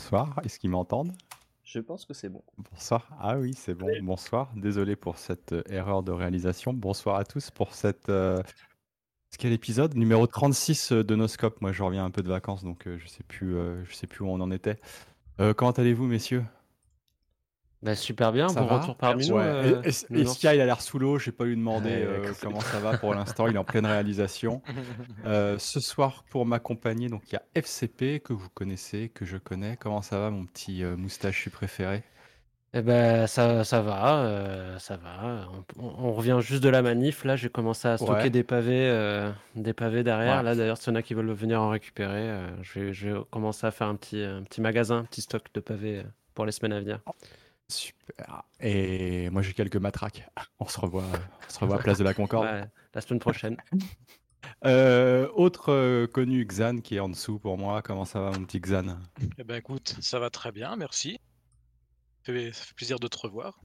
Bonsoir, est-ce qu'ils m'entendent? Je pense que c'est bon. Bonsoir. Ah oui, c'est bon. Bonsoir. Désolé pour cette euh, erreur de réalisation. Bonsoir à tous pour cette. euh, ce qu'est l'épisode numéro 36 euh, de Noscope. Moi, je reviens un peu de vacances, donc euh, je sais plus, euh, je sais plus où on en était. Comment allez-vous, messieurs? Bah, super bien, Ça bon va? retour parmi nous. Ouais. euh, Et- et- Nounours. Estia, il a l'air sous l'eau. J'ai pas eu demandé euh, comment ça va pour l'instant. Il est en pleine réalisation. Euh, ce soir, pour m'accompagner, donc il y a FCP que vous connaissez, que je connais. Comment ça va, mon petit euh, moustachu préféré? Eh ben, ça, ça va, euh, ça va. On, on- on revient juste de la manif. Là, j'ai commencé à stocker Ouais. des pavés, euh, des pavés derrière. Ouais. Là, d'ailleurs, s'il y en a qui veulent venir en récupérer, euh, je vais, je vais commencer à faire un petit, un petit magasin, un petit stock de pavés euh, pour les semaines à venir. Super. Et moi, j'ai quelques matraques. On se revoit, on se revoit à Place de la Concorde. Ouais, la semaine prochaine. Euh, autre euh, connu, Xan, qui est en dessous pour moi. Comment ça va, mon petit Xan? Eh ben écoute, ça va très bien, merci. Ça fait, ça fait plaisir de te revoir.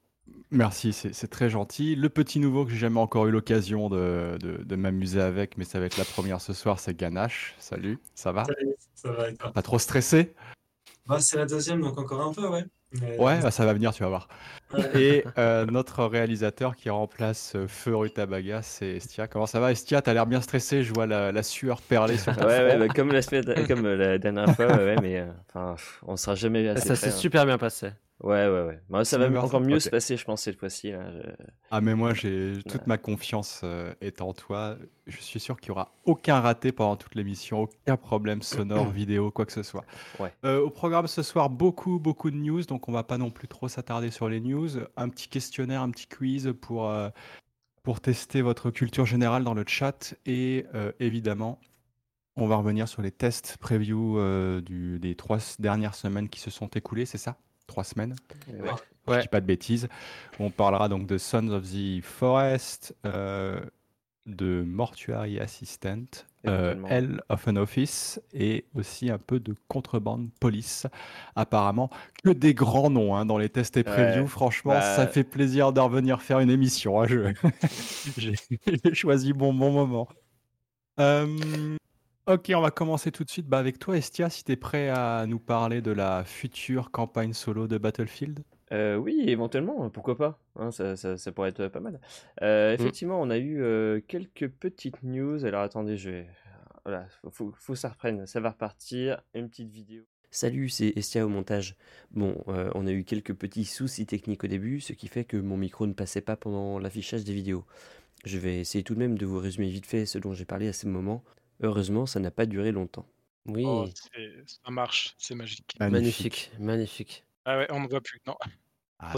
Merci, c'est très gentil. Le petit nouveau que j'ai jamais encore eu l'occasion de, de- de m'amuser avec, mais ça va être la première ce soir, c'est Ganache. Salut, ça va? Salut, ça va et toi? Pas trop stressé? Bah, c'est la deuxième, donc encore un peu, ouais. Mais- Ouais, bah, ça va venir, tu vas voir. Ouais. Et euh, notre réalisateur qui remplace euh, Feu Rutabaga, c'est Estia. Comment ça va, Estia? T'as l'air bien stressé, je vois la, la sueur perler sur ton Ouais, ouais, bah, comme, la semaine, comme euh, la dernière fois, ouais, mais euh, on sera jamais assez ça s'est hein. super bien passé. Ouais, ouais, ouais. Bah, ça va encore mieux se passer, je pense, cette fois-ci. là. Je- Ah mais moi j'ai toute Ouais. ma confiance euh, est en toi. Je suis sûr qu'il y aura aucun raté pendant toute l'émission, aucun problème sonore, vidéo, quoi que ce soit. Ouais. Euh, au programme ce soir, beaucoup beaucoup de news, donc on va pas non plus trop s'attarder sur les news. Un petit questionnaire, un petit quiz pour euh, pour tester votre culture générale dans le chat et évidemment on va revenir sur les tests preview euh, du, des trois dernières semaines qui se sont écoulées, c'est ça? Trois semaines ouais. je Ouais. dis pas de bêtises. On parlera donc de Sons of the Forest, euh, de Mortuary Assistant, euh. Hell of an Office et aussi un peu de Contrebande Police. Apparemment, que des grands noms hein, dans les tests et previews. Ouais. Franchement, Bah- ça fait plaisir de revenir faire une émission. hein, J'ai choisi mon bon moment. Euh, ok, on va commencer tout de suite bah, avec toi, Estia, si tu es prêt à nous parler de la future campagne solo de Battlefield. Euh, oui, éventuellement, pourquoi pas hein, ça, ça, ça pourrait être pas mal. Euh, effectivement, on a eu euh, quelques petites news. Alors attendez, je vais. Voilà, faut, faut, faut que ça reprenne, ça va repartir. Une petite vidéo. Salut, c'est Estia au montage. Bon, euh, on a eu quelques petits soucis techniques au début, ce qui fait que mon micro ne passait pas pendant l'affichage des vidéos. Je vais essayer tout de même de vous résumer vite fait ce dont j'ai parlé à ce moment. Heureusement, ça n'a pas duré longtemps. Oui, Oh, ça marche, c'est magique. magnifique, magnifique. Ah ouais, on ne voit plus, non. Ah.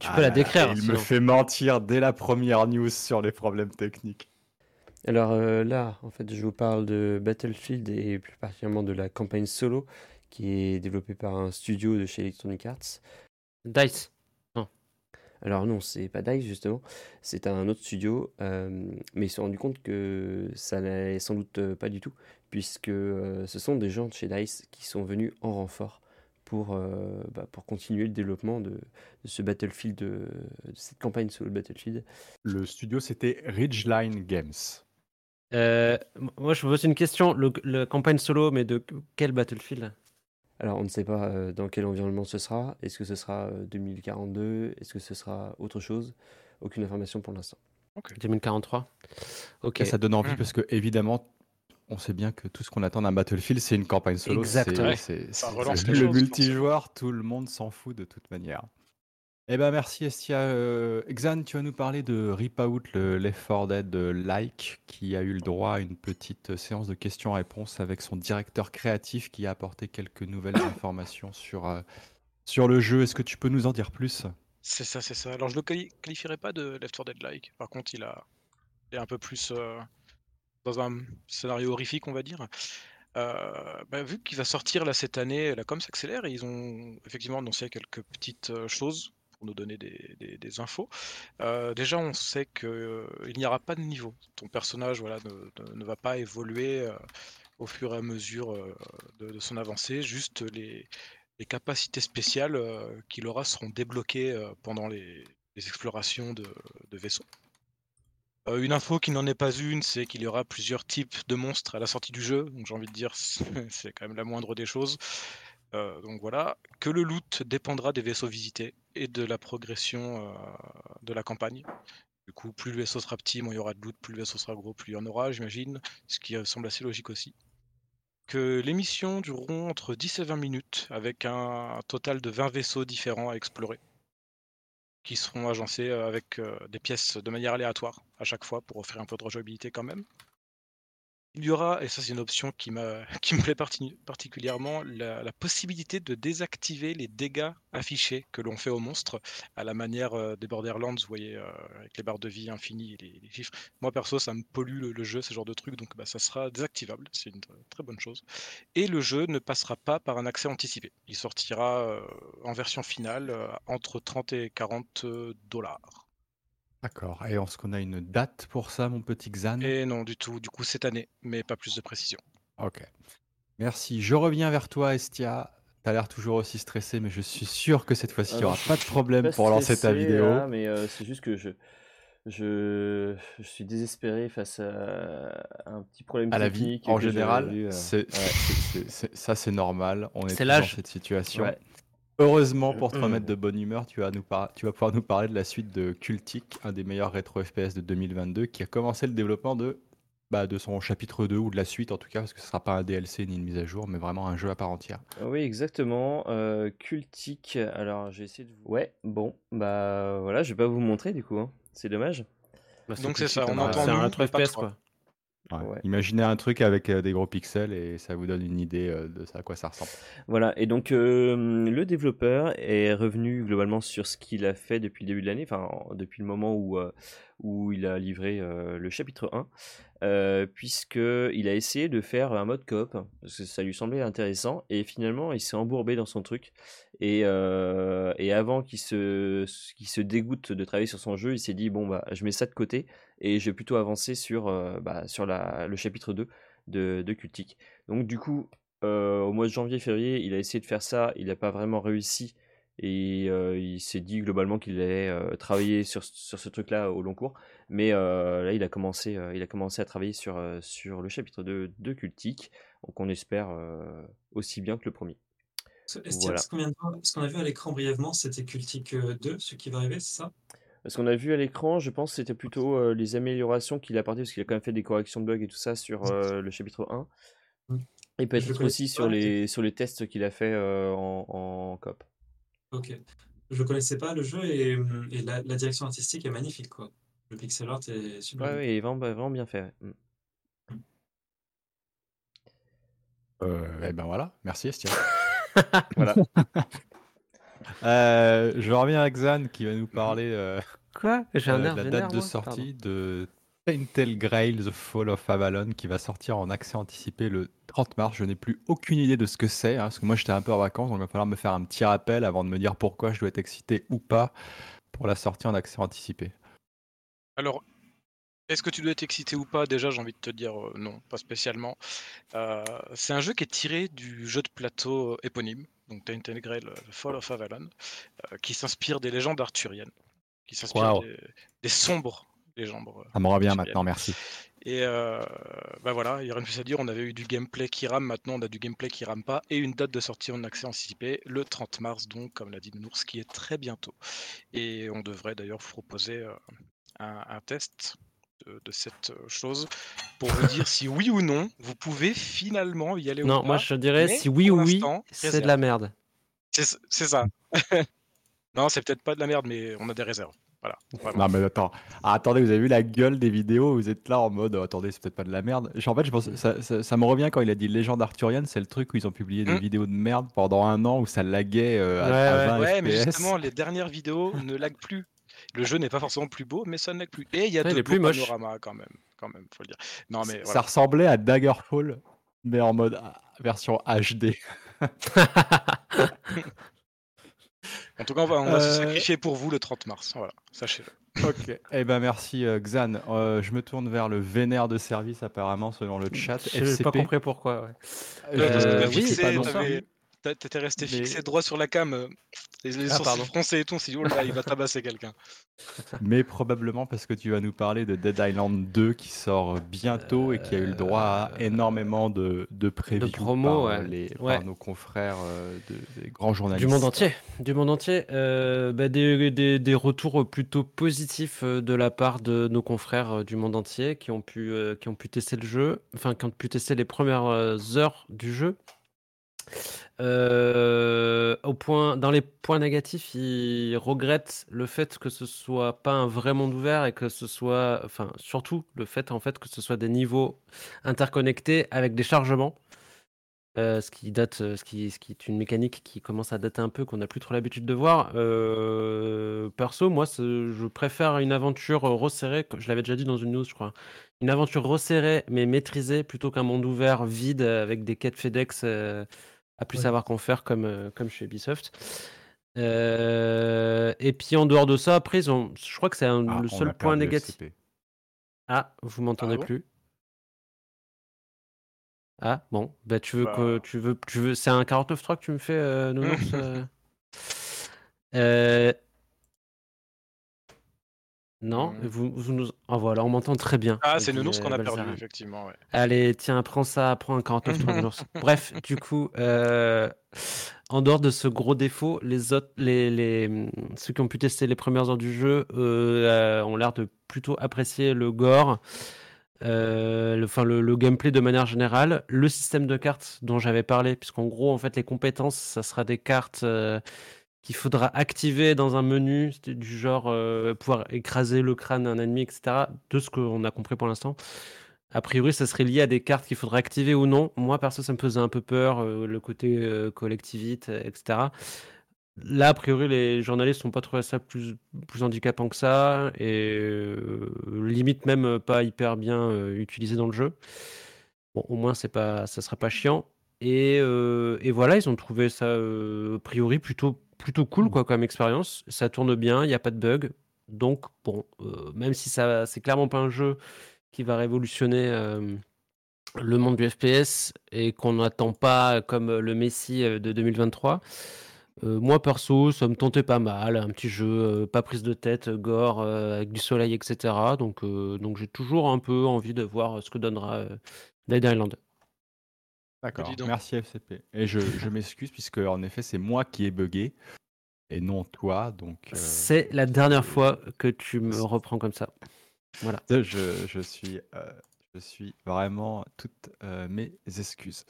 Tu Ah peux la là, décrire. Il me fait mentir dès la première news sur les problèmes techniques. Alors euh, là, en fait, je vous parle de Battlefield et plus particulièrement de la campagne solo qui est développée par un studio de chez Electronic Arts. Dice. Alors non, c'est pas DICE justement, c'est un autre studio, euh, mais ils se sont rendus compte que ça n'allait sans doute euh, pas du tout, puisque euh, ce sont des gens de chez DICE qui sont venus en renfort pour, euh, bah, pour continuer le développement de, de ce Battlefield, de, de cette campagne solo de Battlefield. Le studio, c'était Ridgeline Games. Euh, moi, je me pose une question. Le, le campagne solo, mais de quel Battlefield? Alors, on ne sait pas euh, dans quel environnement ce sera. Est-ce que ce sera euh, 2042 Est-ce que ce sera autre chose? Aucune information pour l'instant. 2043 Ok. Et ça donne envie Mhm. parce que, évidemment, on sait bien que tout ce qu'on attend d'un Battlefield, c'est une campagne solo. c'est- Exactement. c'est- Ça c'est- relance c'est les le multijoueur, tout le monde s'en fout de toute manière. Eh ben merci Estia. Euh, Xan, tu vas nous parler de Rip Out, le Left 4 Dead euh, like, qui a eu le droit à une petite séance de questions-réponses avec son directeur créatif qui a apporté quelques nouvelles informations sur, euh, sur le jeu. Est-ce que tu peux nous en dire plus? C'est ça, c'est ça. Alors je le quali- qualifierais pas de Left 4 Dead-like. Par contre, il, a... il est un peu plus euh, dans un scénario horrifique, on va dire. Euh, bah, vu qu'il va sortir là cette année, la com s'accélère et ils ont effectivement annoncé quelques petites euh, choses pour nous donner des, infos. Euh, déjà, on sait qu'il n'y aura pas de niveau. Ton personnage voilà, ne, va pas évoluer euh, au fur et à mesure euh, de, son avancée, juste les, capacités spéciales euh, qu'il aura seront débloquées euh, pendant les, explorations de, vaisseaux. Euh, une info qui n'en est pas une, c'est qu'il y aura plusieurs types de monstres à la sortie du jeu. J'ai envie de dire, c'est quand même la moindre des choses. Euh, donc voilà, que le loot dépendra des vaisseaux visités et de la progression euh, de la campagne. Du coup, plus le vaisseau sera petit, moins il y aura de loot, plus le vaisseau sera gros, plus il y en aura, j'imagine, ce qui euh, semble assez logique aussi. Que les missions dureront entre 10 et 20 minutes, avec un total de 20 vaisseaux différents à explorer qui seront agencés avec des pièces de manière aléatoire à chaque fois pour offrir un peu de rejouabilité quand même. Il y aura, et ça c'est une option qui, m'a- qui me plaît parti- particulièrement, la, possibilité de désactiver les dégâts affichés que l'on fait aux monstres à la manière euh, des Borderlands, vous voyez, euh, avec les barres de vie infinies et les, chiffres. Moi perso, ça me pollue le, jeu, ce genre de truc, donc bah, ça sera désactivable, c'est une tr- très bonne chose. Et le jeu ne passera pas par un accès anticipé. Il sortira euh, en version finale euh, entre 30 et 40 dollars. D'accord. Et est-ce qu'on a une date pour ça, mon petit Xan? Et non, du tout, du coup cette année, mais pas plus de précision. Ok. Merci. Je reviens vers toi, Estia. T'as l'air toujours aussi stressé, mais je suis sûr que cette fois-ci, il Ah n'y non, aura je- pas je de suis problème pas pour lancer ta stressé, vidéo. là, mais euh, c'est juste que je, je, je suis désespéré face à un petit problème À la vie, technique en que général, euh, c'est, ouais. c'est- c'est- c'est- ça c'est normal. On est C'est tous dans l'âge. cette situation. Ouais. Heureusement, pour te remettre de bonne humeur, tu vas, nous par- tu vas pouvoir nous parler de la suite de Cultic, un des meilleurs rétro FPS de 2022, qui a commencé le développement de, bah, de son chapitre 2, ou de la suite en tout cas, parce que ce ne sera pas un DLC ni une mise à jour, mais vraiment un jeu à part entière. Oui, exactement. euh, Cultic. Alors, j'ai essayé de vous. Ouais, bon, bah voilà, je vais pas vous montrer du coup. hein. C'est dommage. Bah, Donc c'est ça, on entend C'est un rétro FPS quoi. Ouais. Ouais. Imaginez un truc avec euh, des gros pixels et ça vous donne une idée euh, de ça, à quoi ça ressemble. Voilà, et donc euh, le développeur est revenu globalement sur ce qu'il a fait depuis le début de l'année, enfin en- depuis le moment où, où il a livré le chapitre 1, euh, puisqu'il a essayé de faire un mode coop, parce que ça lui semblait intéressant, et finalement il s'est embourbé dans son truc, et, euh, et avant qu'il se, se dégoûte de travailler sur son jeu, il s'est dit, bon bah je mets ça de côté, et je vais plutôt avancer sur, euh, bah, le chapitre 2 de, Cultic. Donc du coup, euh, au mois de janvier-février, il a essayé de faire ça, il n'a pas vraiment réussi. Et il s'est dit globalement qu'il allait travailler sur, ce truc-là au long cours. Mais là, il a commencé, il a commencé à travailler sur, sur le chapitre 2 de Cultic. Donc on espère aussi bien que le premier. Ce Voilà. ce qu'on a vu à l'écran brièvement, c'était Cultic euh, 2, ce qui va arriver, c'est ça? Ce qu'on a vu à l'écran, je pense que c'était plutôt euh, les améliorations qu'il a apportées, parce qu'il a quand même fait des corrections de bugs et tout ça sur euh, le chapitre 1. Mm. Et peut-être aussi sur les, sur les tests qu'il a fait euh, en, en coop. Ok. Je ne connaissais pas le jeu et, et la, la direction artistique est magnifique, quoi. Le pixel art est Ouais, sublime. ouais, il est vraiment, vraiment bien fait. ouais. Mm. Euh, et ben voilà, merci Estia. Voilà. Euh, je reviens à Xan qui va nous parler euh, Quoi? J'ai un euh, air de la vénère, date de moi sortie de Tainted Grail The Fall of Avalon qui va sortir en accès anticipé le 30 mars. Je n'ai plus aucune idée de ce que c'est, hein, parce que moi j'étais un peu en vacances, donc il va falloir me faire un petit rappel avant de me dire pourquoi je dois être excité ou pas pour la sortie en accès anticipé. Alors, est-ce que tu dois être excité ou pas? Déjà, j'ai envie de te dire euh, non, pas spécialement. Euh, c'est un jeu qui est tiré du jeu de plateau euh, éponyme, donc Tainted Grail, euh, The Fall of Avalon, euh, qui s'inspire des légendes arthuriennes, qui s'inspire des, des sombres légendes. Ça me revient maintenant, merci. Et bah voilà, il n'y a rien de plus à dire. On avait eu du gameplay qui rame, maintenant on a du gameplay qui rame pas, et une date de sortie en accès anticipé le 30 mars, donc comme l'a dit Nounours, qui est très bientôt. Et on devrait d'ailleurs vous proposer un, un test de, de cette euh, chose pour vous dire si oui ou non vous pouvez finalement y aller ou Non, pas. moi je dirais si oui ou oui, c'est de la merde. C'est c'est ça. non, c'est peut-être pas de la merde, mais on a des réserves. Voilà. vraiment. Non mais attends, Ah, attendez, vous avez vu la gueule des vidéos, vous êtes là en mode, oh, attendez, c'est peut-être pas de la merde. Genre, En fait, je pense, ça, ça- ça me revient quand il a dit légende arthurienne, c'est le truc où ils ont publié des Mm. vidéos de merde pendant un an où ça laguait euh, Ouais, à ouais. 20 Ouais, mais justement, les dernières vidéos ne lag plus. Le jeu n'est pas forcément plus beau, mais ça ne lag plus. Et il y a Ouais, il de est beaux plus moche. panoramas quand même, quand même, faut le dire. Non, mais Ça ressemblait à Daggerfall Mais en mode ah, version HD. En tout cas, on va, on va se Euh, sacrifier pour vous le 30 mars. Voilà, sachez-le. Ok. Eh ben merci euh, Xan. Euh, je me tourne vers le vénère de service apparemment selon le chat. J'ai pas FCP. compris pourquoi. ouais. Je- Ouais, parce que Euh, t'as oui, c'est pas non t'étais resté Mais- fixé droit sur la cam, euh, les, les Ah, sourcils pardon. froncés et tout. On s'est dit, oh là, il va tabasser quelqu'un. Mais probablement parce que tu vas nous parler de Dead Island 2 qui sort bientôt et qui a eu le droit à Euh, énormément de, de previews par, euh, ouais. les, par Ouais. nos confrères euh, de- des grands journalistes. Du monde entier, du monde entier. Euh, bah, des, des- des retours plutôt positifs euh, de la part de nos confrères euh, du monde entier qui ont pu, euh, qui ont pu tester le jeu, enfin qui ont pu tester les premières euh, heures du jeu. Euh, au point, dans les points négatifs, ils regrettent le fait que ce soit pas un vrai monde ouvert et que ce soit, enfin surtout le fait en fait que ce soit des niveaux interconnectés avec des chargements. Euh, ce qui date, euh, ce qui, est une mécanique qui commence à dater un peu, qu'on n'a plus trop l'habitude de voir. Perso, moi, je préfère une aventure resserrée, je l'avais déjà dit dans une news, je crois. Une aventure resserrée mais maîtrisée plutôt qu'un monde ouvert vide avec des quêtes FedEx à plus Ouais. savoir qu'en faire comme, euh, comme chez Ubisoft. Euh, et puis en dehors de ça, après, ils ont- je crois que c'est Ah, le seul point négatif. Ah, vous m'entendez Ah bon? plus Ah, bon, bah tu veux que Bah. tu veux tu veux c'est un 49.3 que tu me fais euh, Nounours euh? Euh, Non, Mm. vous, vous nous oh voilà, on m'entend très bien. Ah, c'est Nounours qu'on a euh, perdu, effectivement. Ouais. Allez, tiens, prends ça, prends un 49.3 Nounours. Bref, du coup, euh, en dehors de ce gros défaut, les autres, les, les, ceux qui ont pu tester les premières heures du jeu euh, ont l'air de plutôt apprécier le gore, euh, le, enfin, le, le gameplay de manière générale, le système de cartes dont j'avais parlé, puisqu'en gros, en fait, les compétences, ça sera des cartes qu'il faudra activer dans un menu, du genre euh, pouvoir écraser le crâne d'un ennemi, etc. De ce qu'on a compris pour l'instant. A priori, ça serait lié à des cartes qu'il faudrait activer ou non. Moi, perso, ça me faisait un peu peur, euh, le côté euh, collectivité, etc. Là, a priori, les journalistes n'ont pas trouvé ça plus, plus handicapant que ça, et euh, limite même pas hyper bien utilisé dans le jeu. Bon, au moins, c'est pas, ça sera pas chiant. Et, voilà, ils ont trouvé ça, a priori, plutôt, plutôt cool quoi, comme expérience. Ça tourne bien, il n'y a pas de bug. Donc, bon, euh, même si ça c'est clairement pas un jeu qui va révolutionner euh, le monde du FPS et qu'on n'attend pas comme le Messi euh, de 2023. Euh, moi perso, ça me tentait pas mal, un petit jeu, euh, pas prise de tête, gore, euh, avec du soleil, etc. Donc, euh, donc j'ai toujours un peu envie de voir ce que donnera euh, Dead Island. D'accord, merci FCP. Et je, je m'excuse puisque en effet c'est moi qui ai bugué et non toi, donc euh, C'est la dernière fois que tu me reprends comme ça. Voilà. je, je suis, euh, je suis vraiment toutes euh, mes excuses.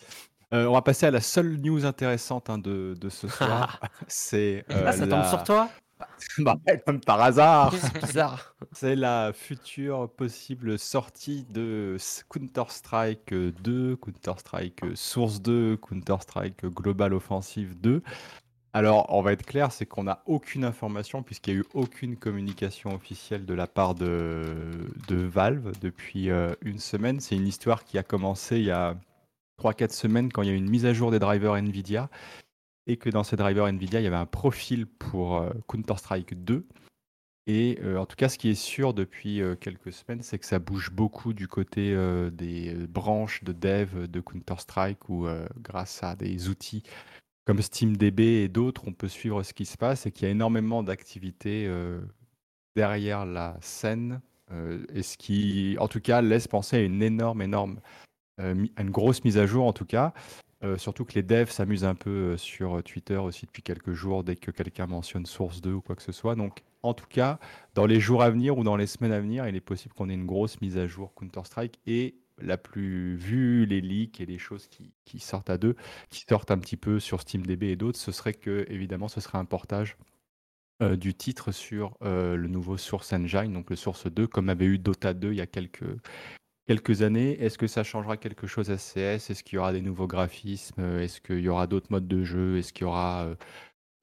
Euh, on va passer à la seule news intéressante hein, de, de ce soir. c'est euh, ah, ça tombe sur toi? Bah, comme par hasard. C'est bizarre. C'est la future possible sortie de Counter-Strike 2, Counter-Strike Source 2, Counter-Strike Global Offensive 2. Alors, on va être clair, c'est qu'on n'a aucune information puisqu'il n'y a eu aucune communication officielle de la part de, de Valve depuis euh, une semaine. C'est une histoire qui a commencé il y a 3-4 semaines quand il y a eu une mise à jour des drivers NVIDIA et que dans ces drivers NVIDIA, il y avait un profil pour euh, Counter-Strike 2. Et euh, en tout cas, ce qui est sûr depuis euh, quelques semaines, c'est que ça bouge beaucoup du côté des branches de dev de Counter-Strike où, grâce à des outils comme SteamDB et d'autres, on peut suivre ce qui se passe et qu'il y a énormément d'activités derrière la scène. et ce qui, en tout cas, laisse penser à une énorme, énorme, une grosse mise à jour en tout cas. Euh, surtout que les devs s'amusent un peu euh, sur Twitter aussi depuis quelques jours dès que quelqu'un mentionne Source 2 ou quoi que ce soit. Donc, en tout cas, dans les jours à venir ou dans les semaines à venir, il est possible qu'on ait une grosse mise à jour Counter-Strike et la plus vue, les leaks et les choses qui, sortent à deux, qui sortent un petit peu sur SteamDB et d'autres, ce serait que, évidemment, ce serait un portage euh, du titre sur euh, le nouveau Source Engine, donc le Source 2, comme avait eu Dota 2 il y a quelques, quelques années. Est-ce que ça changera quelque chose à CS Est-ce qu'il y aura des nouveaux graphismes? Est-ce qu'il y aura d'autres modes de jeu? Est-ce qu'il y aura euh,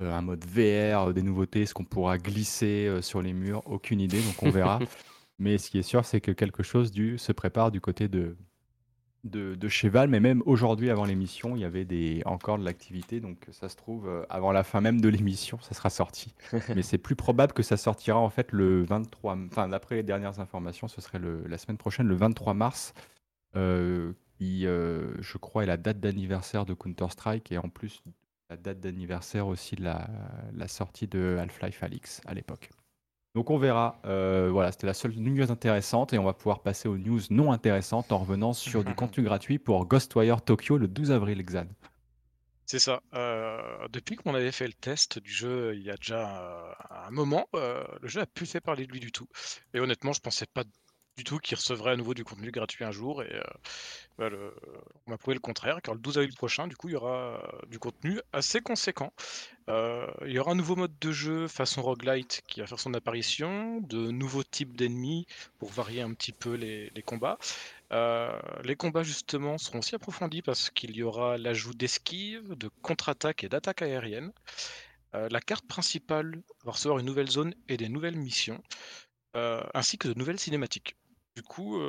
euh, un mode VR, euh, des nouveautés? Est-ce qu'on pourra glisser euh, sur les murs? Aucune idée, donc on verra. Mais ce qui est sûr, c'est que quelque chose du, se prépare du côté de, de, de chez Valve, mais même aujourd'hui, avant l'émission, il y avait des, encore de l'activité. Donc, ça se trouve, euh, avant la fin même de l'émission, ça sera sorti. mais c'est plus probable que ça sortira en fait le 23, enfin, d'après les dernières informations, ce serait le, la semaine prochaine, le 23 mars, euh, qui, euh, je crois, est la date d'anniversaire de Counter-Strike et en plus la date d'anniversaire aussi de la, la sortie de Half-Life Alix à l'époque. Donc on verra. Euh, voilà, c'était la seule news intéressante et on va pouvoir passer aux news non intéressantes en revenant sur du contenu gratuit pour Ghostwire Tokyo le 12 avril, Exan. C'est ça. Euh, depuis qu'on avait fait le test du jeu il y a déjà euh, un moment, le jeu a plus fait parler de lui du tout. Et honnêtement, je pensais pas du tout qu'il recevrait à nouveau du contenu gratuit un jour. Et bah, on m'a prouvé le contraire, car le 12 avril prochain, du coup, il y aura du contenu assez conséquent. il y aura un nouveau mode de jeu façon roguelite qui va faire son apparition, de nouveaux types d'ennemis pour varier un petit peu les, combats. les combats justement seront aussi approfondis parce qu'il y aura l'ajout d'esquive, de contre-attaque et d'attaque aérienne. la carte principale va recevoir une nouvelle zone et des nouvelles missions, ainsi que de nouvelles cinématiques. Du coup,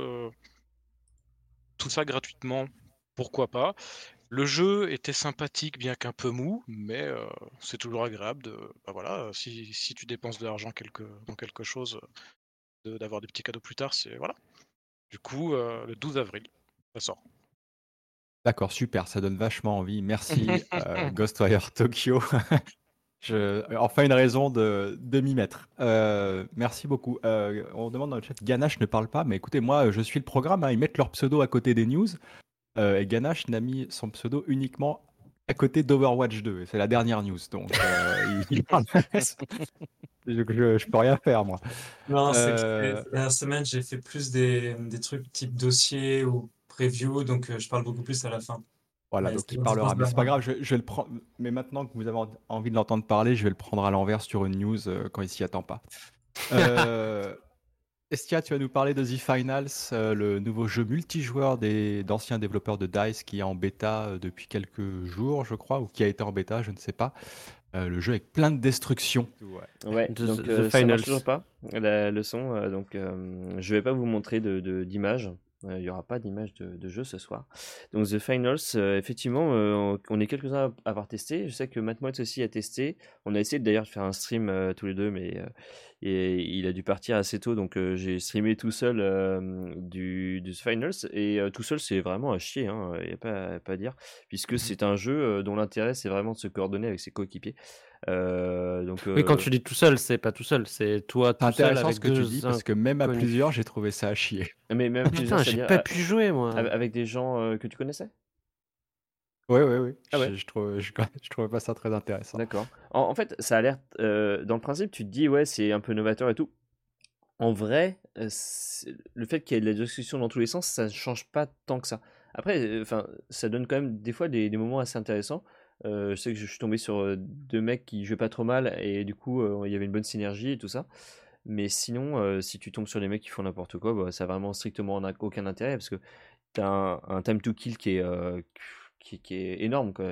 tout ça gratuitement, pourquoi pas. Le jeu était sympathique, bien qu'un peu mou, mais c'est toujours agréable de, bah voilà, si, si tu dépenses de l'argent quelque, dans quelque chose, d'avoir des petits cadeaux plus tard, c'est voilà. Du coup, le 12 avril, ça sort. D'accord, super, ça donne vachement envie. Merci Ghostwire Tokyo. Je, enfin une raison de, de m'y mettre. Euh, merci beaucoup. Euh, on demande dans le chat, Ganache ne parle pas, mais écoutez, moi je suis le programme, hein, ils mettent leur pseudo à côté des news, euh, et Ganache n'a mis son pseudo uniquement à côté d'Overwatch 2, c'est la dernière news, donc il, parle je, je, peux rien faire moi. Non, c'est la dernière semaine j'ai fait plus des, des trucs type dossier ou preview, donc je parle beaucoup plus à la fin. Voilà, donc il parlera. Mais c'est pas grave, je, vais le prendre. Mais maintenant que vous avez envie de l'entendre parler, je vais le prendre à l'envers sur une news euh, quand il s'y attend pas. Euh, Estia, tu vas nous parler de The Finals, euh, le nouveau jeu multijoueur des d'anciens développeurs de Dice qui est en bêta depuis quelques jours, je crois, ou qui a été en bêta, je ne sais pas. le jeu avec plein de destruction. Ouais, donc The, Finals. toujours pas la leçon, donc je vais pas vous montrer de d'images. Il n'y aura pas d'image de, jeu ce soir. Donc The Finals, euh, effectivement, euh, on est quelques-uns à avoir testé. Je sais que Matt aussi a testé. On a essayé d'ailleurs de faire un stream euh, tous les deux, mais et il a dû partir assez tôt. Donc j'ai streamé tout seul du, The Finals. Et tout seul, c'est vraiment à chier, il hein, n'y a pas, pas à dire. Puisque mmh c'est un jeu dont l'intérêt, c'est vraiment de se coordonner avec ses coéquipiers. Euh, donc, Oui, quand tu dis tout seul, c'est pas tout seul, c'est toi tout seul avec ce que tu dis parce que même à plusieurs, j'ai trouvé ça à chier. Mais même Putain, j'ai pas pu jouer moi. avec des gens que tu connaissais? Oui, oui, oui. Ah je, je, trouve, je, trouvais pas ça très intéressant. D'accord. En, fait, ça a l'air. dans le principe, tu te dis, ouais, c'est un peu novateur et tout. En vrai, le fait qu'il y ait de la discussion dans tous les sens, ça ne change pas tant que ça. Après, enfin, ça donne quand même des fois des moments assez intéressants. Euh, je sais que je suis tombé sur euh, deux mecs qui jouaient pas trop mal et du coup euh, il y avait une bonne synergie et tout ça. Mais sinon, si tu tombes sur des mecs qui font n'importe quoi, bah, ça a vraiment strictement aucun intérêt parce que tu as un, time to kill qui est, qui, est énorme. Quoi.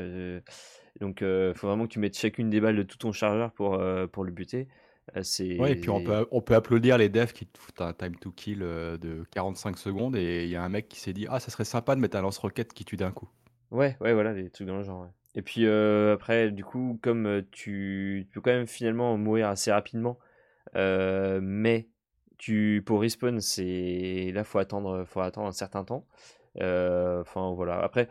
Donc il faut vraiment que tu mettes chacune des balles de tout ton chargeur pour, pour le buter. Ouais, et puis on peut, on peut applaudir les devs qui te foutent un time to kill de 45 secondes et il y a un mec qui s'est dit Ah, ça serait sympa de mettre un lance-roquette qui tue d'un coup. Ouais, ouais, voilà, des trucs dans le genre. Et puis euh, après, du coup, comme tu, peux quand même finalement mourir assez rapidement, euh, mais tu pour respawn, c'est là faut attendre, faut attendre un certain temps. Enfin voilà. Après,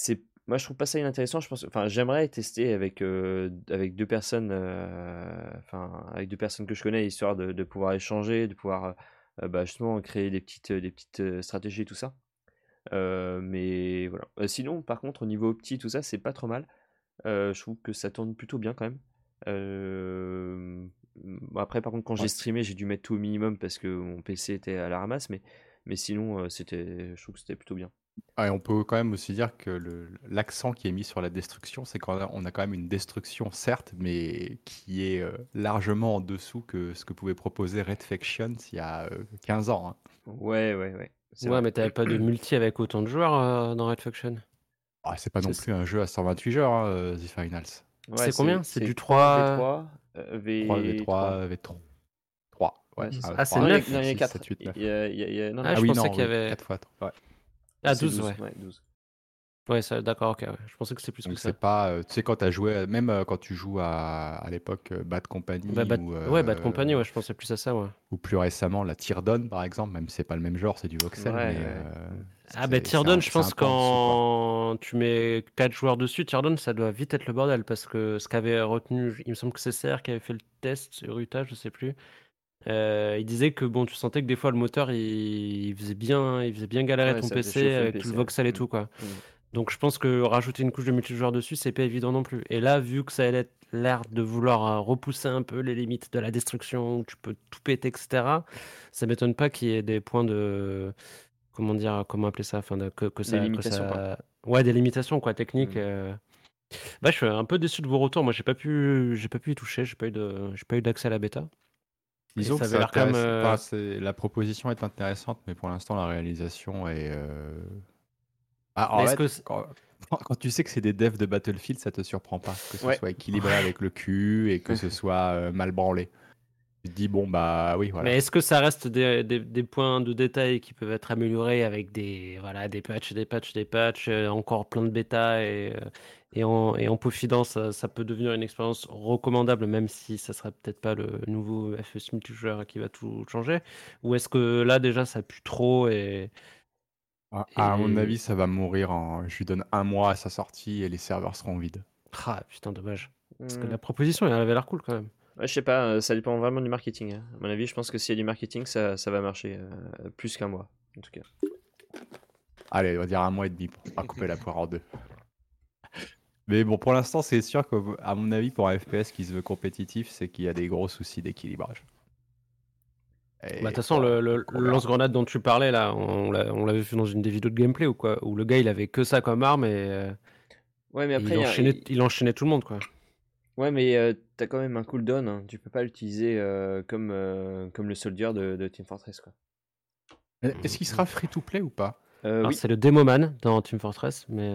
c'est moi je trouve pas ça inintéressant. Je pense, enfin j'aimerais tester avec avec deux personnes, enfin avec deux personnes que je connais, histoire de, de pouvoir échanger, de pouvoir bah, justement créer des petites des petites stratégies et tout ça. Mais voilà. Sinon, par contre, au niveau opti, tout ça, c'est pas trop mal. Je trouve que ça tourne plutôt bien quand même. après, par contre, quand j'ai streamé, j'ai dû mettre tout au minimum parce que mon PC était à la ramasse, mais, mais sinon, c'était, je trouve que c'était plutôt bien. On peut quand même aussi dire que l'accent qui est mis sur la destruction, c'est qu'on a, on a quand même une destruction, certes, mais qui est largement en dessous que ce que pouvait proposer Red Faction il y a 15 ans. Hein. Ouais, ouais, ouais. Ouais, mais t'avais pas de multi avec autant de joueurs euh, dans Red Faction. Ah, c'est pas non plus un jeu à 128 joueurs, hein, euh, The Finals. c'est combien? C'est du 3 V3, v... 3 V3, V3. 3. Ouais, ah, c'est 9 Non, il y a 4. 7, 8, 9. Il y a, il y a, non, ah, je oui, pensais qu'il y avait 4 fois 3. Ouais. Ah, C'est 12, ouais. 12. Ouais, ça, d'accord, ok. ouais. Je pensais que c'était plus Donc que ça. c'est pas, euh, tu sais, quand tu as joué, même euh, quand tu joues à, à l'époque euh, Bad Company Bah, Bad- ou, Ouais, Bad euh, Company, ouais, je pensais plus à ça, ouais. ou plus récemment la Teardown par exemple, même si c'est pas le même genre, c'est du voxel, Ouais, mais ouais. euh, Ah, bah, Teardown, je pense quand tu mets 4 joueurs dessus, Teardown, ça doit vite être le bordel parce que ce qu'avait retenu, il me semble que c'est CR qui avait fait le test sur Utah, je sais plus. Euh, il disait que bon, tu sentais que des fois le moteur il, il faisait bien, il faisait bien galérer Ouais, ton PC le avec tout le ouais. voxel et Mm. tout quoi. Mm. Donc je pense que rajouter une couche de multijoueur dessus, c'est pas évident non plus. Et là, vu que ça a l'air de vouloir euh, repousser un peu les limites de la destruction, où tu peux tout péter, etc., ça m'étonne pas qu'il y ait des points de. Comment dire, comment appeler ça enfin, de- que, que ça, que limitations, ça- Ouais, des limitations quoi, techniques. Mm. euh. Bah, je suis un peu déçu de vos retours. Moi, j'ai pas pu, j'ai pas pu y toucher. J'ai pas eu de, j'ai pas eu d'accès à la bêta. Disons ça que euh, enfin, la proposition est intéressante, mais pour l'instant la réalisation est. euh, Ah, en fait, que quand, quand tu sais que c'est des devs de Battlefield, ça te surprend pas que ce Ouais. soit équilibré avec le cul et que ce soit euh, mal branlé. Tu te dis bon bah oui voilà. Mais est-ce que ça reste des, des- des points de détail qui peuvent être améliorés avec des, voilà, des patchs, des patchs, des patchs, encore plein de bêta et, et, en, et en peaufinant, ça, ça peut devenir une expérience recommandable, même si ça sera peut-être pas le nouveau FS multijoueur qui va tout changer Ou est-ce que là déjà ça pue trop et. À, à mon avis, ça va mourir en. Je lui donne un mois à sa sortie et les serveurs seront vides. Ah putain, dommage. Parce que Mm. la proposition, elle avait l'air cool quand même. Ouais, je sais pas, euh, ça dépend vraiment du marketing. hein. À mon avis, je pense que s'il y a du marketing, ça, ça va marcher euh, plus qu'un mois, en tout cas. Allez, on va dire un mois et demi pour pas couper la poire en deux. Mais bon, pour l'instant, c'est sûr qu'à mon avis, pour un FPS qui se veut compétitif, c'est qu'il y a des gros soucis d'équilibrage. Bah, de toute façon, le, lance-grenade dont tu parlais, là, on, l'a- on l'avait vu dans une des vidéos de gameplay ou quoi, où le gars il avait que ça comme arme et, euh, Ouais, mais après, il, il y a- enchaînait, il- il enchaînait tout le monde, quoi. ouais, mais euh, t'as quand même un cooldown. hein. Tu peux pas l'utiliser euh, comme, euh, comme le soldier de, de Team Fortress, quoi. Est-ce qu'il sera free to play ou pas? Euh, oui, c'est le Demoman dans Team Fortress, mais.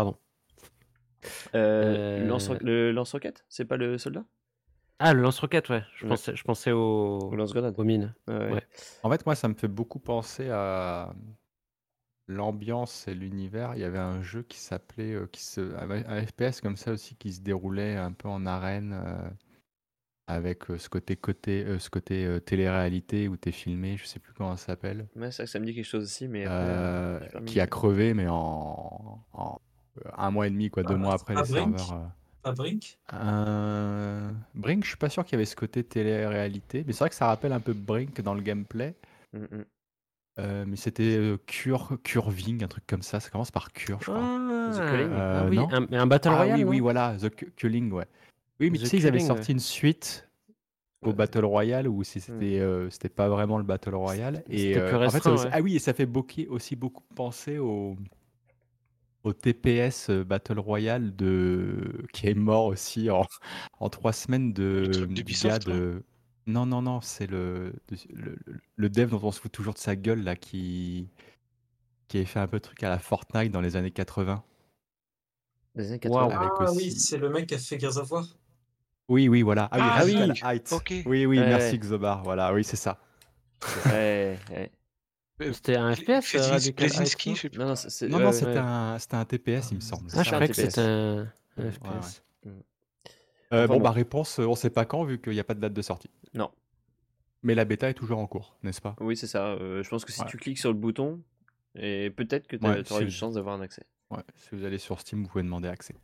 Pardon. euh, le Euh, le lance-roquette, c'est pas le soldat? Ah, le lance-roquette, ouais. Je Ouais. pensais, je pensais au... Lance-grenade aux mines. Ouais, ouais. Ouais. En fait, moi, ça me fait beaucoup penser à l'ambiance et l'univers. Il y avait un jeu qui s'appelait, euh, qui se, un FPS comme ça aussi, qui se déroulait un peu en arène, euh, avec euh, ce côté, côté, euh, ce côté euh, télé-réalité où tu es filmé, je sais plus comment ça s'appelle, Ouais, c'est vrai que ça me dit quelque chose aussi, mais euh, qui a crevé, mais en, en, un mois et demi, quoi, deux Ah, mois après ah, les Brink serveurs. euh, Pas Brink Euh, Brink, je suis pas sûr qu'il y avait ce côté télé-réalité, mais c'est vrai que ça rappelle un peu Brink dans le gameplay. Mm, mm. Euh, mais c'était euh, Cure, Curving, un truc comme ça. Ça commence par Cure, je crois. Ah, The Culling ah Euh, oui, non un, mais un Battle ah Royale, oui, oui, voilà, The Cu- Culling, ouais. Oui, mais The tu sais, ils avaient sorti ouais. une suite au. Battle Royale où si c'était euh, c'était pas vraiment le Battle Royale. Et C'était euh, plus en fait, ça ouais. ah oui, et ça fait beaucoup- aussi beaucoup penser au, au TPS euh, Battle Royale de qui est mort aussi en, en trois semaines de Le truc du d'Ubisoft, gars de. Non, non, non, c'est le, le, le- le dev dont on se fout toujours de sa gueule là qui qui avait fait un peu de truc à la Fortnite dans les années 80. Des années Waouh. 80. Avec Ah aussi- oui, c'est le mec qui a fait Gears of War. Oui, oui, voilà. Ah oui, Ah oui. Oui, oui, Ouais, merci. Xobar. Voilà, oui, c'est ça. Ouais, ouais. Euh, C'était un FPS, euh, je sais plus. Non, non, ouais, ouais. c'était ouais. un, TPS, il me semble. Ah, C'est je un croyais que c'était un, un Ouais, FPS. Euh, Enfin, bon, bon. bah réponse, on sait pas quand vu qu'il n'y a pas de date de sortie. Non. Mais la bêta est toujours en cours, n'est-ce pas? Oui, c'est ça. euh, je pense que si Ouais. tu cliques sur le bouton, et peut-être que tu Ouais, auras si une vous- chance d'avoir un accès. Ouais, si vous allez sur Steam, vous pouvez demander accès.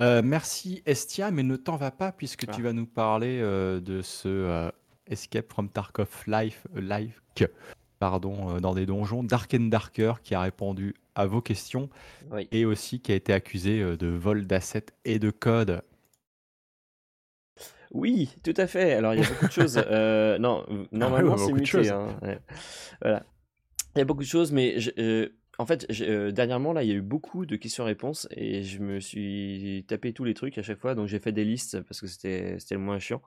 Euh, merci Estia, mais ne t'en va pas puisque Ah. tu vas nous parler euh, de ce euh, Escape from Tarkov Life, Live, que- pardon, euh, dans des donjons, Dark and Darker, qui a répondu à vos questions Oui. et aussi qui a été accusé euh, de vol d'assets et de code. Oui, tout à fait. Alors, il y a beaucoup de choses. euh, non, euh, normalement, ouais, c'est muté. hein, ouais. Voilà. Il y a beaucoup de choses, mais je- euh, en fait, euh, dernièrement, là, il y a eu beaucoup de questions-réponses et je me suis tapé tous les trucs à chaque fois. Donc, j'ai fait des listes parce que c'était c'était le moins chiant.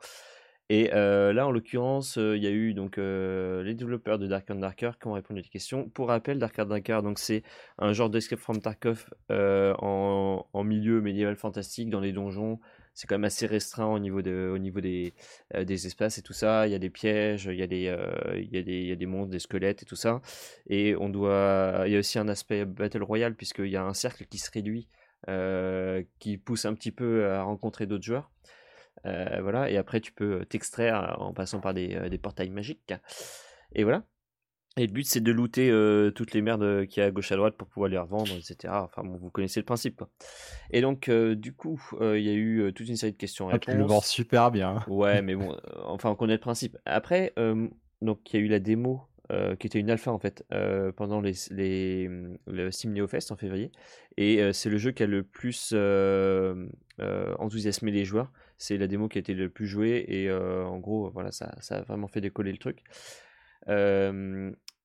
Et là, en l'occurrence, il y a eu donc les développeurs de Dark and Darker qui ont répondu à des questions. Pour rappel, Dark and Darker, donc c'est un genre d'Escape from Tarkov en, en milieu médiéval fantastique dans les donjons c'est quand même assez restreint au niveau, de, au niveau des, des espaces et tout ça. Il y a des pièges, il y a des, il y a des, il y a des monstres, des squelettes et tout ça. Et on doit, il y a aussi un aspect Battle Royale, puisqu'il y a un cercle qui se réduit, qui pousse un petit peu à rencontrer d'autres joueurs. Voilà, et après tu peux t'extraire en passant par des, des portails magiques. Et voilà. Et le but, c'est de looter euh, toutes les merdes qu'il y a à gauche à droite pour pouvoir les revendre, etc. Enfin, bon, vous connaissez le principe. Quoi. Et donc, euh, du coup, euh, il y a eu toute une série de questions-réponses. Ah, tu le vends super bien. Ouais, mais bon, enfin, on connaît le principe. Après, donc, il y a eu la démo qui était une alpha en fait pendant les, les, le Steam Neo Fest en février. Et c'est le jeu qui a le plus enthousiasmé les joueurs. C'est la démo qui a été le plus jouée et en gros, voilà, ça, a vraiment fait décoller le truc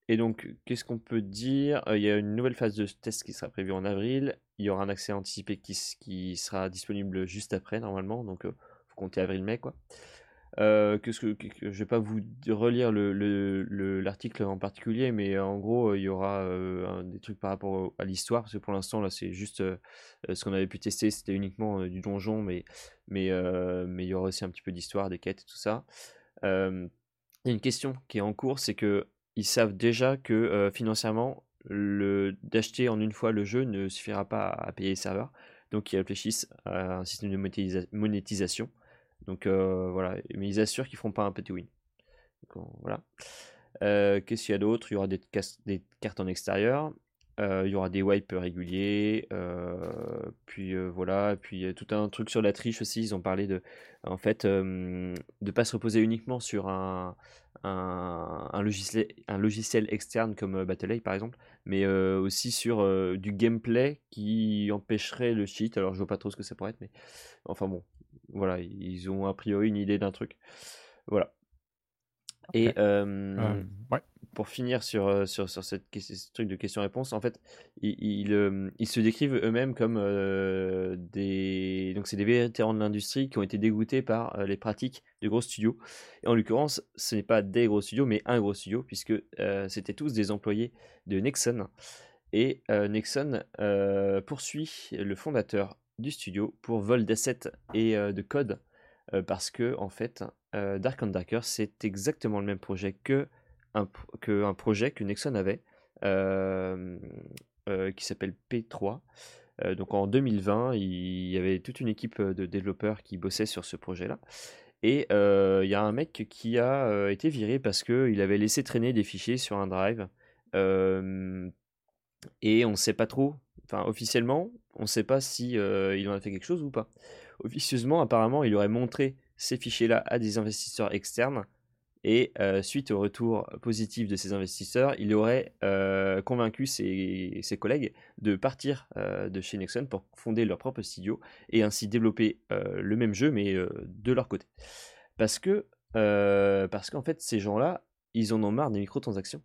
et donc, qu'est-ce qu'on peut dire? Il y a une nouvelle phase de test qui sera prévue en avril. Il y aura un accès anticipé qui, qui sera disponible juste après, normalement. Donc, faut compter avril-mai, quoi. Qu'est-ce que, je vais pas vous relire l'article le, en particulier, mais en gros, il y aura des trucs par rapport à l'histoire, parce que pour l'instant, là, c'est juste ce qu'on avait pu tester, c'était uniquement du donjon, mais, mais, mais il y aura aussi un petit peu d'histoire, des quêtes et tout ça. Il y a une question qui est en cours, c'est que ils savent déjà que financièrement, le d'acheter en une fois le jeu ne suffira pas à, payer les serveurs. Donc ils réfléchissent à un système de monétisation. Donc voilà, mais ils assurent qu'ils feront pas un petit win. Voilà. Qu'est-ce qu'il y a d'autre? Il y aura des, cartes en extérieur. il y aura des wipes réguliers. puis voilà. Puis tout un truc sur la triche aussi. Ils ont parlé de, en fait, de pas se reposer uniquement sur un, logiciel, externe comme euh, Battle.ai par exemple, mais euh, aussi sur euh, du gameplay qui empêcherait le cheat. Alors je vois pas trop ce que ça pourrait être, mais enfin bon, voilà, ils ont a priori une idée d'un truc. Voilà. Et ouais pour finir sur, euh, sur, sur cette, ce truc de questions-réponses, en fait, ils, euh, ils, se décrivent eux-mêmes comme euh, des. Donc, c'est des vétérans de l'industrie qui ont été dégoûtés par les pratiques de gros studios. Et en l'occurrence, ce n'est pas des gros studios, mais un gros studio, puisque c'était tous des employés de Nexon. Et Nexon poursuit le fondateur du studio pour vol d'assets et de code, parce que, en fait, Dark and Darker, c'est exactement le même projet que un, projet que Nexon avait euh, euh, qui s'appelle P3. Euh, donc en 2020, il y avait toute une équipe de développeurs qui bossaient sur ce projet-là. Et il y a un mec qui a été viré parce qu'il avait laissé traîner des fichiers sur un drive. et on ne sait pas trop, enfin officiellement, on ne sait pas si il en a fait quelque chose ou pas. Officieusement, apparemment, il aurait montré ces fichiers-là à des investisseurs externes et euh, suite au retour positif de ces investisseurs, il aurait euh, convaincu ses, collègues de partir euh, de chez Nexon pour fonder leur propre studio et ainsi développer le même jeu mais de leur côté. Parce que parce qu'en fait ces gens-là, ils en ont marre des microtransactions.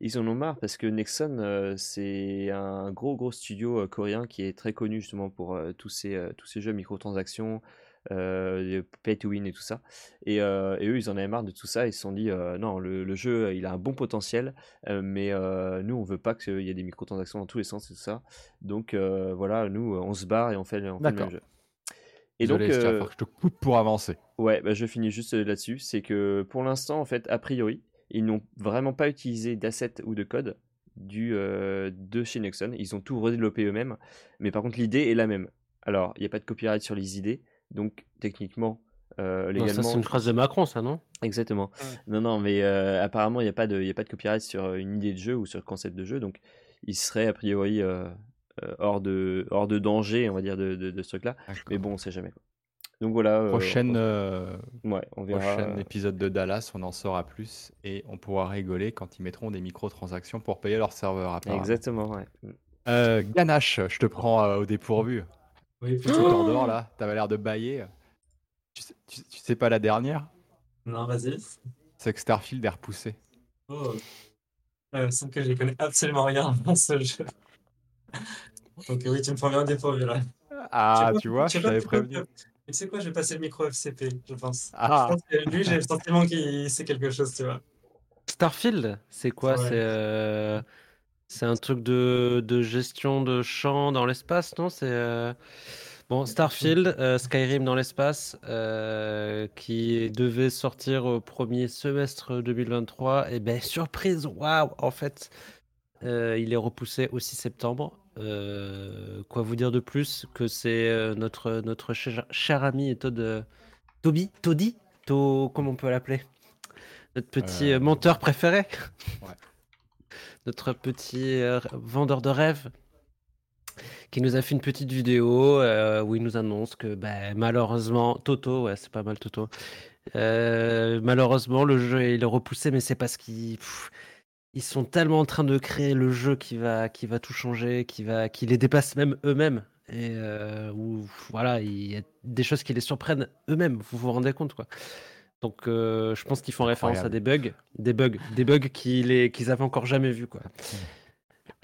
Ils en ont marre parce que Nexon, c'est un gros gros studio coréen qui est très connu justement pour tous, ces, tous ces jeux microtransactions, euh, pay to win et tout ça. Et, euh, et, eux, ils en avaient marre de tout ça. Ils se sont dit euh, non, le, jeu, il a un bon potentiel, mais nous, on veut pas qu'il y ait des microtransactions dans tous les sens et tout ça. Donc voilà, nous, on se barre et on fait, on fait le même jeu. Et donc, je te coupe pour avancer. Ouais, bah, je finis juste là-dessus. C'est que pour l'instant, en fait, a priori, ils n'ont vraiment pas utilisé d'assets ou de code du, de chez Nexon. Ils ont tout redéveloppé eux-mêmes. Mais par contre, l'idée est la même. Alors, il n'y a pas de copyright sur les idées. Donc, techniquement, euh, légalement. ça, c'est une phrase de Macron, ça, non? Exactement. Non, non, mais euh, apparemment, il n'y a, pas de, a pas de copyright sur une idée de jeu ou sur le concept de jeu. Donc, il serait a priori euh, hors, de, hors de danger, on va dire, de, de, ce truc-là. Mais bon, on ne sait jamais. Donc voilà. Prochaine, ouais, on verra. Prochain épisode de Dallas, on en saura plus et on pourra rigoler quand ils mettront des microtransactions pour payer leur serveur. Exactement, ouais. Ganache, je te prends au dépourvu. Oui, tu t'endors là, t'avais l'air de bailler. Tu sais, pas la dernière? Non, vas-y. C'est que Starfield est repoussé. Oh. Euh, sans que je connais absolument rien dans ce jeu. Donc oui, tu me prends bien dépourvu là. Ah, tu vois, je t'avais prévenu. Tu sais quoi, je vais passer le micro FCP, je pense. Ah. Je pense que lui, j'ai le sentiment qu'il sait quelque chose, tu vois. Starfield, c'est quoi? C'est euh, c'est un truc de, de gestion de champs dans l'espace, non? C'est euh, Bon, Starfield, euh, Skyrim dans l'espace, qui devait sortir au premier semestre 2023. Et ben, surprise, waouh, en fait, il est repoussé au 6 septembre. Quoi vous dire de plus que c'est notre, notre cher, ami Todd, Toby, Toddy, to, comment on peut l'appeler? Notre petit menteur préféré. notre petit vendeur de rêves qui nous a fait une petite vidéo euh, où il nous annonce que ben, malheureusement, Toto, ouais, c'est pas mal Toto. Euh, malheureusement, le jeu il est repoussé, mais c'est parce qu'ils ils sont tellement en train de créer le jeu qui va, qui va tout changer, qui va, qui les dépasse même eux-mêmes. Et euh, où, voilà, il y a des choses qui les surprennent eux-mêmes. Vous vous rendez compte, quoi. Donc, je pense qu'ils font référence à des bugs, des bugs, des bugs qu'ils qu'ils avaient encore jamais vus, quoi.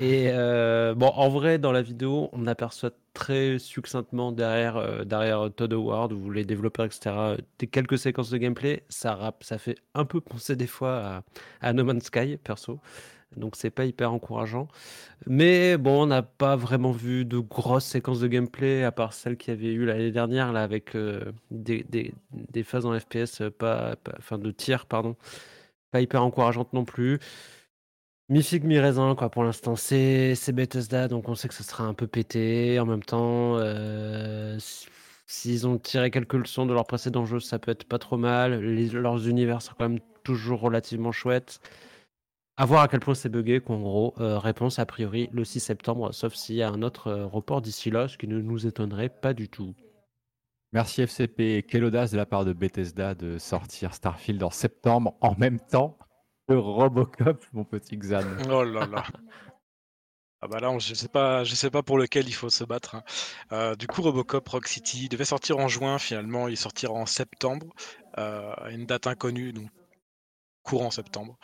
Et euh, bon, en vrai, dans la vidéo, on aperçoit très succinctement derrière, euh, derrière Todd Howard ou les développeurs, etc., des quelques séquences de gameplay. Ça, ça fait un peu penser des fois à, No Man's Sky, perso. Donc, c'est pas hyper encourageant. Mais bon, on n'a pas vraiment vu de grosses séquences de gameplay, à part celles qu'il y avait eu l'année dernière, là, avec euh, des, phases en FPS, pas, enfin de tir, pardon, pas hyper encourageantes non plus. Mi-figue, mi-raisin, quoi, pour l'instant. C'est Bethesda, donc on sait que ce sera un peu pété. En même temps, euh, s'ils ont tiré quelques leçons de leurs précédents jeux, ça peut être pas trop mal. leurs univers sont quand même toujours relativement chouettes. À voir à quel point c'est buggé, qu'en gros, euh, réponse a priori le 6 septembre, sauf s'il y a un autre euh, report d'ici là, ce qui ne nous étonnerait pas du tout. Merci FCP. Quelle audace de la part de Bethesda de sortir Starfield en septembre en même temps Robocop, mon petit Xan. Oh là là. Ah bah là, je sais pas, je sais pas pour lequel il faut se battre. Hein. Euh, du coup, Robocop Rock City devait sortir en juin. Finalement, il sortira en septembre, euh, à une date inconnue, donc courant septembre.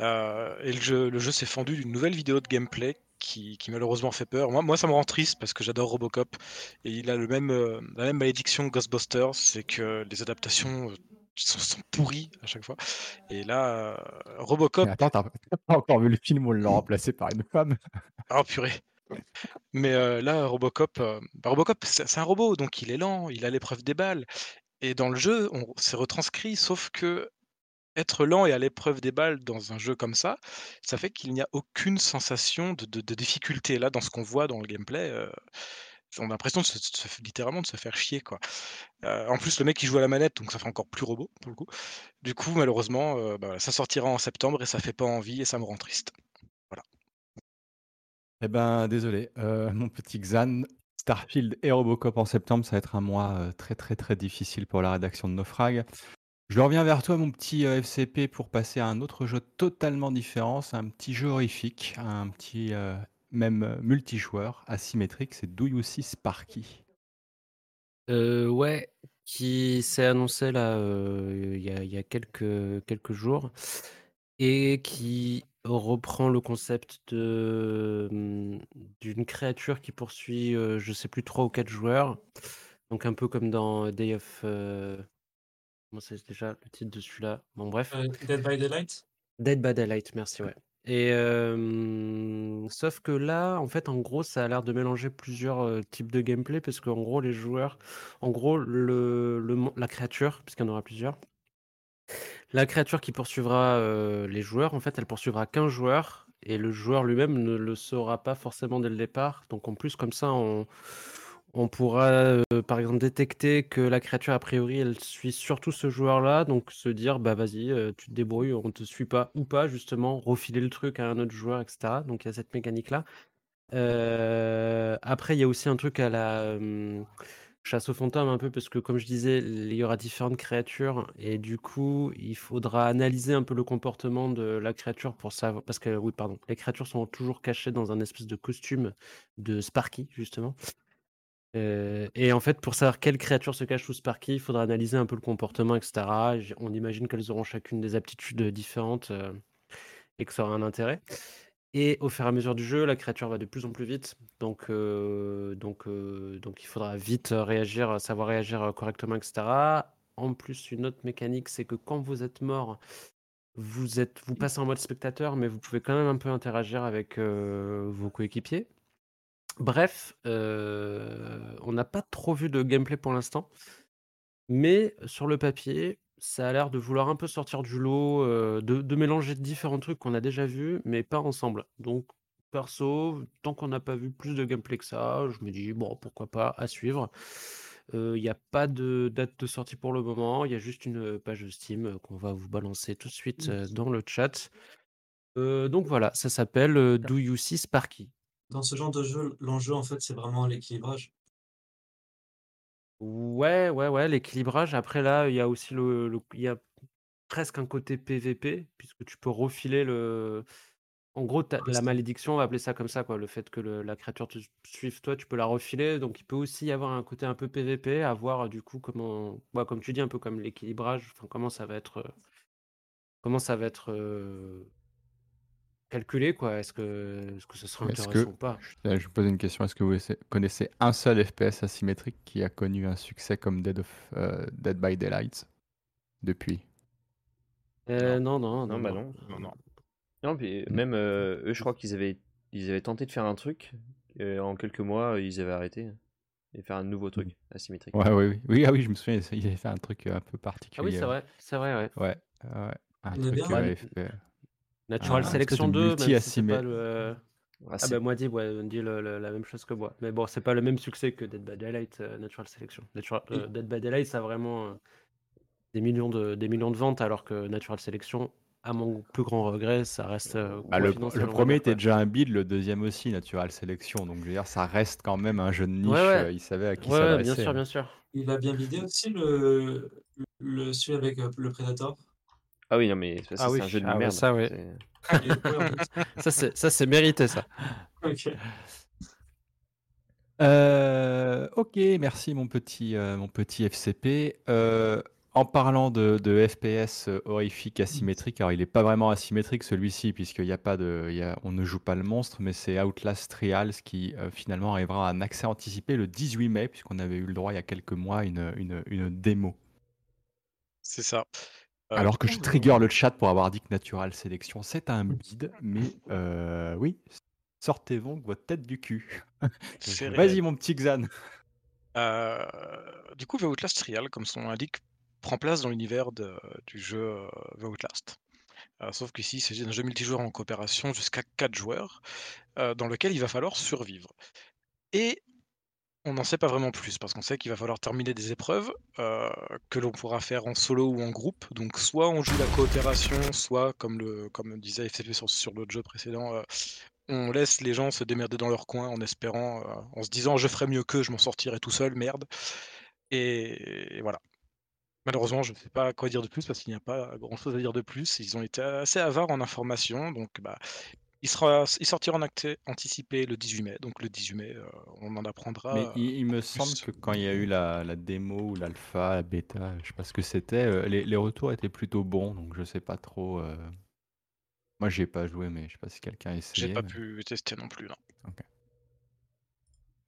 Euh, et le jeu, le jeu s'est fendu d'une nouvelle vidéo de gameplay qui, malheureusement fait peur. Moi, moi, ça me rend triste parce que j'adore Robocop et il a le même, la même malédiction que Ghostbusters, c'est que les adaptations sont, sont, pourris à chaque fois. Et là, euh, Robocop. attends, t'as pas encore vu le film où on l'a remplacé par une femme Oh purée. Mais euh, là, Robocop, euh, bah, Robocop, c'est un robot, donc il est lent, il a l'épreuve des balles. Et dans le jeu, on s'est retranscrit, sauf que être lent et à l'épreuve des balles dans un jeu comme ça, ça fait qu'il n'y a aucune sensation de, de, difficulté. Là, dans ce qu'on voit dans le gameplay, on a l'impression de se, littéralement de se faire chier quoi. Euh, en plus le mec il joue à la manette donc ça fait encore plus robot pour le coup. Du coup malheureusement euh, bah, ça sortira en septembre et ça fait pas envie et ça me rend triste. Voilà. Eh ben désolé euh, mon petit Xan, Starfield et Robocop en septembre ça va être un mois très très très difficile pour la rédaction de Naufrag. Je reviens vers toi mon petit FCP pour passer à un autre jeu totalement différent, c'est un petit jeu horrifique, un petit même euh, multijoueur, asymétrique, c'est Do You See Sparky euh, Ouais, qui s'est annoncé là euh, il y, a, quelques, quelques jours et qui reprend le concept de mmh, d'une créature qui poursuit, je sais plus, trois ou quatre joueurs. Donc un peu comme dans Day of... comment c'est déjà le titre de celui-là? Bon bref. Dead by Daylight? Dead by Daylight, merci, ouais. Et sauf que là, en fait, en gros, ça a l'air de mélanger plusieurs, types de gameplay parce qu'en gros, les joueurs en gros, le la créature, puisqu'il y en aura plusieurs la créature qui poursuivra, les joueurs, en fait, elle poursuivra qu'un joueur et le joueur lui-même ne le saura pas forcément dès le départ. Donc en plus, comme ça, on on pourra, euh, par exemple, détecter que la créature, a priori, elle suit surtout ce joueur-là, donc se dire: «Bah, vas-y, euh, tu te débrouilles, on te suit pas» ou pas justement, refiler le truc à un autre joueur etc. donc il y a cette mécanique-là. Euh, après, il y a aussi un truc à la, chasse aux fantômes un peu parce que comme je disais, il y aura différentes créatures et du coup, il faudra analyser un peu le comportement de la créature pour savoir parce que oui, pardon, les créatures sont toujours cachées dans un espèce de costume de Sparky justement. Euh, et en fait, pour savoir quelle créature se cache sous Sparky, il faudra analyser un peu le comportement, etc. On imagine qu'elles auront chacune des aptitudes différentes euh, et que ça aura un intérêt. Et au fur et à mesure du jeu, la créature va de plus en plus vite. Donc, euh, donc, donc il faudra vite réagir, savoir réagir correctement, etc. En plus, une autre mécanique, c'est que quand vous êtes mort, vous, êtes, vous passez en mode spectateur, mais vous pouvez quand même un peu interagir avec vos coéquipiers. Bref, euh, on n'a pas trop vu de gameplay pour l'instant. Mais sur le papier, ça a l'air de vouloir un peu sortir du lot, de de mélanger différents trucs qu'on a déjà vus, mais pas ensemble. Donc perso, tant qu'on n'a pas vu plus de gameplay que ça, je me dis: «Bon, pourquoi pas, à suivre». Il n'y a pas de date de sortie pour le moment, il y a juste une, page Steam, qu'on va vous balancer tout de suite, dans le chat. donc voilà, ça s'appelle, Do You See Sparky? Dans ce genre de jeu, l'enjeu, en fait, c'est vraiment l'équilibrage. Ouais, ouais, ouais, l'équilibrage. Après là, il y a aussi le il y a presque un côté PVP puisque tu peux refiler le en gros, la malédiction, on va appeler ça comme ça, quoi. Le fait que la créature te suive toi, tu peux la refiler. Donc il peut aussi y avoir un côté un peu PVP, à voir du coup comment bah, comme tu dis, un peu comme l'équilibrage, enfin comment ça va être, comment ça va être, calculé, quoi. Est-ce que est-ce que ce sera intéressant ou pas? je vais poser une question. Est-ce que vous connaissez un seul FPS asymétrique qui a connu un succès comme Dead of euh, Dead by Daylight depuis? Euh, non, non, non, non, bah non. Non, non. Non, puis même euh, eux, je crois qu'ils avaient, ils avaient tenté de faire un truc. en quelques mois, ils avaient arrêté. Et faire un nouveau truc asymétrique. Ouais, oui, oui. Oui, ah oui, je me souviens, ils avaient fait un truc un peu Ah oui, c'est vrai, c'est vrai, ouais. Ouais, ouais. Un est truc bien, Natural Un Selection espèce de 2, même si pas le... Ah, Ah bah moi dit, ouais, on dit le- le- la même chose que moi. Mais bon, c'est pas le même succès que Dead by Daylight, euh, Natural Selection. Natural, euh, Dead by Daylight, ça a vraiment euh, des, millions de, des millions de ventes, alors que Natural Selection, à mon plus grand regret, ça reste euh, Bah, le, le premier était déjà un bid, le deuxième aussi, Natural Selection. Donc, je veux dire, ça reste quand même un jeu de niche. Ouais, ouais. euh, il savait à qui Ouais, ouais, s'adresser. bien sûr, hein. bien sûr. Il a bien vidé aussi le, le celui avec euh, le Predator. Ah oui, non, mais ça, Ah c'est oui, un jeu de ah merde. ça, ouais. Ça, c'est ça, c'est mérité, ça. Ok. Euh, ok, merci mon petit, euh, mon petit FCP. Euh, en parlant de, de FPS horrifique asymétrique, alors il n'est pas vraiment asymétrique celui-ci, puisqu'il y a pas de, il y a- on ne joue pas le monstre, mais c'est Outlast Trials qui euh, finalement arrivera à un accès anticipé le 18 mai, puisqu'on avait eu le droit il y a quelques mois à une, une, une démo. C'est ça. Euh, Alors que je trigger le chat pour avoir dit que Natural Selection c'est un bid, mais euh, oui, sortez donc votre tête du cul. Vas-y mon petit Xan. Euh, du coup, The Outlast Trial, comme son nom l'indique, prend place dans l'univers du jeu The Outlast. Euh, sauf qu'ici, il s'agit d'un jeu multijoueur en coopération jusqu'à 4 joueurs, dans lequel il va falloir survivre. Et on n'en sait pas vraiment plus, parce qu'on sait qu'il va falloir terminer des épreuves euh, que l'on pourra faire en solo ou en groupe. Donc soit on joue la coopération, soit, comme, le, comme disait FCP sur, sur l'autre jeu précédent, euh, on laisse les gens se démerder dans leur coin en espérant, euh, en se disant je ferai mieux qu'eux, je m'en sortirai tout seul, merde. Et, et voilà. Malheureusement, je ne sais pas quoi dire de plus parce qu'il n'y a pas grand chose à dire de plus. Ils ont été assez avares en informations, donc bah, il, sera, il sortira en acte anticipé le 18 mai. Donc le 18 mai, euh, on en apprendra. Mais euh, il, il me plus. semble que quand il y a eu la, la démo ou l'alpha, la bêta, je sais pas ce que c'était, euh, les, les retours étaient plutôt bons, donc je sais pas trop. euh, Moi j'y ai pas joué, mais je sais pas si quelqu'un a essayé. J'ai pas mais- pu tester non plus. Non.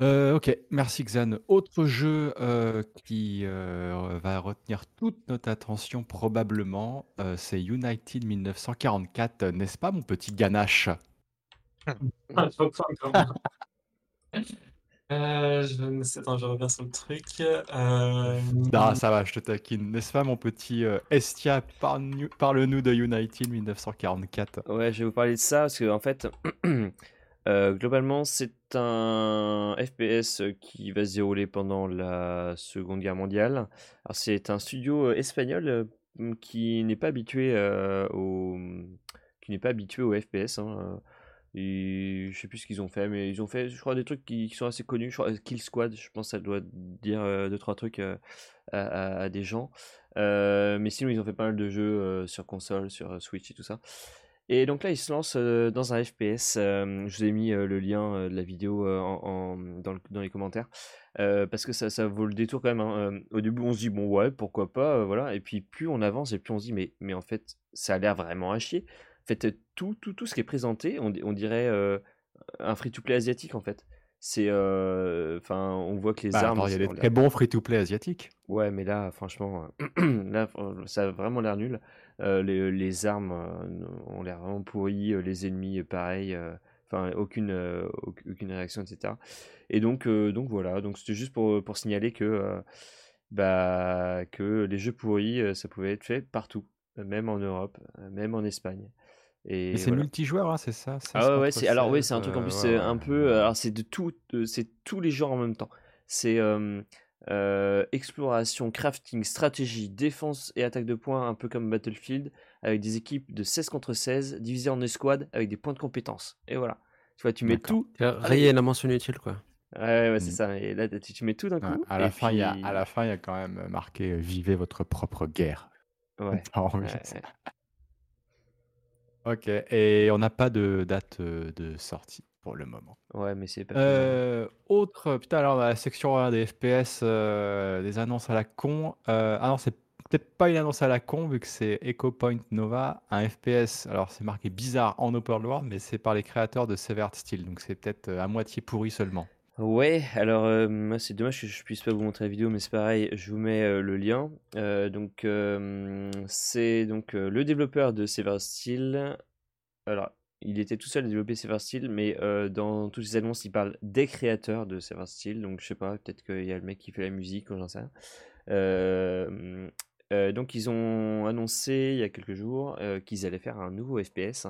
Euh, ok, merci Xan. Autre jeu euh, qui euh, va retenir toute notre attention probablement, euh, c'est United 1944, n'est-ce pas mon petit ganache? Ah, je. Euh, ne sais, attends, je reviens sur le truc. Euh, Ah, ça va, je te taquine. N'est-ce pas mon petit euh, Estia, parle-nous parle-nous de United 1944 Ouais, je vais vous parler de ça parce que en fait, euh, globalement, c'est un FPS qui va se dérouler pendant la Seconde Guerre mondiale. Alors, c'est un studio euh, espagnol euh, qui n'est pas habitué euh, au qui n'est pas habitué au FPS. Hein. euh, Et je sais plus ce qu'ils ont fait, mais ils ont fait, je crois, des trucs qui, sont assez connus. Je crois, euh, Kill Squad, je pense que ça doit dire euh, deux trois trucs euh, à, des gens. Euh, mais sinon, ils ont fait pas mal de jeux euh, sur console, sur euh, Switch et tout ça. Et donc là, ils se lancent euh, dans un FPS. je vous ai mis le lien de la vidéo dans, le- dans les commentaires. parce que ça, ça vaut le détour quand même. hein. Au début, on se dit, bon, ouais, pourquoi pas, voilà. Et puis, plus on avance, et plus on se dit, mais, mais en fait, ça a l'air vraiment à chier. En fait, tout, tout, tout ce qui est présenté, on, di- on dirait un free-to-play asiatique, en fait. C'est. euh, Enfin, on voit que les Bah, armes. il y a des très bons free-to-play asiatiques. Ouais, mais là, franchement, euh, là, ça a vraiment l'air nul. Euh, les, les armes euh, ont l'air vraiment pourries, euh, les ennemis, euh, pareil. euh, enfin aucune, aucune réaction, etc. Et donc, donc voilà, donc c'était juste pour, pour signaler que, bah, que les jeux pourris, ça pouvait être fait partout, même en Europe, même en Espagne. Et c'est multijoueur, hein, c'est ça Ah ouais, c'est alors oui, c'est un truc en plus, c'est un peu, alors c'est de tout, c'est tous les joueurs en même temps. C'est exploration, crafting, stratégie, défense et attaque de points, un peu comme Battlefield, avec des équipes de 16 contre 16, divisées en escouades avec des points de compétence. Et voilà. Tu vois, tu mets tout. Rayer la mention utile, quoi. Ouais, ouais c'est mmh. ça. Et là, tu, mets tout d'un coup. à, la fin, il y a, à la fin, il y a quand même marqué Vivez votre propre guerre. Ouais. ok. Et on n'a pas de date de sortie pour le moment. Ouais, mais c'est pas. Euh, autre, putain, alors la section des FPS, euh, des annonces à la con. Euh, ah non, c'est peut-être pas une annonce à la con vu que c'est Echo Point Nova, un FPS. Alors c'est marqué bizarre en open world, mais c'est par les créateurs de Severed Steel, donc c'est peut-être à moitié pourri seulement. Ouais, alors moi c'est dommage que je puisse pas vous montrer la vidéo, mais c'est pareil, je vous mets le lien. donc c'est donc le développeur de Severed Steel. Alors il était tout seul à développer Sever Steel, mais euh, dans toutes les annonces, il parle des créateurs de Sever Steel. Donc, je sais pas, peut-être qu'il y a le mec qui fait la musique ou j'en sais rien. Euh, euh, donc, ils ont annoncé il y a quelques jours qu'ils allaient faire un nouveau FPS,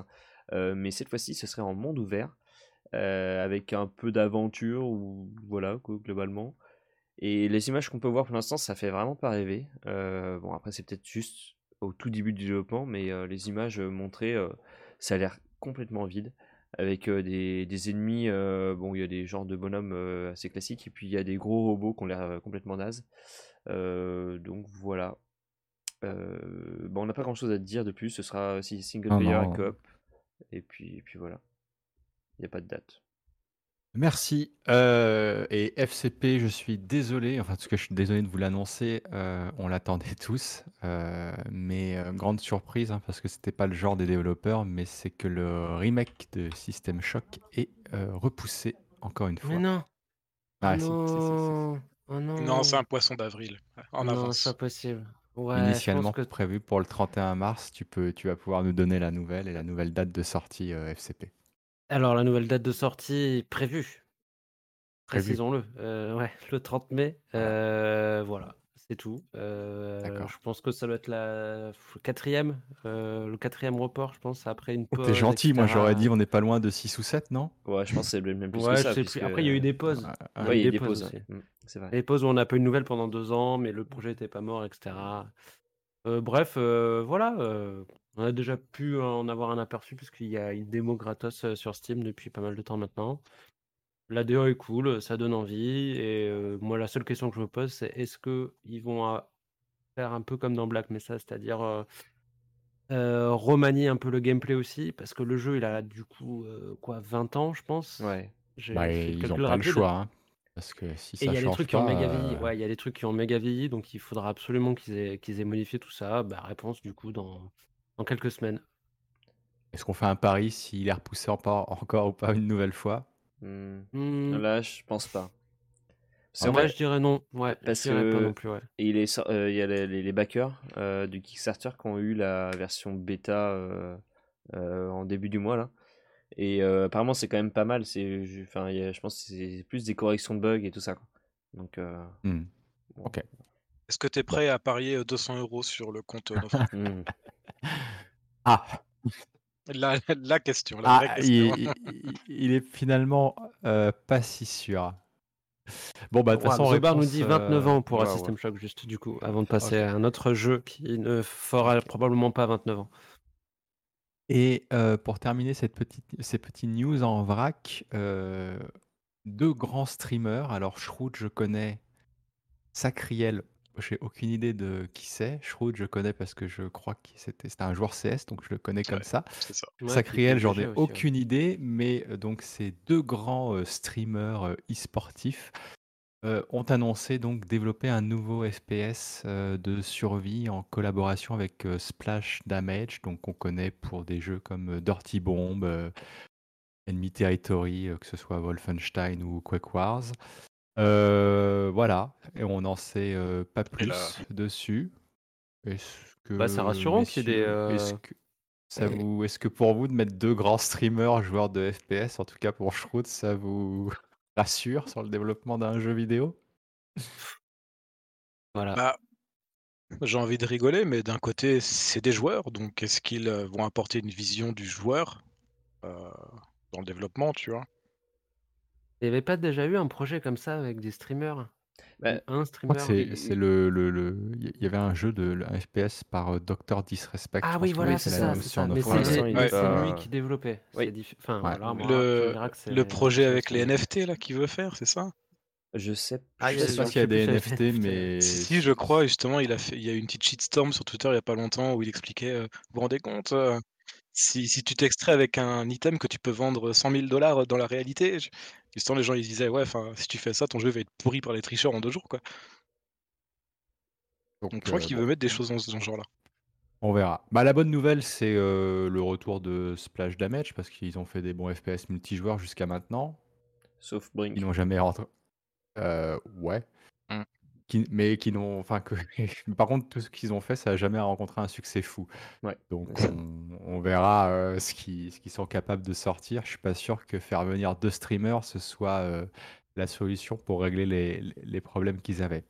mais cette fois-ci, ce serait en monde ouvert, avec un peu d'aventure, ou voilà, globalement. Et les images qu'on peut voir pour l'instant, ça fait vraiment pas rêver. bon, après, c'est peut-être juste au tout début du développement, mais les images montrées, ça a l'air complètement vide avec des, des, ennemis, bon il y a des genres de bonhommes assez classiques et puis il y a des gros robots qui ont l'air complètement nazes. donc voilà. bon on n'a pas grand chose à dire de plus, ce sera aussi single player et coop. Et puis, et puis voilà. Il n'y a pas de date. Merci. Euh, et FCP, je suis désolé, enfin, tout que je suis désolé de vous l'annoncer, euh, on l'attendait tous, euh, mais grande surprise, hein, parce que c'était pas le genre des développeurs, mais c'est que le remake de System Shock est repoussé encore une fois. Mais non. Ah, non. Oh non. c'est un poisson d'avril. En non, c'est pas possible. Initialement prévu pour le 31 mars, tu peux, tu vas pouvoir nous donner la nouvelle et la nouvelle date de sortie FCP. Alors, la nouvelle date de sortie prévue, précisons-le, euh, ouais, le 30 mai, euh, voilà, c'est tout. Euh, je pense que ça doit être la quatrième, le quatrième report, je pense, après une oh, t'es gentil, moi j'aurais dit on n'est pas loin de 6 ou 7, non? Ouais, je pense que c'est même plus que ça, Après, il y a eu des pauses. Ouais, il y a eu des pauses, aussi. Mmh, c'est vrai. Des pauses où on n'a pas eu de nouvelles pendant deux ans, mais le projet n'était pas mort, etc. bref, voilà, on a déjà pu en avoir un aperçu puisqu'il y a une démo gratos sur Steam depuis pas mal de temps maintenant. La démo est cool, ça donne envie. Et moi, la seule question que je me pose, c'est est-ce qu'ils vont faire un peu comme dans Black Mesa, c'est-à-dire remanier un peu le gameplay aussi? Parce que le jeu, il a du coup quoi 20 ans, je pense? Ouais. Bah, ils n'ont pas le choix. Hein, parce que si ça et il y a des trucs qui ont méga vieilli. Ouais, il y a des trucs qui ont méga vieilli, donc il faudra absolument qu'ils aient, qu'ils aient modifié tout ça. Bah, réponse du coup dans dans quelques semaines. Est-ce qu'on fait un pari s'il est repoussé encore, encore ou pas une nouvelle fois? Hmm. Hmm. Là, je pense pas. En vrai, je dirais non. Ouais, parce que pas non plus, ouais. il, est, euh, il y a les, backers euh, du Kickstarter qui ont eu la version bêta euh, en début du mois là. Et apparemment, c'est quand même pas mal. C'est, enfin, je pense que c'est plus des corrections de bugs et tout ça. Quoi. Donc, hmm. ok. Est-ce que tu es prêt à parier 200 euros sur le compte Ah! La la question, la vraie ah, question. il est finalement, euh, pas si sûr. Bon, bah, de toute façon, nous dit 29 euh, ans pour un System Shock, juste du coup, avant de passer à un autre jeu qui ne fera probablement pas 29 ans. Et euh, pour terminer cette petite ces petites news en vrac, deux grands streamers. Alors Shroud, je connais. Sacriel, j'ai aucune idée de qui c'est. Shroud, je connais parce que je crois que c'était un joueur CS, donc je le connais comme ça. c'est ça. Sacriel, j'en ai aucune idée, mais euh, donc ces deux grands euh, streamers euh, e-sportifs ont annoncé donc développer un nouveau FPS de survie en collaboration avec Splash Damage, donc on connaît pour des jeux comme Dirty Bomb, Enemy Territory, que ce soit Wolfenstein ou Quake Wars. Euh, voilà, et on n'en sait euh, pas plus dessus. Bah, c'est rassurant qu'il y ait des, euh, Ça Et- vous, est-ce que pour vous de mettre deux grands streamers joueurs de FPS, en tout cas pour Shroud, ça vous rassure sur le développement d'un jeu vidéo? Voilà. Bah, j'ai envie de rigoler, mais d'un côté, c'est des joueurs, donc est-ce qu'ils vont apporter une vision du joueur euh, dans le développement, tu vois? Il n'y avait pas déjà eu un projet comme ça avec des streamers? Bah, Un Je crois que streamer c'est le, le, le- Il y avait un jeu de le- un FPS par Dr Disrespect. Ah je oui, voilà, c'est c'est ça, c'est ça. Mais c'est mais lui qui développait. Oui. C'est diff- Enfin, Ouais. voilà, moi, tu Le, verras que c'est le projet avec les NFT là qu'il veut faire, c'est ça? Je sais, Ah, je il y a- Je sais sais pas pas. s'il y a je des plus NFT, mais Si, je crois, justement, il a fait, il y a eu une petite shitstorm sur Twitter il y a pas longtemps où il expliquait, euh, vous vous rendez compte, euh, si, si tu t'extrais avec un item que tu peux vendre 100 000 dollars dans la réalité, je- justement, les gens ils disaient, ouais, enfin, si tu fais ça, ton jeu va être pourri par les tricheurs en deux jours, quoi. donc, Donc je crois euh, qu'il bon, veut mettre des choses dans ce genre-là. on verra. Bah, la bonne nouvelle, c'est euh, le retour de Splash Damage parce qu'ils ont fait des bons FPS multijoueurs jusqu'à maintenant. Sauf Ils Brink. n'ont jamais rentré. Euh, ouais. Mm. Qui- mais qui n'ont. Enfin, que. Par contre, tout ce qu'ils ont fait, ça n'a jamais rencontré un succès fou. Ouais. Donc, on, on verra euh, ce qu'ils ce sont capables de sortir. Je suis pas sûr que faire venir deux streamers, ce soit euh, la solution pour régler les, problèmes qu'ils avaient.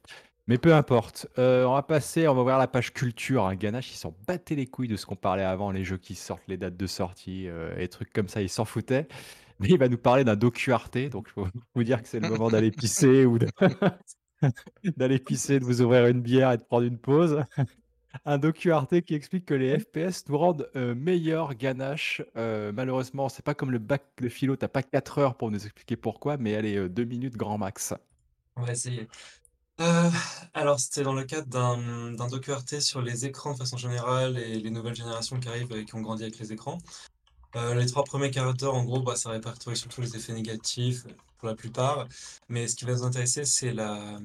Mais peu importe. Euh, on va passer, on va voir la page culture. Hein. Ganache, ils s'en battaient les couilles de ce qu'on parlait avant, les jeux qui sortent, les dates de sortie, et trucs comme ça, ils s'en foutaient. Mais il va nous parler d'un docu Arte, donc il faut vous dire que c'est le moment d'aller pisser ou de- d'aller pisser, de vous ouvrir une bière et de prendre une pause. Un docu Arte qui explique que les FPS nous rendent euh, meilleurs ganache. Euh, malheureusement, c'est pas comme le bac de philo, t'as pas 4 heures pour nous expliquer pourquoi, mais allez, 2 minutes grand max. On va essayer. Euh, alors, c'était dans le cadre d'un d'un docu Arte sur les écrans de façon générale et les nouvelles générations qui arrivent et qui ont grandi avec les écrans. Euh, les trois premiers d'heure, en gros, bah, ça répertorie surtout les effets négatifs pour la plupart. Mais ce qui va nous intéresser, c'est la,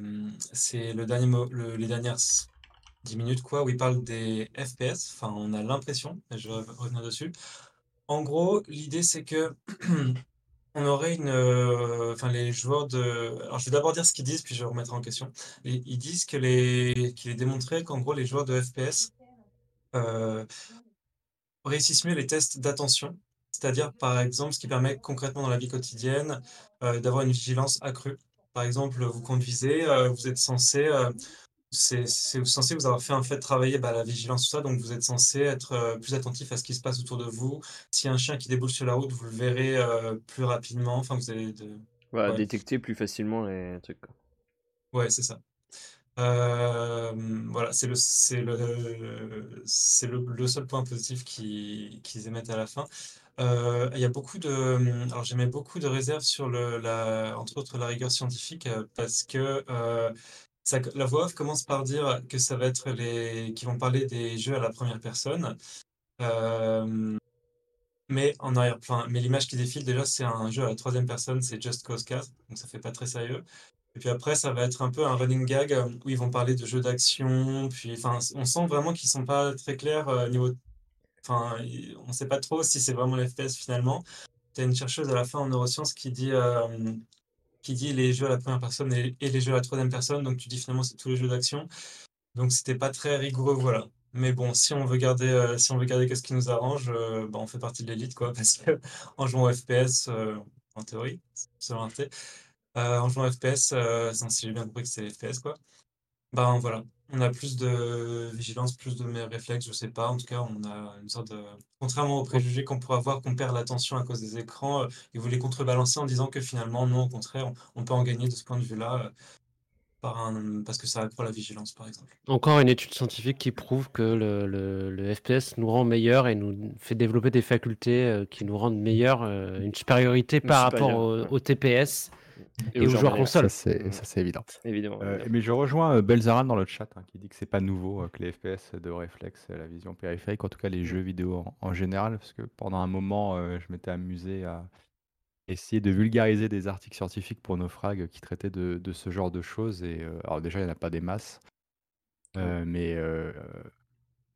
c'est le dernier les dernières 10 minutes, quoi, où il parle des FPS. Enfin, on a l'impression, je vais revenir dessus. En gros, l'idée, c'est que on aurait une. euh, Enfin, les joueurs de. Alors, je vais d'abord dire ce qu'ils disent, puis je remettrai en question. Ils disent que les... qu'il est démontré qu'en gros, les joueurs de FPS euh, réussissent mieux les tests d'attention. C'est-à-dire, par exemple, ce qui permet concrètement dans la vie quotidienne euh, d'avoir une vigilance accrue. Par exemple, vous conduisez, euh, vous êtes censé. euh, c'est censé vous avoir fait un fait travailler bah, la vigilance, tout ça, donc vous êtes censé être plus attentif à ce qui se passe autour de vous. Y a un chien qui déboule sur la route, vous le verrez plus rapidement. Enfin, vous avez de... Ouais. détecter plus facilement les trucs. Ouais, c'est ça. Euh, voilà, c'est le, le, le, le seul point positif qui- qu'ils émettent à la fin. Euh, il y a beaucoup de, alors j'émets beaucoup de réserves sur le, la, entre autres la rigueur scientifique euh, parce que euh, la voix off commence par dire que ça va être les, qui vont parler des jeux à la première personne. Mais en arrière-plan, mais l'image qui défile déjà, c'est un jeu à la troisième personne, c'est Just Cause 4, donc ça fait pas très sérieux. Et puis après, ça va être un peu un running gag euh, où ils vont parler de jeux d'action. Puis, enfin, on sent vraiment qu'ils sont pas très clairs euh, niveau. Enfin, on sait pas trop si c'est vraiment l'FPS finalement. Tu as une chercheuse à la fin en neurosciences qui dit, euh, qui dit les jeux à la première personne et, les jeux à la troisième personne. Donc tu dis finalement c'est tous les jeux d'action. Donc c'était pas très rigoureux, voilà. Mais bon, si on veut garder, si on veut garder qu'est-ce qui nous arrange, euh, bah, on fait partie de l'élite, quoi. Parce que en jouant au FPS, en théorie, selon Arte, euh, en jouant FPS, euh, si j'ai bien compris que c'est FPS, quoi. Ben voilà, on a plus de vigilance, plus de meilleurs réflexes, je sais pas. En tout cas, on a une sorte de. Contrairement aux préjugés qu'on pourrait avoir, qu'on perd l'attention à cause des écrans, euh, ils voulaient contrebalancer en disant que finalement, non, au contraire, on, on peut en gagner de ce point de vue-là, euh, par un... parce que ça accroît la vigilance, par exemple. Encore une étude scientifique qui prouve que le, le- le FPS nous rend meilleurs et nous fait développer des facultés euh, qui nous rendent meilleurs, euh, une supériorité Une par rapport supérieure, au, ouais. au TPS et, aux joueurs derrière, console. Ça, c'est ça, c'est évident. Évidemment. Euh, évidemment. mais je rejoins euh, Belzaran dans le chat hein, qui dit que c'est pas nouveau euh, que les FPS de réflexe, euh, la vision périphérique, en tout cas les jeux vidéo en, en général, parce que pendant un moment, euh, je m'étais amusé à essayer de vulgariser des articles scientifiques pour nos frags qui traitaient de, de ce genre de choses. Et euh, alors déjà, il n'y en a pas des masses, euh, mais euh,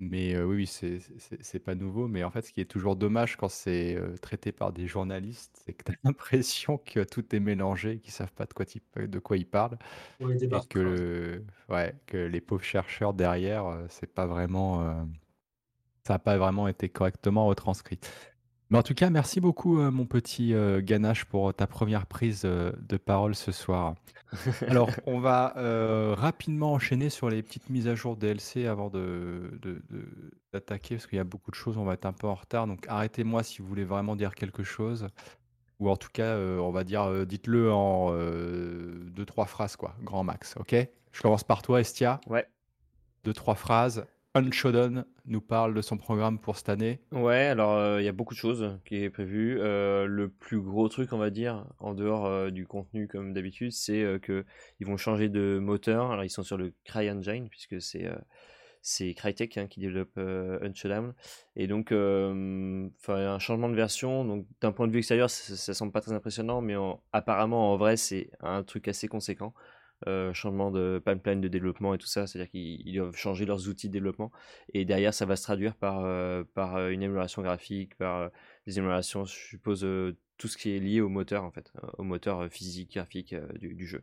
mais oui, oui, c'est c'est- c'est pas nouveau. Mais en fait, ce qui est toujours dommage quand c'est traité par des journalistes, c'est que tu as l'impression que tout est mélangé, qu'ils savent pas de quoi, ils- de quoi ils parlent. Et que, crades. le- ouais, que les pauvres chercheurs derrière, c'est pas vraiment, ça n'a pas vraiment été correctement retranscrit. Mais en tout cas, merci beaucoup, euh, mon petit euh, Ganache, pour ta première prise euh, de parole ce soir. Alors, on va rapidement enchaîner sur les petites mises à jour DLC avant de, d'attaquer, parce qu'il y a beaucoup de choses, on va être un peu en retard. Donc, arrêtez-moi si vous voulez vraiment dire quelque chose. Ou en tout cas, on va dire, dites-le en deux, trois phrases, quoi, grand max. Ok? Je commence par toi, Estia. Ouais. Deux, trois phrases. Unshodden nous parle de son programme pour cette année. Ouais, alors euh, il y a beaucoup de choses qui est prévu. Euh, le plus gros truc, on va dire, en dehors euh, du contenu comme d'habitude, c'est que ils vont changer de moteur. Alors ils sont sur le CryEngine puisque c'est c'est Crytek hein, qui développe Unshodden. Et donc, un changement de version. Donc, d'un point de vue extérieur, ça, ça, semble pas très impressionnant, mais apparemment, en vrai, c'est un truc assez conséquent. Euh, changement de pipeline de développement et tout ça, c'est-à-dire qu'ils doivent changer leurs outils de développement et derrière ça va se traduire par, euh, par euh, une amélioration graphique, par des améliorations, je suppose, tout ce qui est lié au moteur en fait, au moteur physique, graphique du, jeu.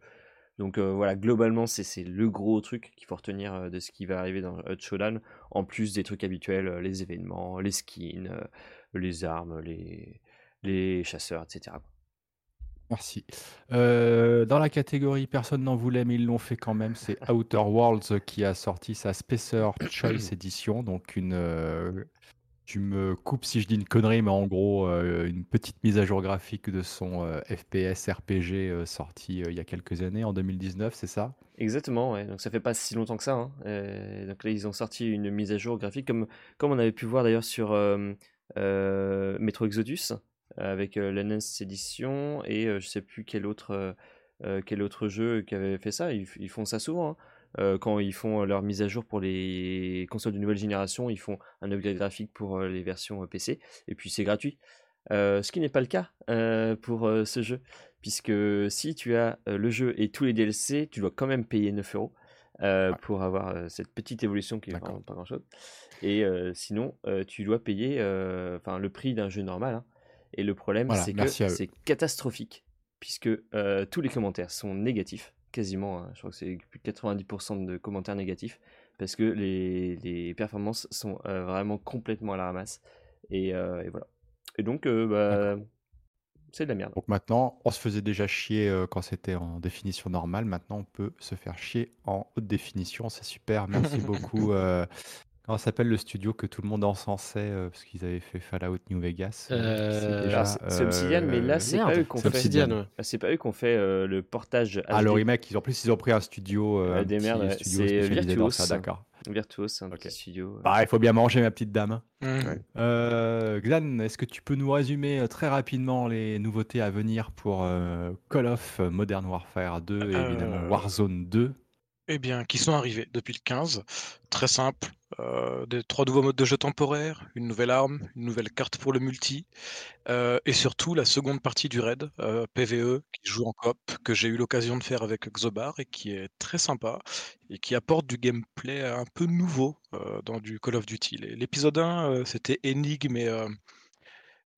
Donc voilà, globalement c'est le gros truc qu'il faut retenir de ce qui va arriver dans Showdown, en plus des trucs habituels, les événements, les skins, les armes, les, les chasseurs, etc. Merci. Euh, dans la catégorie personne n'en voulait, mais ils l'ont fait quand même, c'est Outer Worlds qui a sorti sa Spacer Choice Edition. Donc, une. Euh, tu me coupes si je dis une connerie, mais en gros, euh, une petite mise à jour graphique de son FPS RPG sorti il y a quelques années, en 2019, c'est ça? Exactement, ouais. Donc ça fait pas si longtemps que ça. Hein. donc là, ils ont sorti une mise à jour graphique, comme, comme on avait pu voir d'ailleurs sur Metro Exodus avec euh, la NES édition et euh, je sais plus quel autre, euh, quel autre jeu qui avait fait ça. Ils, font ça souvent. Hein. quand ils font leur mise à jour pour les consoles de nouvelle génération, ils font un upgrade graphique pour les versions PC et puis c'est gratuit. ce qui n'est pas le cas pour ce jeu, puisque si tu as le jeu et tous les DLC, tu dois quand même payer 9 euros pour avoir cette petite évolution qui n'est pas grand chose. Et sinon, tu dois payer enfin le prix d'un jeu normal. Hein. Et le problème, c'est que c'est catastrophique, puisque euh, tous les commentaires sont négatifs, quasiment. Hein. je crois que c'est plus de 90% de commentaires négatifs, parce que les, les performances sont euh, vraiment complètement à la ramasse. Et, euh, voilà. Et donc, bah, c'est de la merde. Donc maintenant, on se faisait déjà chier quand c'était en définition normale. Maintenant, on peut se faire chier en haute définition. C'est super. Merci beaucoup. Comment s'appelle le studio que tout le monde encensait euh, parce qu'ils avaient fait Fallout New Vegas euh, C'est Obsidian, mais là c'est pas eux qu'on fait. Obsidian, C'est pas eux qu'on fait le portage. Ah, le remake, ils, en plus ils ont pris un studio. Euh, des merdes, c'est Virtuos. D'accord. Virtuos, c'est un petit studio. Bah, il faut bien manger, ma petite dame. Mmh. Glan, est-ce que tu peux nous résumer très rapidement les nouveautés à venir pour Call of Modern Warfare 2 et évidemment Warzone 2 eh bien, qui sont arrivés depuis le 15. Très simple. Euh, des trois nouveaux modes de jeu temporaires, une nouvelle arme, une nouvelle carte pour le multi, euh, et surtout la seconde partie du raid, euh, PVE, qui joue en coop, que j'ai eu l'occasion de faire avec Xobar et qui est très sympa et qui apporte du gameplay un peu nouveau dans du Call of Duty. L'épisode 1, c'était énigme et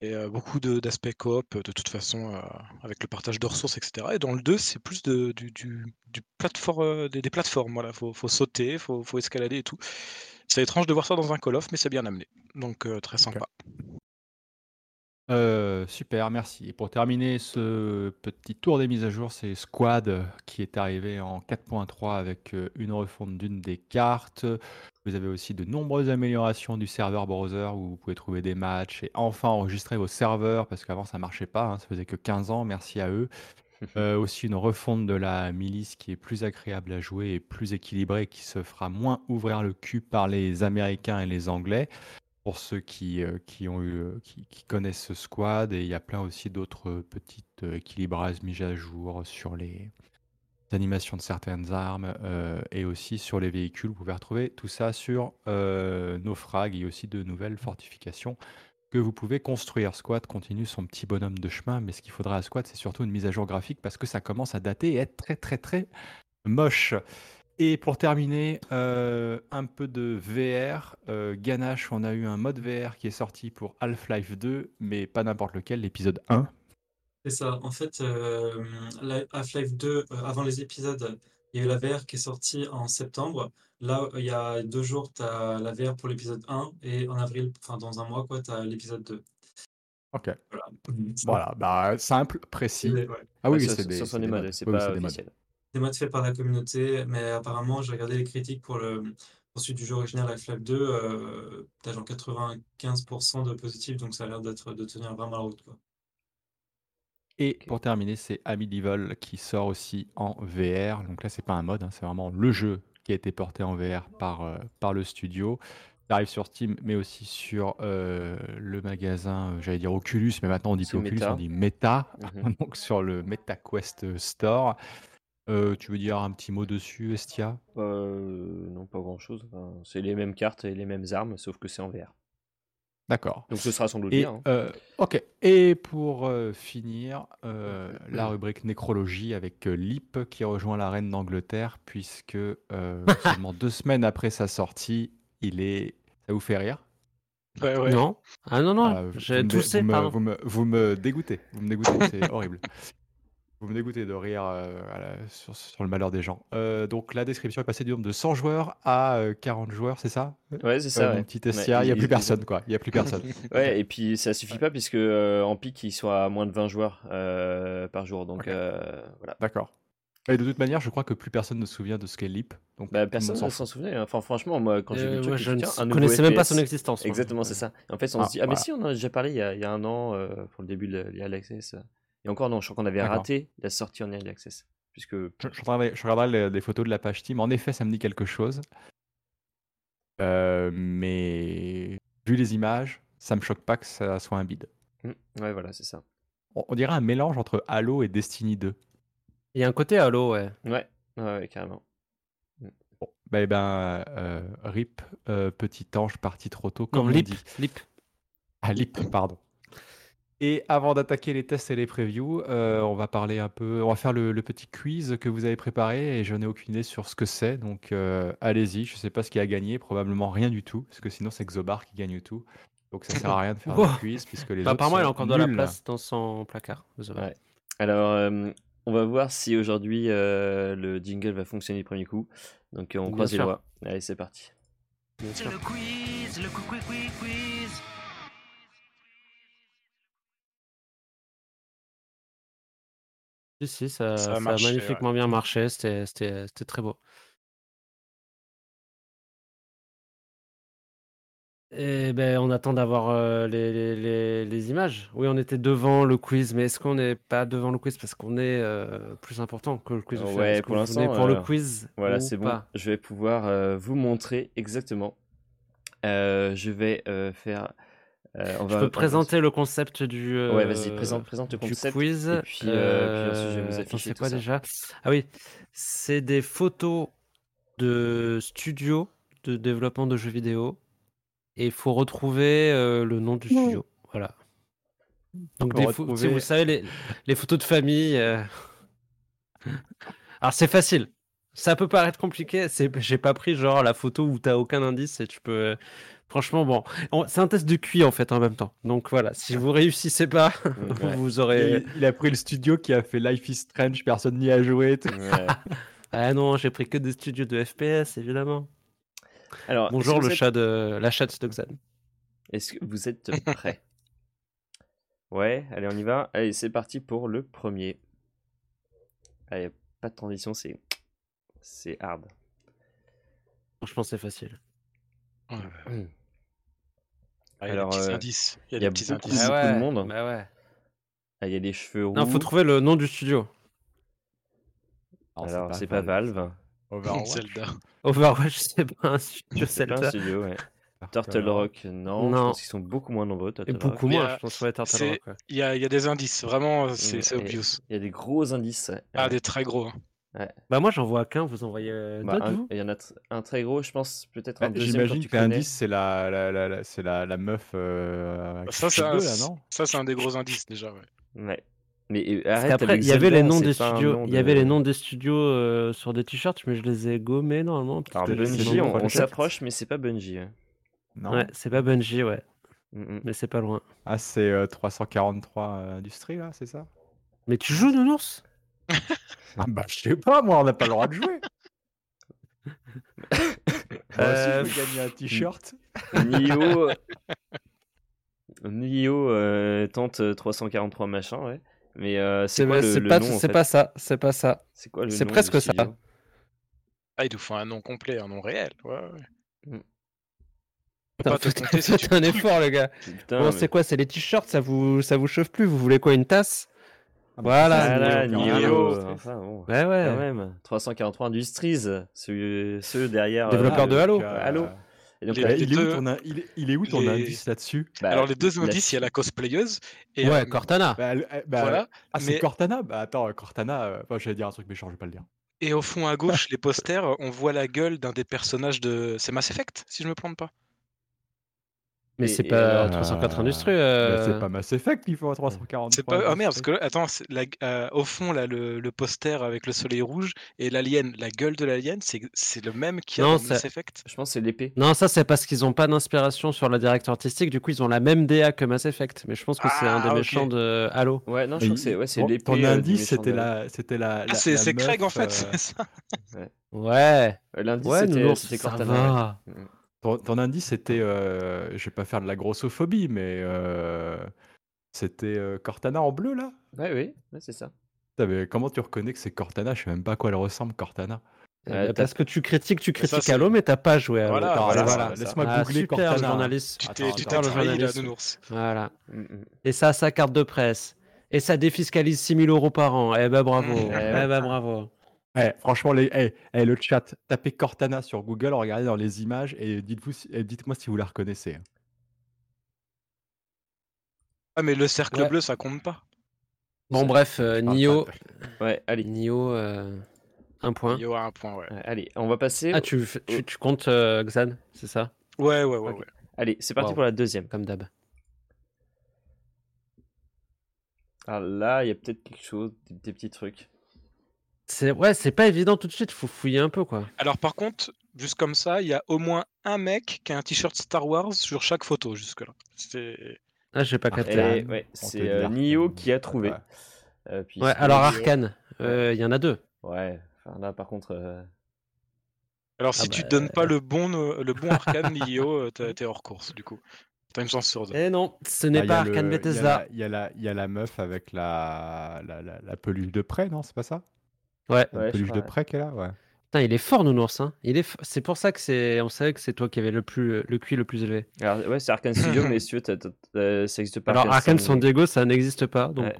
et beaucoup d'aspects coop, de toute façon, avec le partage de ressources, etc. Et dans le 2, c'est plus de, du, du, du plateforme, des, des, plateformes. Voilà, faut, faut sauter, il faut, faut, escalader et tout. C'est étrange de voir ça dans un Call of, mais c'est bien amené. Donc très sympa. Super, merci. Et pour terminer ce petit tour des mises à jour, c'est Squad qui est arrivé en 4.3 avec une refonte d'une des cartes, vous avez aussi de nombreuses améliorations du serveur browser où vous pouvez trouver des matchs et enfin enregistrer vos serveurs parce qu'avant ça marchait pas, hein, ça faisait que 15 ans, merci à eux. Euh, aussi une refonte de la milice qui est plus agréable à jouer et plus équilibrée, qui se fera moins ouvrir le cul par les Américains et les Anglais. Pour ceux qui, euh, qui, ont eu, euh, qui, connaissent ce squad, et il y a plein aussi d'autres petites équilibrages mises à jour sur les, animations de certaines armes euh, et aussi sur les véhicules. Vous pouvez retrouver tout ça sur euh, Naufrag et aussi de nouvelles fortifications que vous pouvez construire. Squad continue son petit bonhomme de chemin, mais ce qu'il faudra à Squad, c'est surtout une mise à jour graphique parce que ça commence à dater et être très très très moche. Et pour terminer, euh, un peu de VR. Ganache, on a eu un mode VR qui est sorti pour Half-Life 2, mais pas n'importe lequel, l'épisode 1. C'est ça. En fait, euh, Half-Life 2, euh, avant les épisodes, Il y a eu la VR qui est sortie en septembre. Là, il y a deux jours, tu as la VR pour l'épisode 1 et en avril, enfin dans un mois, quoi, tu as l'épisode 2. Ok. Voilà. Voilà, bah, simple, précis. Ouais. Ah oui, c'est des, des modes, c'est pas officiel. Des modes faits par la communauté, mais apparemment, j'ai regardé les critiques pour le celui du jeu original Half-Life 2, euh, t'as genre 95% de positifs, donc ça a l'air d'être de tenir vraiment la route, quoi. Et pour terminer, c'est Amityville qui sort aussi en VR. Donc là, c'est pas un mode, hein, c'est vraiment le jeu qui a été porté en VR par, euh, par le studio. Ça arrive sur Steam, mais aussi sur euh, le magasin, j'allais dire Oculus, mais maintenant on dit plus Oculus, Meta. on dit Meta, Mhm. donc sur le MetaQuest Store. Euh, tu veux dire un petit mot dessus, Estia? Euh, non, pas grand-chose. Enfin, c'est les mêmes cartes et les mêmes armes, sauf que c'est en VR. D'accord. Donc ce sera sans doute Et, bien. hein. euh, ok. Et pour euh, finir, euh, la rubrique nécrologie avec euh, Lip qui rejoint la reine d'Angleterre, puisque euh, seulement deux semaines après sa sortie, il est. Ça vous fait rire? Ouais, ouais. Non Ah non, non, Ah, vous j'ai me dé- toussé, vous me, pardon. vous, me, vous me dégoûtez. Vous me dégoûtez, c'est horrible. Vous me dégoûtez de rire euh, à la- sur, sur le malheur des gens. Euh, donc la description est passée du nombre de 100 joueurs à euh, 40 joueurs, c'est ça? Ouais, c'est Euh, ça. Mon ouais. petit Ouais, il n'y a ils- plus ils- personne, quoi. Il n'y a plus personne. Ouais, et puis ça suffit pas puisque euh, en pic ils sont à moins de 20 joueurs euh, par jour. Donc Ok. euh, voilà. D'accord. Et de toute manière, je crois que plus personne ne se souvient de ce qu'est Leap. Donc, Bah, tout le personne ne s'en souvenait. hein. Enfin, franchement, moi, quand j'ai vu Euh, le truc, je je me ne suis dit, tiens, un nouveau connaissais même pas FPS. son existence. moi. Exactement, c'est ça. En fait, on Ah, se dit, ah, mais voilà. si, on en a déjà parlé il y a, il y a un an euh, pour le début de l'Early Access. Et encore, non, je crois qu'on avait raté la sortie en Early Access. Puisque. Je, je regarderai, je regarderai les, les photos de la page Steam. En effet, ça me dit quelque chose. Euh, mais vu les images, ça me choque pas que ça soit un bide. Hmm, Ouais, voilà, c'est ça. On, on dirait un mélange entre Halo et Destiny 2. Il y a un côté Halo, ouais. Ouais, ouais, ouais, carrément. Bon, bah, eh ben, euh, RIP, euh, petit ange parti trop tôt, comme Non, on Lip, dit. Lip. Ah, Lip, pardon. Et avant d'attaquer les tests et les previews, euh, on va parler un peu, on va faire le, le petit quiz que vous avez préparé et je n'ai aucune idée sur ce que c'est. Donc euh, allez-y, je ne sais pas ce qui a gagné, probablement rien du tout, parce que sinon c'est Xobar qui gagne tout. Donc ça sert à rien de faire un quiz puisque les Bah, autres apparemment, il a sont encore de la nuls. place dans son placard. Ouais. Alors, euh, on va voir si aujourd'hui euh, le jingle va fonctionner du premier coup. Donc, on Bien croise les doigts. Allez, c'est parti. Bien sûr. quiz, le quiz, quiz, quiz. Si, si, ça, Ça a ça a marché, ouais. magnifiquement bien marché. C'était très beau. Et ben, on attend d'avoir euh, les, les- les- les images. Oui, on était devant le quiz, mais est-ce qu'on n'est pas devant le quiz? Parce qu'on est euh, plus important que le quiz au Ouais, pour l'instant, pour le euh, quiz Voilà, c'est bon. Je vais pouvoir euh, vous montrer exactement. Je vais faire. Euh, on Je peux on va- présenter le concept du, Ouais, vas-y, euh, présente, présente le du concept. quiz. Et puis, euh, puis ensuite, je vais vous Euh, attends, afficher c'est quoi ça. déjà? Ah oui, c'est des photos de studios de développement de jeux vidéo. Et il faut retrouver euh, le nom du studio. Voilà. Donc, des vous savez, les, les photos de famille. euh. Alors, c'est facile. Ça peut paraître compliqué. C'est, j'ai pas pris genre la photo où t'as aucun indice et tu peux. Franchement, bon, on- c'est un test de QI en fait en même temps. Donc voilà, si vous réussissez pas, Ouais. vous aurez. Il, il a pris le studio qui a fait Life is Strange, personne n'y a joué. tout. Ouais. Ah non, j'ai pris que des studios de FPS évidemment. Alors, Bonjour le êtes- chat de la chatte de Xan. Est-ce que vous êtes prêts? Ouais, allez, on y va. Allez, c'est parti pour le premier. Allez, pas de transition, c'est c'est hard. Franchement, c'est facile. Ouais. Hmm. Ah, il y a Alors, des petits euh, indices. Il y a il y a des petits beaucoup, indices. beaucoup de monde. Bah ouais. Ah, il y a des cheveux roux. Non, faut trouver le nom du studio. Non, Alors, c'est pas Valve. Overwatch. Zelda. Overwatch, c'est pas un studio C'est pas un Zelda. studio, ouais. Turtle Rock, non. Je Non. pense qu'ils sont beaucoup moins nombreux, Et Turtle Rock. beaucoup Mais, moins, euh, je pense, ouais, Turtle c'est- Rock. ouais. Il y a, il y a des indices. Vraiment, c'est Mm, c'est et- obvious. Il y a des gros indices. Ah, Euh, des très gros. hein. Bah moi, j'en vois qu'un, vous envoyez euh, bah, d'autres, un- vous? Il y en a un très gros, je pense, peut-être Ouais, un deuxième. quand J'imagine connais. l'indice, c'est la, la, la, la- c'est la, la meuf euh, avec Ça, c'est un, bleus, là, non? ça, c'est un des gros indices déjà. Ouais. Ouais. Mais euh, arrête avec il y avait les noms des studios. Il y avait les noms des studios euh, sur des t-shirts, mais je les ai gommés normalement. Alors Bungie, on, on s'approche, mais c'est pas Bungie. hein. Non? Ouais, c'est pas Bungie, ouais, Mm, mm. mais c'est pas loin. Ah, c'est euh, 343 euh, Industries, là, c'est ça? Mais tu joues, Nounours? Ah bah, je sais pas, moi, on n'a pas le droit de jouer. Moi aussi, Euh, je peux gagner un t-shirt. Nio. Nio euh, tente euh, 343 machin, ouais. Mais euh, c'est quoi le, pas, nom en c'est fait pas ça, c'est pas ça. C'est quoi le c'est presque ça. Ah, il nous faut un nom complet, un nom réel. Ouais, ouais. Mm. Faut pas te Faites compter si faites tu un effort, le gars. Putain, bon, mais- c'est quoi C'est les t-shirts, ça vous, ça vous chauffe plus Vous voulez quoi Une tasse? Voilà, c'est ça, Voilà, euh, enfin, bon, Ouais, quand ouais. même. 343 Industries, ceux, ceux derrière. euh, Développeur de Halo. Euh, Halo. Et donc, Les- bah, il, est où ton, in- il, il est où ton les- indice là-dessus bah, Alors, les deux indices, il y a la cosplayeuse. Et, ouais, euh, Cortana. bah, bah, Voilà. Ah, c'est mais- Cortana? Bah attends, Cortana, euh, enfin, j'allais dire un truc méchant, je vais pas le dire. Et au fond à gauche, les posters, on voit la gueule d'un des personnages de. C'est Mass Effect, si je me plante pas. Mais c'est pas alors, 304 Industries. Bah, euh, c'est pas Mass Effect qu'il faut à 340. C'est pas. Ah merde, parce que là, attends, la- euh, au fond, là, le, le poster avec le soleil rouge et l'alien, la gueule de l'alien, c'est c'est le même qu'il y a Non, dans Mass Effect? je pense que c'est l'épée. Non, ça c'est parce qu'ils ont pas d'inspiration sur la direction artistique. Du coup, ils ont la même DA que Mass Effect. Mais je pense que c'est un des Ah, méchants de Halo. Ouais, non, je crois que c'est ouais, l'épée. Ton euh, indice, c'était de- la, c'était la, Ah, la- c'est Craig en fait, euh, c'est ça? Ouais. Euh, L'indice, Ouais, c'était Cortana. Ton, ton indice, c'était, euh, je vais pas faire de la grossophobie, mais euh, c'était euh, Cortana en bleu là? Ouais, oui, ouais, c'est ça. Putain, mais comment tu reconnais que c'est Cortana? Je sais même pas à quoi elle ressemble, Cortana. Eh Euh, ben, parce que tu critiques, tu ça, critiques c'est- Halo, mais t'as pas joué à Halo. Voilà, laisse-moi Ah, googler super, Cortana. journaliste. Tu Attends, t'es tu t'es journaliste. Voilà. Mm, mm. Et ça, sa carte de presse. Et ça défiscalise 6000 euros par an. Eh ben bravo. Mm. eh ben bravo. Eh, franchement, les, eh, eh, le chat, tapez Cortana sur Google, regardez dans les images et dites-vous, si- dites-moi si vous la reconnaissez. Ah, mais le cercle Ouais. bleu, ça compte pas. Bon, Ça- bref, euh, Nio. pas de- Ouais, allez. Nio, euh, un point. Il y aura un point, ouais. Ouais, allez, on va passer. Ah, tu, fais- tu, tu comptes euh, Xan, c'est ça? Ouais, ouais, ouais. Ok. ouais. Allez, c'est parti Wow. pour la deuxième. Comme d'hab. Alors là, il y a peut-être quelque chose, des, des petits trucs. C'est ouais, c'est pas évident tout de suite, faut fouiller un peu quoi. Alors, par contre, juste comme ça, il y a au moins un mec qui a un t-shirt Star Wars sur chaque photo, jusque-là. C'est. Ah, j'ai pas Ah, capté. Arcane. ouais, c'est euh. Nio qui a trouvé. Ouais. Euh, puis Ouais, sinon, alors Arcane, euh, il y en a deux. Ouais, enfin là par contre. euh, Alors, si Ah tu bah, donnes pas le bon, le bon arcane Nio, t'es hors course, du coup. T'as une chance sur deux. Eh non, ce Ah, n'est pas a le- Arcane il y a Bethesda. Il y, a la- il y a la meuf avec la, la, la, la peluche de près, non C'est pas ça? Ouais. La Ouais, je peluche crois, de ouais. près. Putain, il est fort Nounours hein. Il est c'est pour ça que c'est on savait que c'est toi qui avais le plus le QI le plus élevé. Alors ouais, c'est Arkane Studio, euh, ça existe pas. Alors Arcane San Diego, ça n'existe pas. Donc Ouais.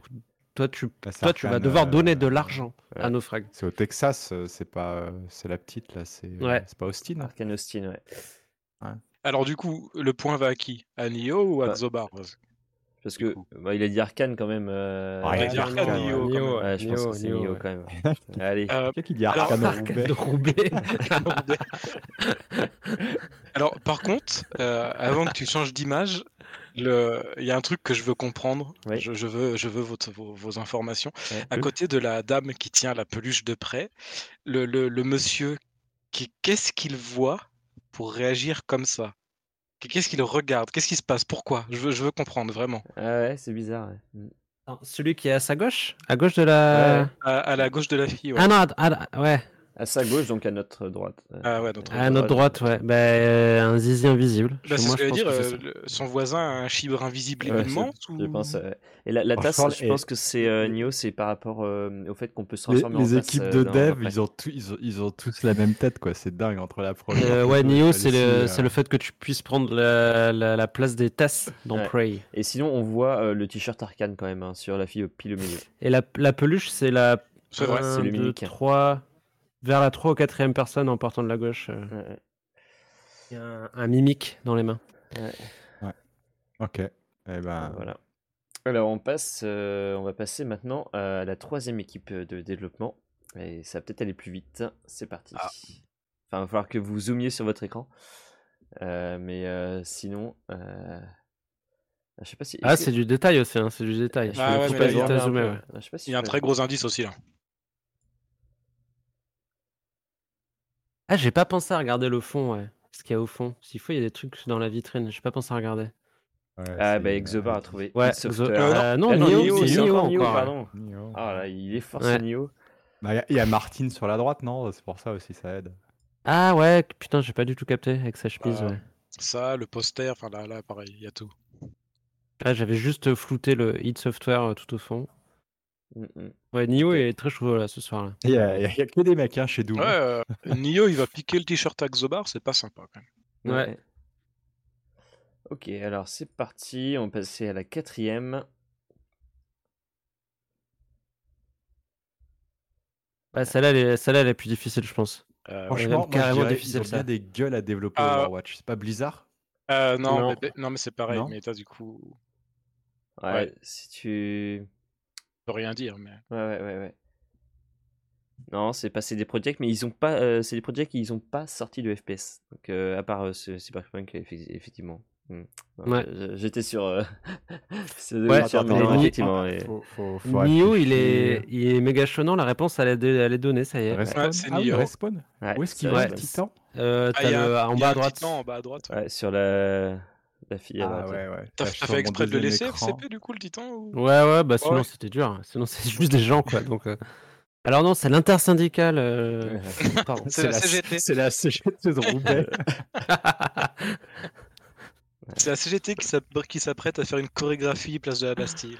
toi tu c'est toi tu vas devoir euh, donner de l'argent ouais. à Naufrag. C'est au Texas, euh, c'est pas, euh, c'est la petite là, c'est euh, Ouais. c'est pas Austin. Arkane Austin, ouais. Alors, du coup, le point va à qui? À Nio ou à Bah, Xobar Parce que bah, il a dit Arcane quand même. euh, Ah, il a dit Arcane. Nio, quand même. Ouais, je pense Nio, que c'est Nio, Nio ouais. quand même. Allez. Euh, Qui qui dit alors, Arcane de Roubaix. Alors, par contre, euh, avant que tu changes d'image, le- il y a un truc que je veux comprendre. Oui. Je, je veux, je veux votre- vos, vos informations. Ouais. À côté de la dame qui tient la peluche de près, le, le- le monsieur, qui, qu'est-ce qu'il voit pour réagir comme ça? Qu'est-ce qu'il regarde? Qu'est-ce qui se passe? Pourquoi? Je veux, je veux comprendre vraiment. Ah ouais, c'est bizarre. ouais. Mm. Celui qui est à sa gauche? À gauche de la Ouais. À, à la gauche de la fille, ouais. Ah non, ah, ouais. À sa gauche, donc à notre droite. Euh, Ah ouais, notre À notre droite, ouais. Bah, euh, un zizi invisible. Bah, c'est ce que je dire. que euh, le- son voisin a un chibre invisible Ouais, immense Je pense. ouais. Et la, la tasse, je et- pense que c'est euh, Nio, c'est par rapport euh, au fait qu'on peut se Les, transformer en les tasse, équipes de dev, ils ont, tout- ils, ont, ils ont tous la même tête, quoi. C'est dingue entre la première. Euh, ouais, Nio, c'est le, euh, c'est le fait que tu puisses prendre la, la, la place des tasses dans Ouais. Prey. Et sinon, on voit euh, le t-shirt Arcane quand même hein, sur la fille au pile au milieu. Et la, la peluche, c'est la C'est vrai. 1, c'est le 2, mimique. 3, vers la 3 ou 4 personne en partant de la gauche. euh, Ouais, ouais. Il y a un, un mimique dans les mains. Ok. Eh ben, Voilà. Alors on passe, euh, on va passer maintenant à la troisième équipe de développement et ça va peut-être aller plus vite. C'est parti. Ah. Enfin, il va falloir que vous zoomiez sur votre écran, Euh, mais euh, sinon, euh, je sais pas si. Ah, que- c'est du détail aussi, hein, c'est du détail. je Ah ouais, pas là, il y a zoomer un un zoomé, peu. ouais. Je sais pas si Il y a un je peux- très gros indice aussi là. Ah, j'ai pas pensé à regarder le fond, ouais. Ce qu'il y a au fond. S'il faut, il y a des trucs dans la vitrine. J'ai pas pensé à regarder. Ouais, Ah bah Exobar a trouvé Ouais, Software. euh, non, Ah non, c'est Nioh encore Nioh, encore. pardon. Nioh. Ah là, il est fort Ouais. ce Nioh. Bah, Il y, a- il y a Martin sur la droite, non? C'est pour ça aussi, ça aide. Ah ouais, putain, j'ai pas du tout capté avec sa chemise. Ah. ouais. Ça, le poster, enfin là, là, pareil, il y a tout. Ah, j'avais juste flouté le id Software euh, tout au fond. Mm, mm. Ouais, Nio est très chaud là ce soir. Il y a, que des mecs hein, chez Doom. Ouais, euh, Nio, il va piquer le t-shirt à Xobar, c'est pas sympa quand même. Ouais. Ok, alors c'est parti. On va passer à la quatrième. Bah, celle-là, elle est, celle-là, elle est plus difficile, je pense. Euh, Franchement, moi, carrément dirais, difficile, ils ont ça. bien des gueules à développer Ah. Overwatch. C'est pas Blizzard? Euh, non, Non. Mais, non, mais c'est pareil, Non. mais t'as du coup, Ouais, Ouais. si tu. Je peux rien dire, mais. Ouais, ouais, ouais, ouais. Non, c'est pas c'est des projets, mais ils ont pas. euh, c'est des projets qui ils ont pas sorti de FPS. Donc euh, à part euh, ce Cyberpunk, effe- effectivement. Ouais. je- J'étais sur. euh, Ouais, attends, attends, effectivement. et- Faut- faut- faut Nio, il est, il est méga. La réponse, elle est, est donnée, ça y est. Respawn c'est Ah. Respawn Ouais, Où est-ce qu'il ouais. titan Euh, Ah, le- un- en bas a à droite. titan en bas à droite. ouais. Ouais, sur la. La fille Ah droite. ouais, ouais. T'as fait exprès de le laisser, écran. FCP, du coup, le titan ou... Ouais, ouais, bah sinon Ouais. c'était dur. Sinon c'est juste des gens, quoi. Donc, euh. Alors non, c'est l'intersyndicale. euh, pardon. C'est la CGT. C'est la CGT de Roubaix. C'est la CGT qui s'app- qui s'apprête à faire une chorégraphie place de la Bastille.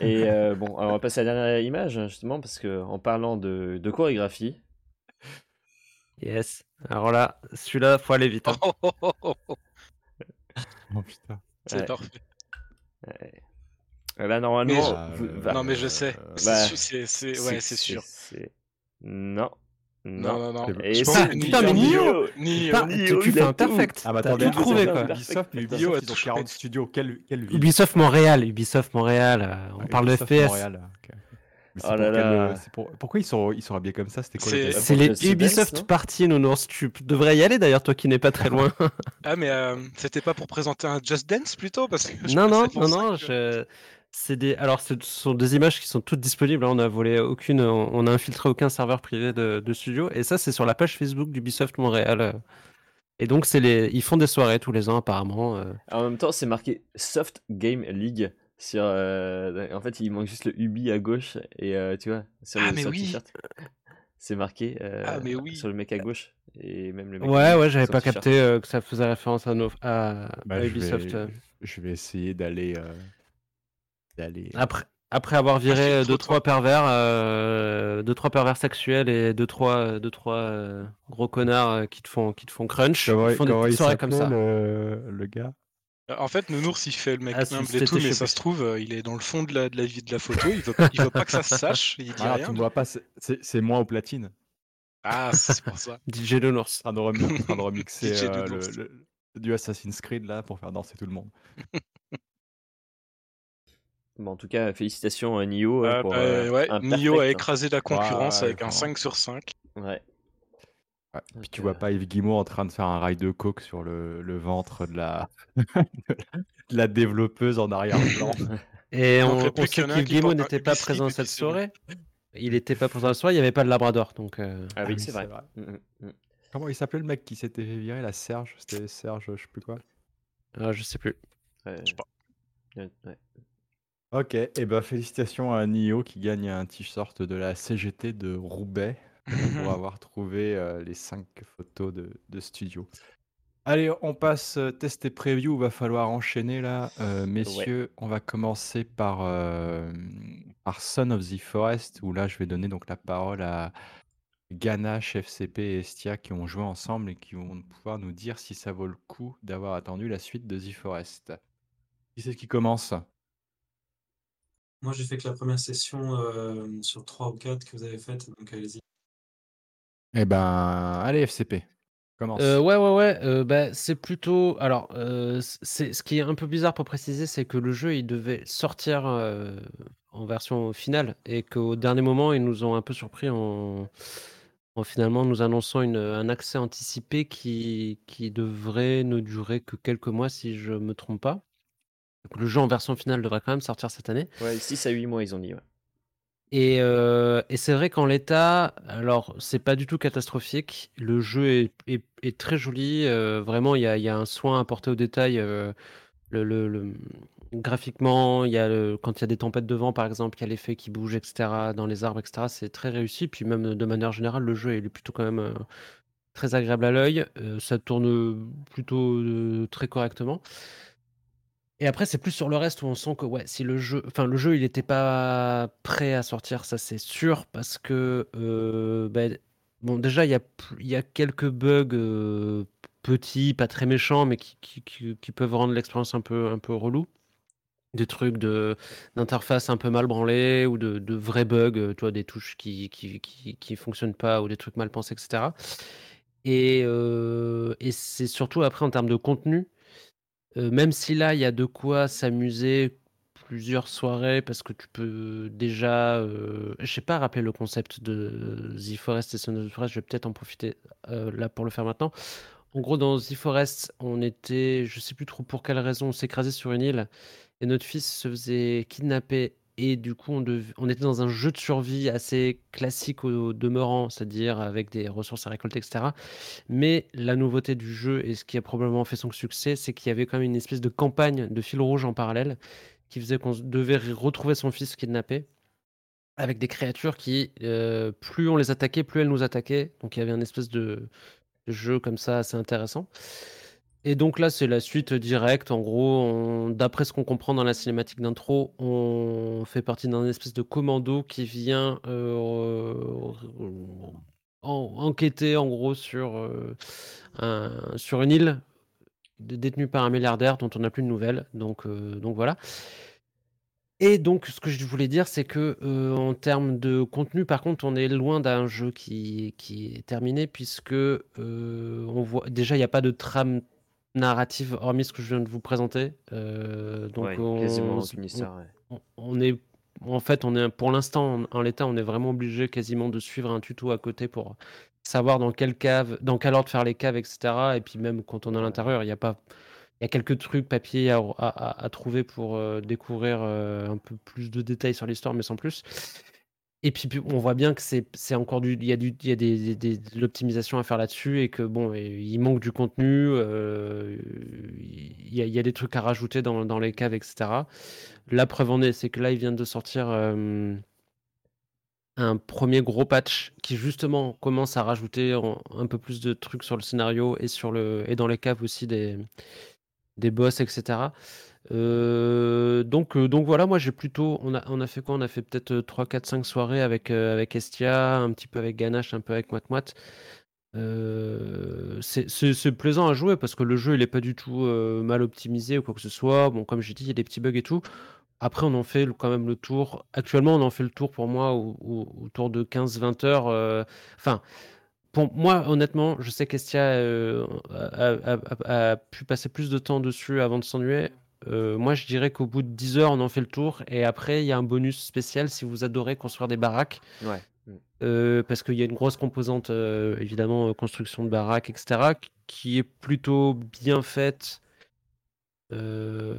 Et euh, bon, alors on va passer à la dernière image, justement, parce que en parlant de, de chorégraphie, Yes. Alors là, celui-là, faut aller vite. hein. Oh, putain. C'est Ouais. parfait. là normalement. Mais- vous- Euh, va- non, mais je sais. euh, C'est bah, sûr- c'est- c'est- ouais, c'est sûr. c'est- Non. Non, Non. non, Et pense putain, mais Nioh Nioh. Putain, Nioh, tu, fais un perfect. Ah bah T'as attendez, tout trouvé, attendez, quoi. Ubisoft, mais. Ubisoft, Nioh a ils ont tout 40 studios. Quelle, quelle ville? Ubisoft Montréal, Ubisoft Montréal. euh, on Ah, parle de FPS. Montréal. Oh pour là quel, là. c'est pour- Pourquoi ils sont, ils sont habillés comme ça? C'était quoi C'est- les Ubisoft non Party, Nounours. Tu devrais y aller d'ailleurs, toi qui n'es pas très loin. Ah, mais euh, c'était pas pour présenter un Just Dance plutôt? Parce que je non, non, non, non. que- je- C'est des. Alors, ce sont des images qui sont toutes disponibles. hein. On a volé aucune, on a infiltré aucun serveur privé de, de studio. Et ça, c'est sur la page Facebook d'Ubisoft Montréal. Et donc, c'est les, ils font des soirées tous les ans apparemment. euh. En même temps, c'est marqué Soft Game League. Sur, euh, En fait, il manque juste le Ubi à gauche. Et euh, tu vois, sur Ah, le, oui. t-shirt, c'est marqué euh, Ah, mais oui. sur le mec à gauche. Et même le mec à Ouais, ouais, j'avais pas capté euh, que ça faisait référence à, nos, à, Bah, à je Ubisoft. vais- euh. Je vais essayer d'aller. euh, d'aller. Après, après avoir viré filtre euh, deux toi. trois pervers, euh, deux trois pervers sexuels et deux trois, euh, deux, trois euh, gros connards euh, qui te font, qui te font crunch, Comment, ils font des comment il soirées comme ça. Le, le gars? Euh, En fait, Nounours, il fait le mec Ah, humble et tout, mais ça se trouve, euh, il est dans le fond de la, de la vie de la photo. Il veut, il veut pas que ça se sache. Il dit Ah, rien. tu me vois pas, c'est- moi au platine. Ah, c'est pour ça. DJ Nounours. En train de, remi- en train de remixer euh, le, du Assassin's Creed là pour faire danser tout le monde. Bon, en tout cas, félicitations à Nio. hein, Euh, pour, bah, euh, ouais, un Nio a perfect. écrasé la concurrence avec un vraiment. 5 sur 5. Ouais. Ouais. Puis Donc, tu vois euh, pas Yves Guillemot en train de faire un rail de coke sur le, le ventre de la, de la développeuse en arrière-plan. Et Il on, on sait qu'Yves Guillemot un n'était pas présent et cette soirée. Il était pas présent la soirée, il n'y avait pas de Labrador, donc. euh, Ah oui, c'est vrai. vrai. Mm, mm, mm. Comment il s'appelait le mec qui s'était fait virer la Serge C'était Serge, je sais plus quoi? ah, je sais plus. Ouais, Je sais pas. ouais. Ok, et ben félicitations à Nio qui gagne un t-shirt de la CGT de Roubaix pour avoir trouvé euh, les 5 photos de, de studio. Allez, on passe euh, test et preview, va falloir enchaîner là. Euh, messieurs, on va commencer par, euh, par Son of the Forest, où là je vais donner donc la parole à Ganache, FCP et Estia qui ont joué ensemble et qui vont pouvoir nous dire si ça vaut le coup d'avoir attendu la suite de The Forest. Qui c'est qui commence? Moi, j'ai fait que la première session euh, sur 3 ou 4 que vous avez faites, donc allez-y. Eh ben, allez FCP, commence. Euh, ouais, ouais, ouais. euh, bah, c'est plutôt. Alors, euh, c'est ce qui est un peu bizarre pour préciser, c'est que le jeu il devait sortir euh, en version finale et qu'au dernier moment ils nous ont un peu surpris en, en finalement nous annonçant une, un accès anticipé qui, qui devrait ne durer que quelques mois si je me trompe pas. Donc, le jeu en version finale devrait quand même sortir cette année. Ouais, 6 à 8 mois, ils ont dit. ouais. Et, euh, et c'est vrai qu'en l'état, alors c'est pas du tout catastrophique. Le jeu est, très joli. euh, vraiment, il y a, un soin apporté au détail euh, graphiquement, il y a quand il y a des tempêtes de vent, par exemple, il y a l'effet qui bouge, etc., dans les arbres, etc. C'est très réussi. Puis même de manière générale, le jeu est plutôt quand même très agréable à l'œil. Ça tourne plutôt très correctement. Et après, c'est plus sur le reste où on sent que ouais, si le jeu, enfin le jeu, il n'était pas prêt à sortir, ça c'est sûr, parce que euh, ben, bon, déjà il y a, quelques bugs euh, petits, pas très méchants, mais qui, peuvent rendre l'expérience un peu, un peu relou. Des trucs de d'interface un peu mal branlés ou de, de vrais bugs, euh, tu vois, des touches qui, qui, qui, qui fonctionnent pas ou des trucs mal pensés, etc. Et, et c'est surtout après en termes de contenu. Heu, même si là, il y a de quoi s'amuser plusieurs soirées parce que tu peux déjà, heu, je sais pas rappeler le concept de The Forest et Son of the Forest, je vais peut-être en profiter, heu, là pour le faire maintenant. En gros, dans The Forest, on était je sais plus trop pour quelle raison, on s'écrasait sur une île et notre fils se faisait kidnapper et du coup, on était dans un jeu de survie assez classique au demeurant, c'est-à-dire avec des ressources à récolter et cetera. Mais la nouveauté du jeu et ce qui a probablement fait son succès, c'est qu'il y avait quand même une espèce de campagne de fil rouge en parallèle qui faisait qu'on devait retrouver son fils kidnappé avec des créatures qui, euh, plus on les attaquait, plus elles nous attaquaient. Donc il y avait un espèce de jeu comme ça assez intéressant. Et donc là, c'est la suite directe. En gros, d'après ce qu'on comprend dans la cinématique d'intro, on fait partie d'un espèce de commando qui vient euh, en- enquêter en gros sur, euh, sur une île dé- détenue par un milliardaire dont on n'a plus de nouvelles. Donc, euh, donc voilà. Et donc, ce que je voulais dire, c'est que en termes de contenu, par contre, on est loin d'un jeu qui, qui est terminé, puisque on voit déjà il n'y a pas de trame narrative hormis ce que je viens de vous présenter. Euh, donc, Ouais, on, quasiment on- aucune histoire. ouais. on- on est en fait, on est pour l'instant en, en l'état, on est vraiment obligé quasiment de suivre un tuto à côté pour savoir dans quelle cave, dans quel ordre faire les caves, etc. Et puis même quand on est à l'intérieur, il y a pas, il y a quelques trucs papier à, à- à- à trouver pour euh, découvrir euh, un peu plus de détails sur l'histoire, mais sans plus. Et puis on voit bien que c'est encore du, il y a du, y a des, des- de l'optimisation à faire là-dessus et que bon, il manque du contenu, euh, il y a, des trucs à rajouter dans, les caves, etc. La preuve en est, c'est que là, ils viennent de sortir euh, un premier gros patch qui justement commence à rajouter un peu plus de trucs sur le scénario et sur le et dans les caves aussi des, des boss, etc. Euh, donc, euh, donc voilà, moi j'ai plutôt. On a, on a fait quoi? On a fait peut-être euh, 3, 4, 5 soirées avec, euh, avec Estia, un petit peu avec Ganache, un peu avec Moite Euh, c'est plaisant à jouer parce que le jeu il est pas du tout mal optimisé ou quoi que ce soit. Bon, comme j'ai dit, il y a des petits bugs et tout. Après, on en fait quand même le tour. Actuellement, on en fait le tour pour moi au- au- autour de 15-20 heures. Enfin, pour moi, honnêtement, je sais qu'Estia euh, a pu passer plus de temps dessus avant de s'ennuyer. Euh, moi, je dirais qu'au bout de 10 heures, on en fait le tour. Et après, il y a un bonus spécial si vous adorez construire des baraques. Ouais. Mm. Euh, parce qu'il y a une grosse composante, euh, évidemment, euh, construction de baraques, etc., qui est plutôt bien faite, euh,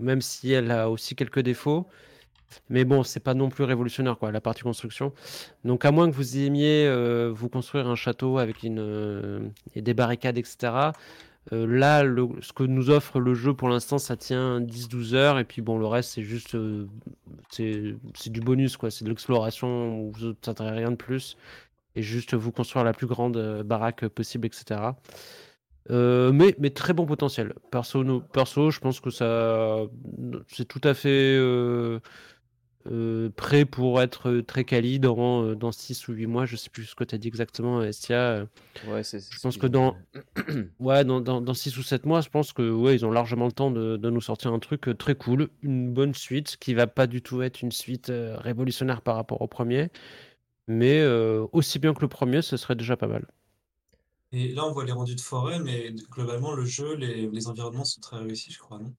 même si elle a aussi quelques défauts. Mais bon, c'est pas non plus révolutionnaire, quoi, la partie construction. Donc, à moins que vous aimiez euh, vous construire un château avec une, euh, et des barricades, etc., euh, là, ce que nous offre le jeu pour l'instant, ça tient 10-12 heures. Et puis, bon, le reste, c'est juste. euh, c'est du bonus, quoi. C'est de l'exploration où vous n'attendrez rien de plus. Et juste vous construire la plus grande euh, baraque possible, etc. Mais, mais très bon potentiel. Perso, perso, je pense que ça. C'est tout à fait. Euh, prêt pour être euh, très quali dans, euh, dans 6 ou 8 mois. Je sais plus ce que tu as dit exactement, Estia. Ouais, c'est c'est Je pense que dans, ouais. dans, dans, dans 6 ou 7 mois, je pense que ouais, ils ont largement le temps de, de nous sortir un truc très cool, une bonne suite qui va pas du tout être une suite euh, révolutionnaire par rapport au premier, mais euh, aussi bien que le premier, ce serait déjà pas mal. Et là, on voit les rendus de forêt, mais globalement, le jeu, les, les environnements sont très réussis, je crois, non?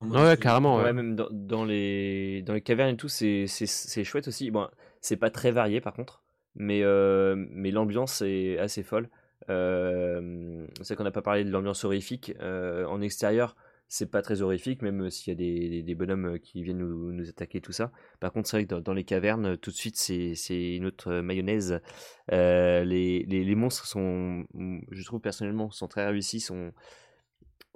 Ouais, carrément, ouais. Ouais, même dans, dans les, dans les cavernes et tout, c'est c'est- c'est chouette aussi. Bon, c'est pas très varié par contre, mais, euh, mais l'ambiance est assez folle. Euh, c'est qu'on n'a pas parlé de l'ambiance horrifique. Euh, en extérieur, c'est pas très horrifique, même s'il y a des, des- des bonhommes qui viennent nous, nous attaquer, tout ça. Par contre, c'est vrai que dans, dans les cavernes, tout de suite, c'est c'est une autre mayonnaise. Euh, les, les, les monstres sont, je trouve personnellement, sont très réussis, sont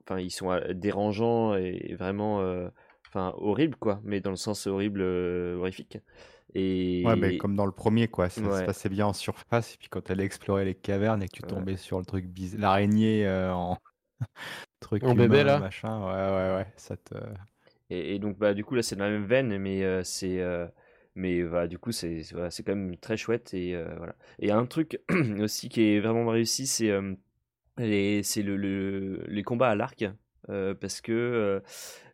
enfin, ils sont dérangeants et vraiment, euh, enfin, horribles, quoi, mais dans le sens horrible, euh, horrifique. Et Ouais, mais comme dans le premier, quoi. Ça se Ouais. passait bien en surface, et puis quand tu allais explorer les cavernes et que tu Ouais. tombais sur le truc bizarre, l'araignée euh, en truc En bébé, là? machin, ouais, ouais, ouais, ça te... Et, et donc bah du coup là c'est dans la même veine mais euh, c'est euh, mais voilà du coup c'est c'est- voilà, c'est quand même très chouette et euh, voilà et un truc aussi qui est vraiment réussi c'est c'est le, le- les combats à l'arc euh, parce que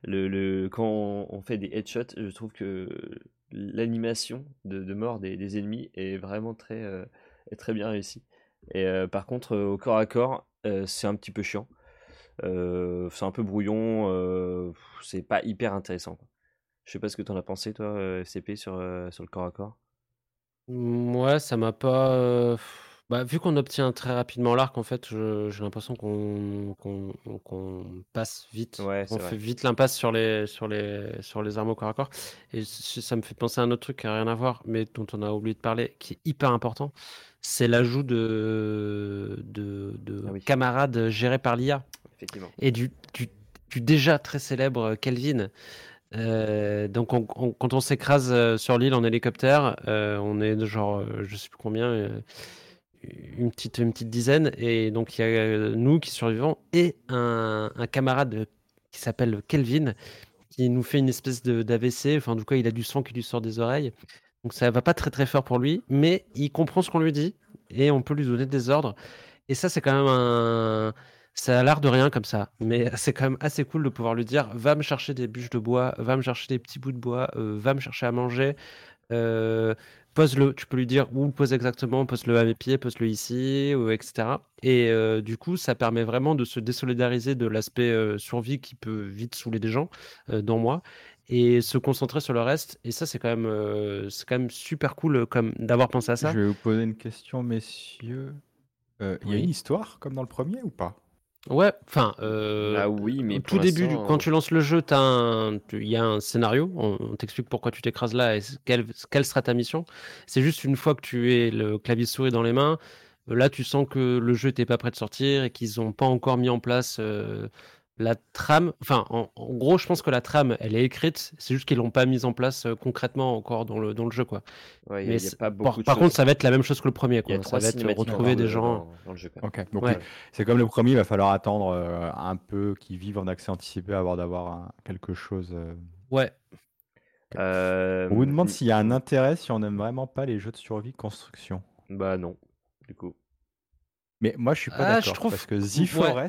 euh, quand on, fait des headshots je trouve que l'animation de, mort des, ennemis est vraiment très euh, très bien réussie et par contre au corps à corps c'est un petit peu chiant c'est un peu brouillon, c'est pas hyper intéressant. Je sais pas ce que t'en as pensé toi, FCP, sur, sur le corps à corps. Mm, Ouais, ça m'a pas. Bah, vu qu'on obtient très rapidement l'arc, en fait, je- j'ai l'impression qu'on qu'on qu'on passe vite. Ouais, On c'est fait vrai. vite l'impasse sur les, sur, les, sur les armes au corps à corps. Et c- ça me fait penser à un autre truc qui n'a rien à voir, mais dont on a oublié de parler, qui est hyper important. C'est l'ajout de, de, de Ah oui. camarades gérés par l'IA Effectivement. et du, du, du déjà très célèbre Kelvin. Euh, donc on- on- quand on s'écrase euh, sur l'île en hélicoptère, euh, on est de genre, euh, je sais plus combien, euh, une petite, dizaine, et donc il y a euh, nous qui survivons et un, camarade qui s'appelle Kelvin qui nous fait une espèce d'AVC, enfin en tout il a du sang qui lui sort des oreilles, donc ça va pas très très fort pour lui, mais il comprend ce qu'on lui dit et on peut lui donner des ordres, et ça c'est quand même un ça a l'air de rien comme ça, mais c'est quand même assez cool de pouvoir lui dire va me chercher des bûches de bois, va me chercher des petits bouts de bois, euh, va me chercher à manger, euh, pose-le. Tu peux lui dire où le poser exactement, pose-le à mes pieds, pose-le ici, ou etc. Et euh, du coup, ça permet vraiment de se désolidariser de l'aspect euh, survie qui peut vite saouler des gens, euh, dont moi, et se concentrer sur le reste. Et ça, c'est quand même, c'est quand même super cool comme d'avoir pensé à ça. Je vais vous poser une question, messieurs. Il y a une histoire comme dans le premier ou pas? Ouais, enfin, euh, Ah oui, mais au tout début, du- quand tu lances le jeu, t'as un- tu- il y a un scénario, on, on t'explique pourquoi tu t'écrases là et quelle, quelle sera ta mission. C'est juste une fois que tu es le clavier souris dans les mains, euh, là tu sens que le jeu n'était pas prêt de sortir et qu'ils n'ont pas encore mis en place euh, la trame. Enfin, en, en gros, je pense que la trame, elle est écrite, c'est juste qu'ils l'ont pas mise en place euh, concrètement encore dans le, dans le jeu, quoi. ouais, Mais a, c'est- pas par, par contre, ça va être la même chose que le premier, il y quoi. a Ça trois va être retrouver des gens. dans, dans le Ouais. c'est comme le premier, il va falloir attendre euh, un peu qu'ils vivent en accès anticipé avant d'avoir quelque chose. euh. Ouais. Euh, On vous demande s'il y a un intérêt si on n'aime vraiment pas les jeux de survie construction. Bah non, du coup. Mais moi, je suis pas Ah, je d'accord trouve- parce que The Ouais.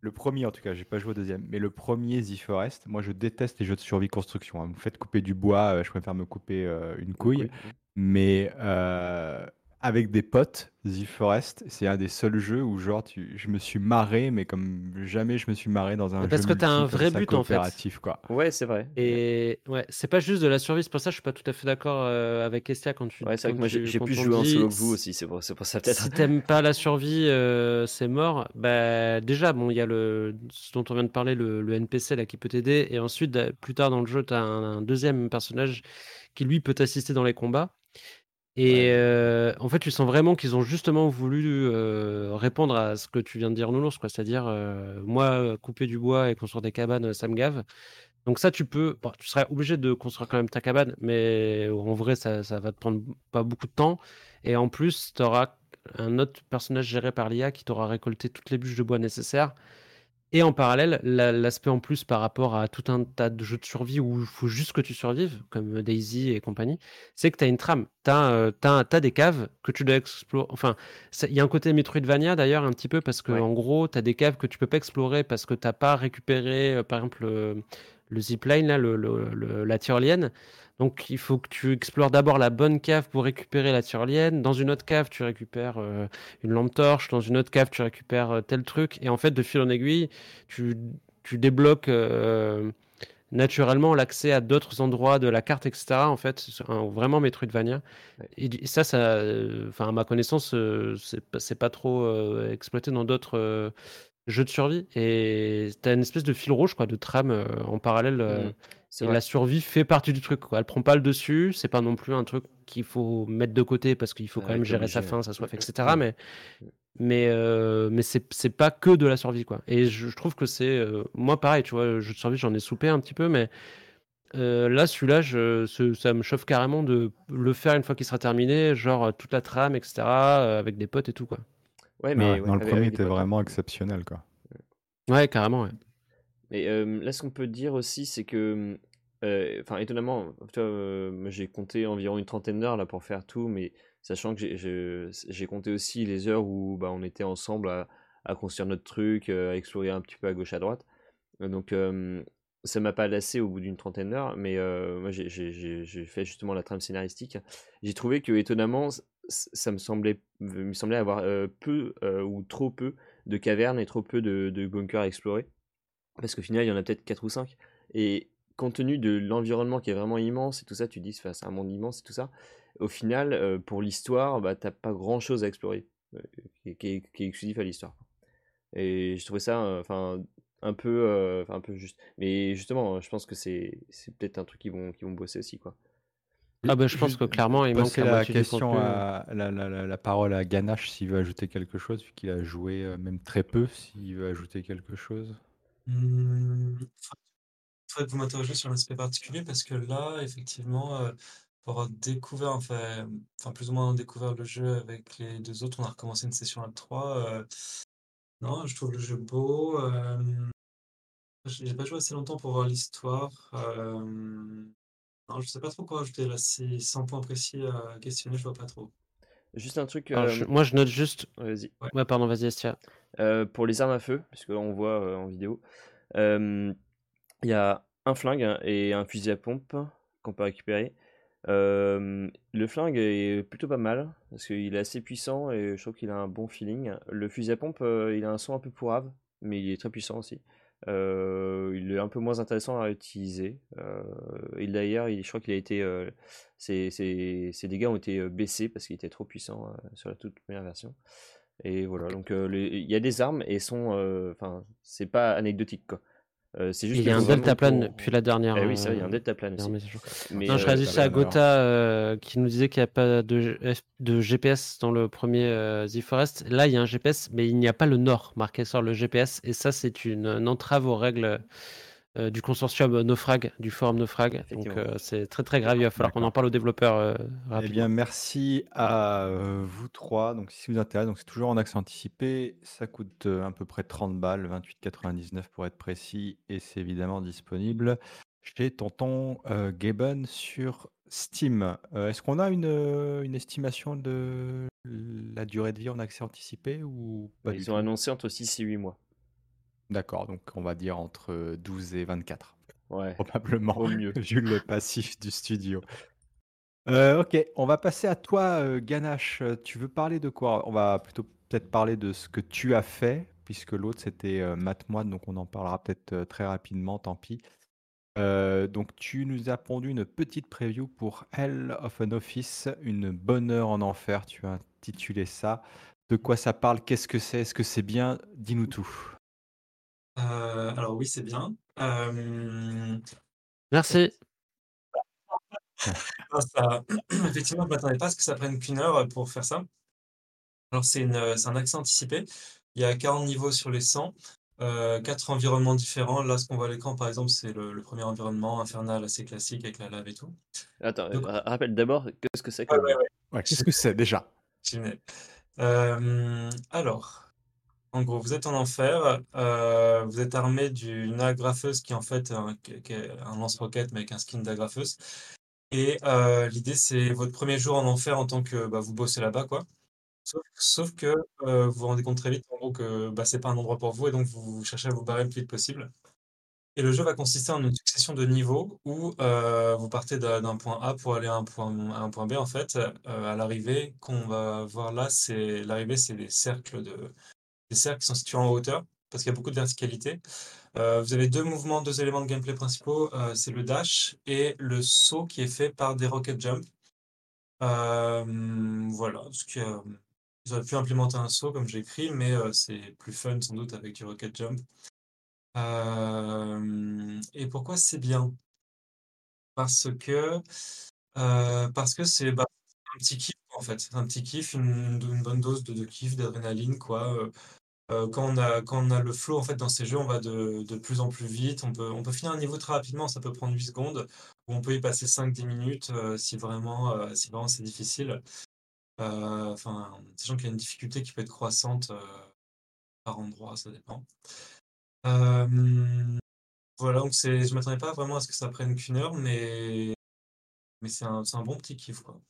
Le premier en tout cas, j'ai pas joué au deuxième, mais le premier The Forest, moi je déteste les jeux de survie construction. hein. Vous me faites couper du bois, euh, je préfère me couper euh, une couille. Oui. Mais euh, avec des potes, The Forest, c'est un des seuls jeux où genre tu, je me suis marré, mais comme jamais je me suis marré dans un Mais jeu parce que t'as un vrai but, en fait. coopératif quoi. Ouais, c'est vrai. Et ouais, c'est pas juste de la survie, c'est pour ça que je suis pas tout à fait d'accord euh, avec Estia quand tu Ouais, c'est vrai que moi j'ai plus joué en solo que vous aussi, c'est pour, c'est pour ça peut-être. Si t'aimes pas la survie, euh, c'est mort. Bah déjà, bon, il y a le ce dont on vient de parler, le, le NPC là qui peut t'aider, et ensuite euh, plus tard dans le jeu, t'as un, un deuxième personnage qui lui peut t'assister dans les combats. Et Ouais. euh, en fait, tu sens vraiment qu'ils ont justement voulu euh, répondre à ce que tu viens de dire, Nounours, quoi. C'est-à-dire, euh, moi, couper du bois et construire des cabanes, ça me gave. Donc ça, tu peux, bon, tu serais obligé de construire quand même ta cabane, mais en vrai, ça, ça va te prendre pas beaucoup de temps. Et en plus, tu auras un autre personnage géré par l'IA qui t'aura récolté toutes les bûches de bois nécessaires. Et en parallèle, la- l'aspect en plus par rapport à tout un tas de jeux de survie où il faut juste que tu survives, comme Daisy et compagnie, c'est que tu as une trame. Tu as, des caves que tu dois explorer. Enfin, il y a un côté Metroidvania d'ailleurs, un petit peu, parce que Ouais. en gros, tu as des caves que tu peux pas explorer parce que tu pas récupéré, euh, par exemple, le, le zipline, là, le- la tyrolienne. Donc, il faut que tu explores d'abord la bonne cave pour récupérer la tyrolienne. Dans une autre cave, tu récupères euh, une lampe torche. Dans une autre cave, tu récupères euh, tel truc. Et en fait, de fil en aiguille, tu, tu débloques euh, naturellement l'accès à d'autres endroits de la carte, etc. En fait, un- vraiment Metroidvania. Et, du- ça, ça, enfin, à ma connaissance, c'est pas, trop exploité dans d'autres jeux de survie. Et t'as une espèce de fil rouge, quoi, de trame euh, en parallèle. euh, et vrai. la survie fait partie du truc. Quoi. Elle prend pas le dessus. C'est pas non plus un truc qu'il faut mettre de côté parce qu'il faut quand même gérer sa faim, sa soif, Mm, etc. mm. Mais, mais, euh, mais c'est pas que de la survie, quoi. Et je, je trouve que c'est. moi, pareil, tu vois, le jeu de survie, j'en ai soupé un petit peu, mais euh, là, celui-là, ça me chauffe carrément de le faire une fois qu'il sera terminé, genre toute la trame, etc., euh, avec des potes et tout, quoi. Ouais, Ouais, mais ouais, le avec- premier était hein. vraiment exceptionnel, quoi. Ouais, carrément, ouais. Mais euh, là, ce qu'on peut dire aussi, c'est que, euh, enfin, étonnamment, euh, j'ai compté environ une trentaine d'heures là pour faire tout, mais sachant que j'ai compté aussi les heures où bah, on était ensemble à, à construire notre truc, euh, à explorer un petit peu à gauche à droite. Donc, euh, ça m'a pas lassé au bout d'une trentaine d'heures, mais euh, moi, j'ai- j'ai j'ai- j'ai fait justement la trame scénaristique. J'ai trouvé que, étonnamment, ça me semblait, me semblait avoir peu ou trop peu de cavernes et trop peu de, bunkers à explorer. Parce qu'au final, il y en a peut-être 4 ou 5. Et compte tenu de l'environnement qui est vraiment immense et tout ça, tu dis, c'est un monde immense et tout ça. Au final, pour l'histoire, bah, t'as pas grand-chose à explorer qui, est- exclusif à l'histoire. Et je trouvais ça, enfin, un peu, un peu juste. Mais justement, je pense que c'est, peut-être un truc qu'ils vont, qu'ils vont bosser aussi, quoi. Ah bah, je pense que clairement, il manque la question à la, la- la- la parole à Ganache s'il veut ajouter quelque chose, vu qu'il a joué euh, même très peu, s'il veut ajouter quelque chose. Mmh, faudrait que vous m'interrogiez sur un aspect particulier parce que là, effectivement, euh, pour avoir découvert, enfin, enfin, plus ou moins découvert le jeu avec les deux autres, on a recommencé une session à 3. non, je trouve le jeu beau. euh, j'ai pas joué assez longtemps pour voir l'histoire. euh, non, je sais pas trop quoi ajouter là. Si 100 points précis à questionner, je vois pas trop. Juste un truc. Alors, euh, je- moi, je note juste. ouais, Vas-y. Ouais, pardon, vas-y. Euh, pour les armes à feu, puisque on voit euh, en vidéo, euh, il y a un flingue et un fusil à pompe qu'on peut récupérer. Euh, le flingue est plutôt pas mal parce qu'il est assez puissant et je trouve qu'il a un bon feeling. Le fusil à pompe, euh, il a un son un peu pourrave, mais il est très puissant aussi. Euh, il est un peu moins intéressant à utiliser. Euh, et d'ailleurs, il- je crois qu'il a été, euh, ses, ses- ses dégâts ont été euh, baissés parce qu'il était trop puissant sur la toute première version. Et voilà, donc il y a des armes et sont, enfin, c'est pas anecdotique quoi. Euh, c'est juste Il y a un deltaplane pour- depuis la dernière. Eh oui, c'est vrai, il y a un euh, deltaplane aussi. Mais Non, je euh, réagissais à Gotha euh, qui nous disait qu'il n'y a pas de, GPS dans le premier The Forest. Là, il y a un GPS, mais il n'y a pas le nord marqué sur le GPS. Et ça, c'est une, une entrave aux règles euh, du consortium Naufrag, du forum Naufrag. Donc, euh, c'est très très grave. Il va falloir qu'on en parle aux développeurs euh, Eh rapidement. bien, merci à vous trois. Donc, si ça vous intéresse, donc c'est toujours en accès anticipé. Ça coûte à peu près 30 balles, 28,99 pour être précis, et c'est évidemment disponible chez Tonton euh, Gaben sur Steam. Euh, Est-ce qu'on a une, une estimation de la durée de vie en accès anticipé ou pas du Ils ont annoncé entre 6 et 8 mois. D'accord, donc on va dire entre 12 et 24 Ouais, probablement, au mieux. vu le passif du studio. Euh, ok, on va passer à toi, euh, Ganache. Euh, Tu veux parler de quoi? On va plutôt peut-être parler de ce que tu as fait, puisque l'autre c'était euh, Matt Moine, donc on en parlera peut-être euh, très rapidement, tant pis. Euh, donc tu nous as pondu une petite preview pour Hell of an Office, une bonne heure en enfer, tu as intitulé ça. De quoi ça parle? Qu'est-ce que c'est? Est-ce que c'est bien? Dis-nous tout. Euh, alors oui, c'est bien. Euh, Merci. Ça- Effectivement, je ne m'attendais pas à ce que ça prenne qu'une heure pour faire ça. Alors, c'est une, euh, c'est un accès anticipé. Il y a 40 niveaux sur les 100, euh, 4 environnements différents. Là, ce qu'on voit à l'écran, par exemple, c'est le, le premier environnement infernal assez classique avec la lave et tout. Attends, Donc- rappelle d'abord qu'est-ce que c'est que Ouais, ouais, jeu. ouais. Ouais, qu'est-ce que c'est déjà? Euh, alors, en gros, vous êtes en enfer, euh, vous êtes armé d'une agrafeuse qui est en fait un, lance-roquette mais avec un skin d'agrafeuse. Et euh, l'idée, c'est votre premier jour en enfer en tant que bah, vous bossez là-bas, quoi. Sauf, que euh, vous vous rendez compte très vite, en gros, que bah, c'est pas un endroit pour vous et donc vous cherchez à vous barrer le plus vite possible. Et le jeu va consister en une succession de niveaux où vous partez d'un point A pour aller à un point, B. En fait, à l'arrivée, qu'on va voir là, c'est l'arrivée, c'est des cercles de, des cercles qui sont situés en hauteur parce qu'il y a beaucoup de verticalité. Euh, vous avez deux mouvements, deux éléments de gameplay principaux. euh, c'est le dash et le saut qui est fait par des rocket jump. Euh, voilà, ce qui, euh, auraient pu implémenter un saut comme j'ai écrit, mais c'est plus fun sans doute avec du rocket jump. Et pourquoi c'est bien? Parce que parce que c'est bah, un petit kiff en fait. C'est un petit kiff, une, bonne dose de, kiff, d'adrénaline, quoi. Euh, euh, quand on a, quand on a le flow en fait dans ces jeux, on va de, de plus en plus vite. On peut, on peut finir un niveau très rapidement, ça peut prendre 8 secondes, ou on peut y passer 5-10 minutes euh, si vraiment, si vraiment c'est difficile. Enfin, sachant qu'il y a une difficulté qui peut être croissante par endroit, ça dépend. Voilà, donc je m'attendais pas vraiment à ce que ça prenne qu'une heure, mais, mais c'est un, un bon petit kiff, quoi.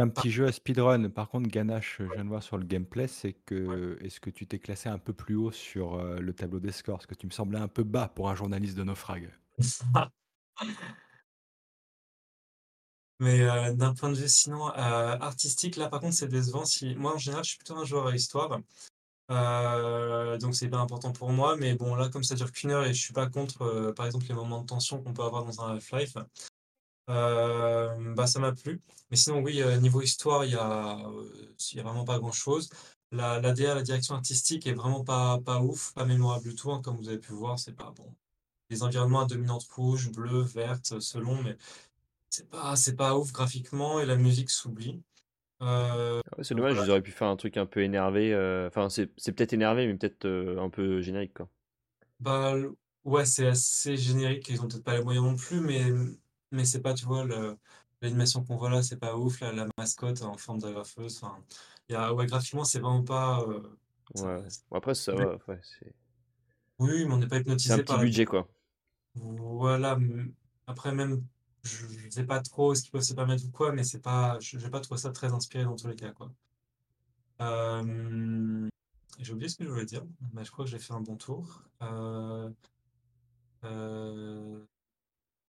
Un petit jeu à speedrun. Par contre, Ganache, je viens de voir sur le gameplay, c'est que est-ce que tu t'es classé un peu plus haut sur euh, le tableau des scores? Parce que tu me semblais un peu bas pour un journaliste de naufrag. Mais euh, d'un point de vue sinon euh, artistique, là par contre c'est décevant. Si... Moi en général je suis plutôt un joueur à histoire, donc c'est hyper important pour moi. Mais bon là comme ça dure qu'une heure et je suis pas contre par exemple les moments de tension qu'on peut avoir dans un Half-Life, bah ça m'a plu. Mais sinon oui euh, niveau histoire il y a, euh, y a vraiment pas grand-chose. La, la DA, la direction artistique est vraiment pas, pas ouf, pas mémorable du tout, hein, comme vous avez pu voir, c'est pas bon. Les environnements à dominante rouge, bleue, verte, selon, mais c'est pas, c'est pas ouf graphiquement et la musique s'oublie. Euh, c'est dommage, ils auraient pu faire un truc un peu énervé. euh, Enfin, c'est c'est peut-être énervé, mais peut-être euh, un peu générique, quoi. bah, ouais, c'est assez générique, ils ont peut-être pas les moyens non plus, mais, mais c'est pas, tu vois, l'animation qu'on voit là, c'est pas ouf, la, la mascotte en forme d'agrafeuse, enfin, il y a, ouais, graphiquement, c'est vraiment pas. euh, ça- Ouais. Bon, après, ça va. ouais, c'est oui, mais on n'est pas c'est hypnotisé un par petit la budget, quoi. Voilà, après même, je ne sais pas trop ce qu'ils peuvent se permettre ou quoi, mais c'est pas, je n'ai pas trouvé ça très inspiré dans tous les cas, quoi. Euh, j'ai oublié ce que je voulais dire, mais je crois que j'ai fait un bon tour. Euh, euh,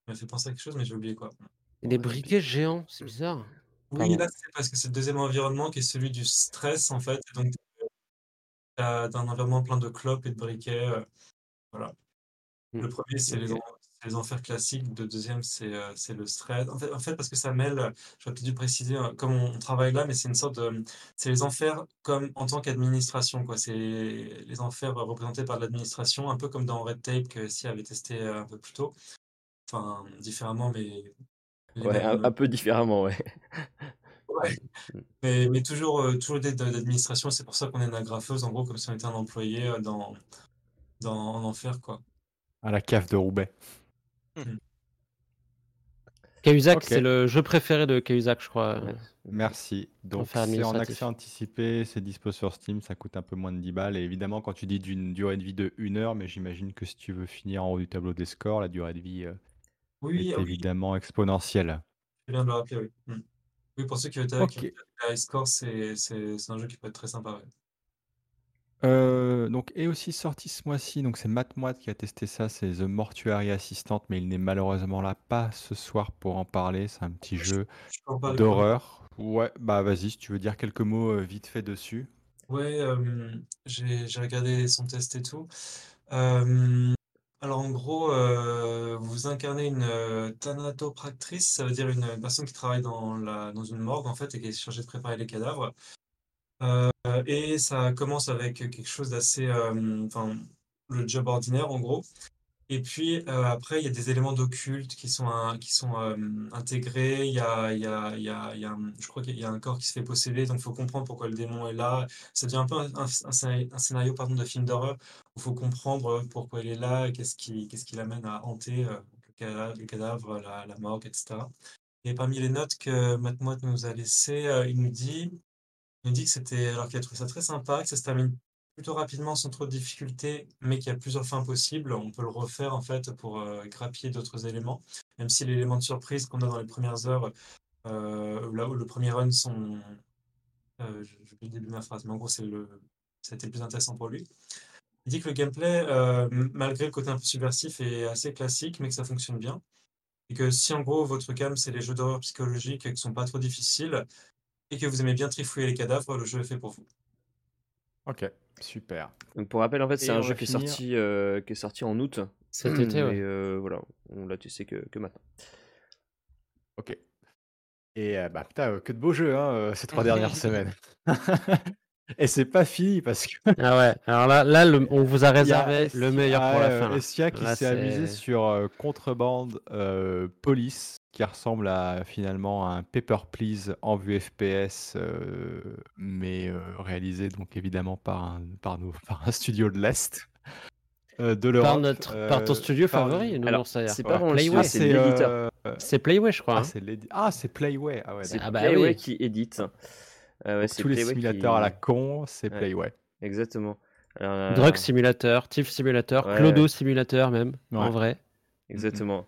m'a fait penser à quelque chose, mais j'ai oublié quoi. Et des briquets géants, c'est bizarre. Oui, Pardon. là, c'est parce que c'est le deuxième environnement qui est celui du stress, en fait. Donc, tu as, un environnement plein de clopes et de briquets. euh, voilà. Hmm. Le premier, c'est les, en- les enfers classiques. Le deuxième, c'est euh, c'est le stress. En fait, en fait, parce que ça mêle, j'aurais peut-être dû préciser, euh, comme on, on travaille là, mais c'est une sorte de. C'est les enfers comme en tant qu'administration, quoi. C'est les enfers représentés par l'administration, un peu comme dans Red Tape que Si avait testé euh, un peu plus tôt. Enfin, différemment, mais Ouais, un, mêmes. un peu différemment, ouais. Ouais. Mais, mais toujours, euh, toujours d'administration, c'est pour ça qu'on est une agrafeuse, en gros, comme si on était un employé euh, dans, dans, en enfer, quoi. À la cave de Roubaix. Cahuzac, Ok. c'est le jeu préféré de Cahuzac, je crois. Ouais. Merci. Donc c'est en accès anticipé, c'est dispo sur Steam, ça coûte un peu moins de 10 balles. Et évidemment, quand tu dis d'une durée de vie de 1 heure, mais j'imagine que si tu veux finir en haut du tableau des scores, la durée de vie euh, Oui, est ah oui, évidemment exponentielle. c'est bien de le rappeler, oui. Mm. Oui, pour ceux qui, ont la High Score, c'est un jeu qui peut être très sympa, ouais. Euh, donc, est aussi sorti ce mois-ci, donc c'est Matt Moite qui a testé ça, c'est The Mortuary Assistant, mais il n'est malheureusement là pas ce soir pour en parler. C'est un petit Je, jeu je d'horreur. Ouais, bah vas-y, si tu veux dire quelques mots euh, vite fait dessus. Ouais, euh, j'ai j'ai regardé son test et tout. Euh, alors en gros, euh, vous incarnez une euh, thanatopractrice, ça veut dire une personne qui travaille dans la, dans une morgue en fait et qui est chargée de préparer les cadavres. Euh, et ça commence avec quelque chose d'assez, euh, enfin, le job ordinaire en gros. Et puis après, il y a des éléments d'occulte qui sont, qui sont intégrés. Il y a, je crois qu'il y a un corps qui se fait posséder, donc il faut comprendre pourquoi le démon est là. Ça devient un peu un, un- scénario, pardon, de film d'horreur faut comprendre pourquoi il est là, qu'est-ce qui, qu'est-ce qui l'amène à hanter euh, le cadavre, la, la morgue, etc. Et parmi les notes que Matt Mott nous a laissées, euh, il nous dit il nous dit que c'était, alors qu'il a trouvé ça très sympa, que ça se termine plutôt rapidement sans trop de difficultés, mais qu'il y a plusieurs fins possibles. On peut le refaire en fait pour euh, grappiller d'autres éléments, même si l'élément de surprise qu'on a dans les premières heures, euh, là où le premier run sont, euh, je- oublié le début ma phrase, mais en gros c'est le, ça a été le plus intéressant pour lui. Il dit que le gameplay, euh, malgré le côté un peu subversif, est assez classique, mais que ça fonctionne bien. Et que si en gros votre cam c'est les jeux d'horreur psychologiques qui sont pas trop difficiles, et que vous aimez bien trifouiller les cadavres, le jeu est fait pour vous. Ok, super. Donc pour rappel, en fait, c'est un jeu qui est sorti, euh, qui est sorti en août. Cet été, Et euh, voilà, on l'a testé que, que maintenant. Ok. Et euh, bah putain, que de beaux jeux hein, ces trois dernières semaines. Et c'est pas fini parce que Ah ouais, alors là, là le- on vous a y a réservé le meilleur pour la ouais, fin. Estia qui s'est amusé sur euh, Contrebande euh, Police, qui ressemble à finalement à un Paper Please en vue FPS, euh, mais euh, réalisé donc évidemment par un, par nos, par un studio de l'Est de Par, notre, par ton studio par- favori, Alors, c'est pas le Playway. studio, c'est l'éditeur. euh, C'est Playway, je crois. ah, hein. c'est ah, c'est Playway. Ah ouais, C'est. Ah bah Playway oui. qui édite. Ah ouais, tous les Playway simulateurs qui- à la con, c'est Ouais. Playway. Exactement. Alors, euh, Drug Simulator, Thief Simulator, Ouais, Clodo ouais. Simulator même, en vrai. Exactement.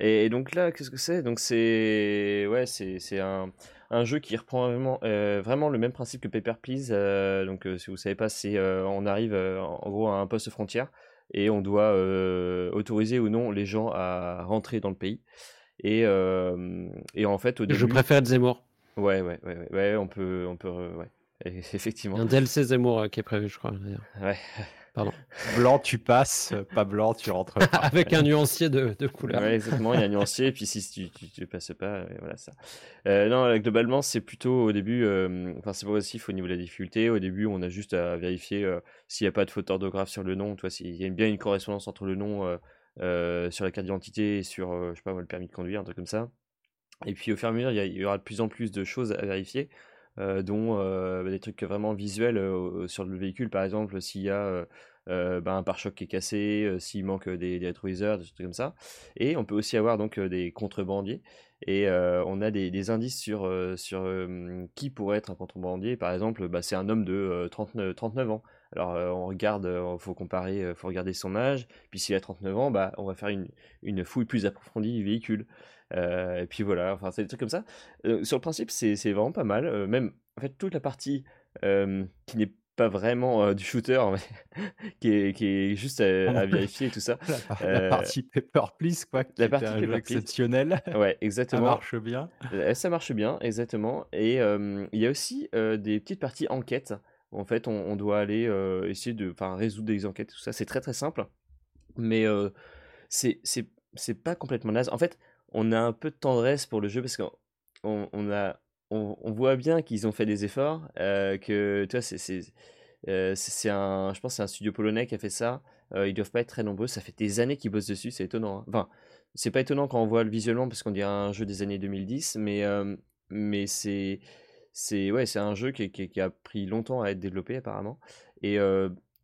Et, et donc là, qu'est-ce que c'est? Donc c'est ouais, c'est c'est un, un jeu qui reprend vraiment, euh, vraiment le même principe que Paper Please. euh, donc euh, si vous savez pas, c'est euh, on arrive euh, en en gros à un poste frontière et on doit euh, autoriser ou non les gens à rentrer dans le pays. Et, euh, et en fait au début, Je préfère Zemmour. Ouais, ouais, ouais, ouais, ouais, on peut, on peut, euh, ouais, Et- effectivement, un DLC Zemmour euh, qui est prévu, je crois. ouais. Blanc, tu passes, pas blanc, tu rentres pas. Avec un nuancier de, de couleur. Ouais, exactement, il y a un nuancier, et puis si tu, tu, tu passes pas, euh, voilà ça. Euh, non, globalement, c'est plutôt au début, euh, enfin, c'est progressif au niveau de la difficulté. Au début, on a juste à vérifier euh, s'il n'y a pas de faute d'orthographe sur le nom, toi, s'il y a bien une correspondance entre le nom sur la carte d'identité et sur, je sais pas, le permis de conduire, un truc comme ça. Et puis au fur et à mesure, il y, aura de plus en plus de choses à vérifier, euh, dont euh, des trucs vraiment visuels euh, sur le véhicule, par exemple, s'il y a euh, euh, bah, un pare-choc qui est cassé, euh, s'il manque des, des rétroviseurs, des trucs comme ça. Et on peut aussi avoir donc euh, des contrebandiers. Et euh, on a des, indices sur, euh, sur euh, qui pourrait être un contrebandier. Par exemple, bah, c'est un homme de euh, 39, 39 ans. Alors euh, on regarde, il faut comparer, euh, faut regarder son âge. Puis s'il a 39 ans, bah, on va faire une, une fouille plus approfondie du véhicule. Euh, et puis voilà, enfin c'est des trucs comme ça. Euh, sur le principe, c'est vraiment pas mal. Euh, même en fait toute la partie qui n'est pas vraiment du shooter, mais qui, est, qui est juste à, à vérifier et tout ça. La, la partie Paper Please, quoi, qui la partie un jeu Paper Please. exceptionnel. Ouais, Ça exactement. marche bien. Ça marche bien, exactement. Et il y a aussi des petites parties enquêtes. En fait, on, on doit aller essayer de résoudre des enquêtes, tout ça. C'est très très simple. Mais c'est c'est- c'est pas complètement naze. En fait, on a un peu de tendresse pour le jeu parce qu'on on, a, on, voit bien qu'ils ont fait des efforts. euh, que, euh, c'est un, je pense c'est un studio polonais qui a fait ça. Euh, ils doivent pas être très nombreux. Ça fait des années qu'ils bossent dessus. C'est étonnant. hein. Enfin, c'est pas étonnant quand on voit le visuellement parce qu'on dirait un jeu des années 2010, mais, euh, mais c'est c'est ouais, c'est un jeu qui, qui- a pris longtemps à être développé apparemment. Et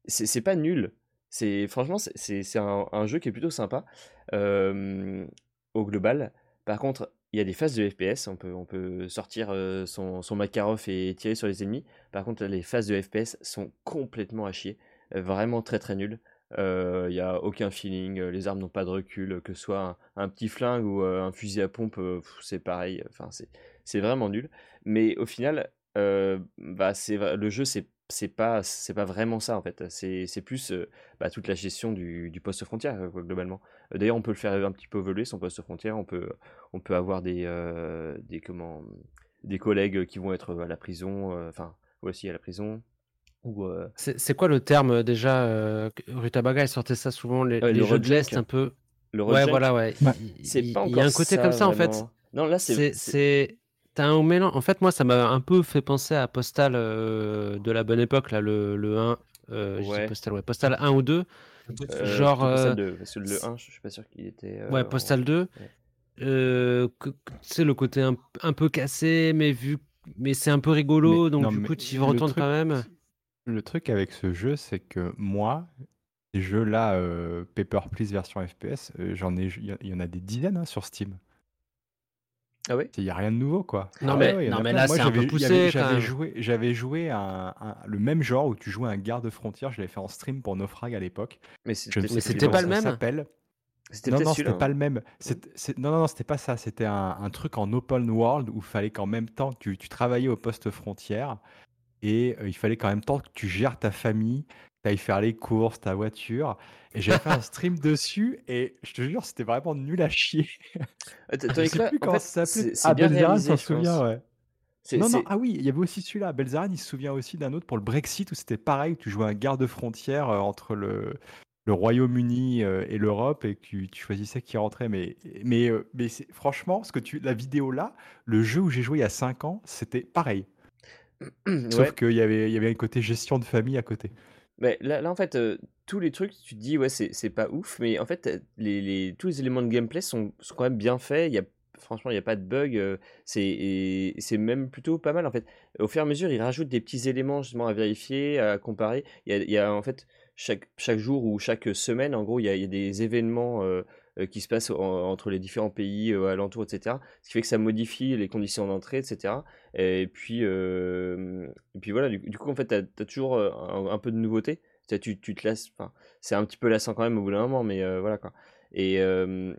c'est pas nul. C'est franchement c'est un, un jeu qui est plutôt sympa au global. Par contre, il y a des phases de FPS. On peut on peut sortir euh, son, son Makarov et tirer sur les ennemis. Par contre, les phases de FPS sont complètement à chier. Euh, Vraiment très très nul. Euh, Il n'y a aucun feeling, euh, les armes n'ont pas de recul, euh, que ce soit un, petit flingue ou euh, un fusil à pompe, euh, c'est pareil, enfin c'est vraiment nul. Mais au final, euh, bah, le jeu c'est c'est pas c'est pas vraiment ça en fait. C'est c'est plus euh, bah, toute la gestion du, du poste frontière euh, quoi, globalement. Euh, D'ailleurs, on peut le faire un petit peu évoluer son poste frontière. On peut on peut avoir des euh, des comment des collègues qui vont être à la prison, euh, enfin aussi à la prison ou euh, C'est quoi le terme déjà euh, Rutabaga, il sortait ça souvent, les, les le jeux de l'Est un peu? le Ouais, voilà, ouais. Il, C'est il- pas il encore y a un côté ça, comme ça en fait. Non, là c'est, t'as un mélange. En fait, moi, ça m'a un peu fait penser à Postal euh, de la bonne époque, là, le, le 1. Euh, Ouais. Postal, ouais, Postal 1 ou 2. Peut-être euh, genre, Postal euh, 2, parce que le c'est- 1, je suis pas sûr qu'il était. euh, Ouais, en- Postal 2. ouais. Euh, tu sais, le côté un, un peu cassé, mais vu. Mais c'est un peu rigolo, Mais- donc non, du coup, tu y retournes quand même. Le truc avec ce jeu, c'est que moi, ces jeux-là, euh, Paper Please version FPS, euh, j'en ai, il y a- il y en a des dizaines hein, sur Steam. Ah ouais? Il n'y a rien de nouveau, quoi. Non, Ah mais- ouais, non, mais là, Moi, c'est un peu poussé, J'avais joué, j'avais joué un, un- le même genre où tu jouais un garde-frontière. Je l'avais fait en stream pour Naufrag à l'époque. Mais c'était pas le même s'appelle. c'était Non, non, c'était pas hein. le même. C'est- c'est- non, non, non, c'était pas ça. C'était un, un truc en open world où il fallait qu'en même temps que tu, tu travaillais au poste frontière et euh, il fallait qu'en même temps que tu gères ta famille, tu ailles faire les courses, ta voiture. Et j'avais fait un stream dessus et je te jure, c'était vraiment nul à chier. Ah, Je sais que plus en comment ça s'appelait. Ah, réalisé, s'en je souvient, ouais. Non, non, ah oui, il y avait aussi celui-là. Belzeran, il se souvient aussi d'un autre pour le Brexit où c'était pareil, tu jouais un garde-frontière euh, entre le, le Royaume-Uni euh, et l'Europe et que tu, tu choisissais qui rentrait. Mais, mais, franchement, ce que tu, la vidéo là, le jeu où j'ai joué il y a 5 ans, c'était pareil. Sauf Ouais. qu'il y avait, y avait un côté gestion de famille à côté. Mais là, là, en fait, euh, tous les trucs, tu te dis, ouais, c'est c'est pas ouf, mais en fait, les, les- tous les éléments de gameplay sont, sont quand même bien faits. Il y a, franchement, il n'y a pas de bug. euh, c'est même plutôt pas mal, en fait. Au fur et à mesure, ils rajoutent des petits éléments, justement, à vérifier, à comparer. Il y a, il y a, en fait, chaque, chaque jour ou chaque semaine, en gros, il y a, il y a des événements euh, qui se passent en- entre les différents pays euh, alentours, etc. Ce qui fait que ça modifie les conditions d'entrée, etc. Et puis, euh, et puis voilà, du, coup, en fait, tu as, toujours euh, un, peu de nouveauté. Tu, tu, te lasses, c'est un petit peu lassant quand même au bout d'un moment, mais euh, voilà quoi. Et, euh,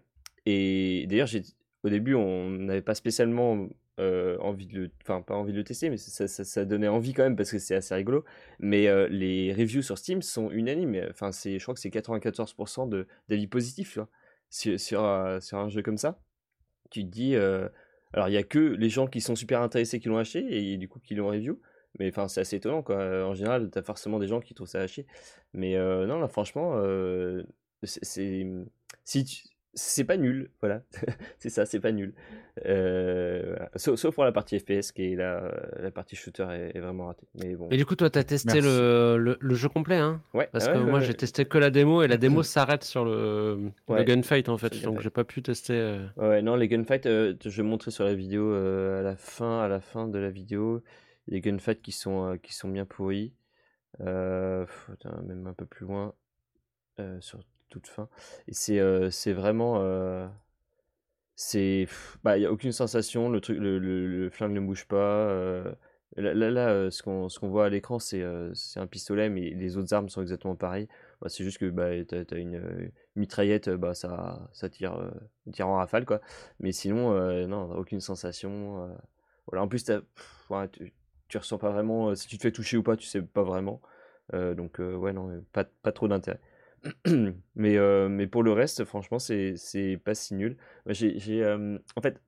et d'ailleurs, au début, on n'avait pas spécialement euh, envie de le, enfin, pas envie de le tester, mais ça, ça, donnait envie quand même parce que c'est assez rigolo. Mais euh, les reviews sur Steam sont unanimes. Enfin, je crois que c'est 94% de, d'avis positifs, tu vois, sur, sur, un jeu comme ça. Tu te dis, euh, alors il y a que les gens qui sont super intéressés qui l'ont acheté et du coup qui l'ont review. Mais enfin, c'est assez étonnant quoi. Euh, En général, t'as forcément des gens qui trouvent ça à. Mais euh, non, là, franchement, c'est, si tu- c'est pas nul, voilà. c'est ça, c'est pas nul. Euh, voilà. sauf, sauf pour la partie FPS qui est là, euh, la partie shooter est, est vraiment ratée. Mais bon. Et du coup, toi, t'as testé le, le, le jeu complet, hein? Ouais, Parce ah ouais, que ouais, moi, ouais. j'ai testé que la démo et la démo s'arrête sur le, le gunfight en fait, donc j'ai pas pu tester. euh. Ouais, non, les gunfights, euh, je vais montrer sur la vidéo euh, à la fin, à la fin de la vidéo, les gunfights qui sont, euh, qui sont bien pourris. Euh, pff, même un peu plus loin, euh, sur toute fin. Et c'est c'est vraiment. c'est. Bah, il n'y a aucune sensation, le, truc, le, le, flingue ne bouge pas. là, là, ce qu'on ce voit à l'écran, c'est un pistolet, mais les autres armes sont exactement pareilles. Bah, c'est juste que bah, tu as, une mitraillette, bah, ça, ça tire, tire en rafale, quoi. Mais sinon, non, aucune sensation. voilà. En plus, t'as- tu, tu ressens pas vraiment si tu te fais toucher ou pas, tu sais pas vraiment. Donc, ouais, non, pas, pas trop d'intérêt. mais, euh, mais pour le reste, franchement, c'est pas si nul. Moi, J'ai, euh, en fait,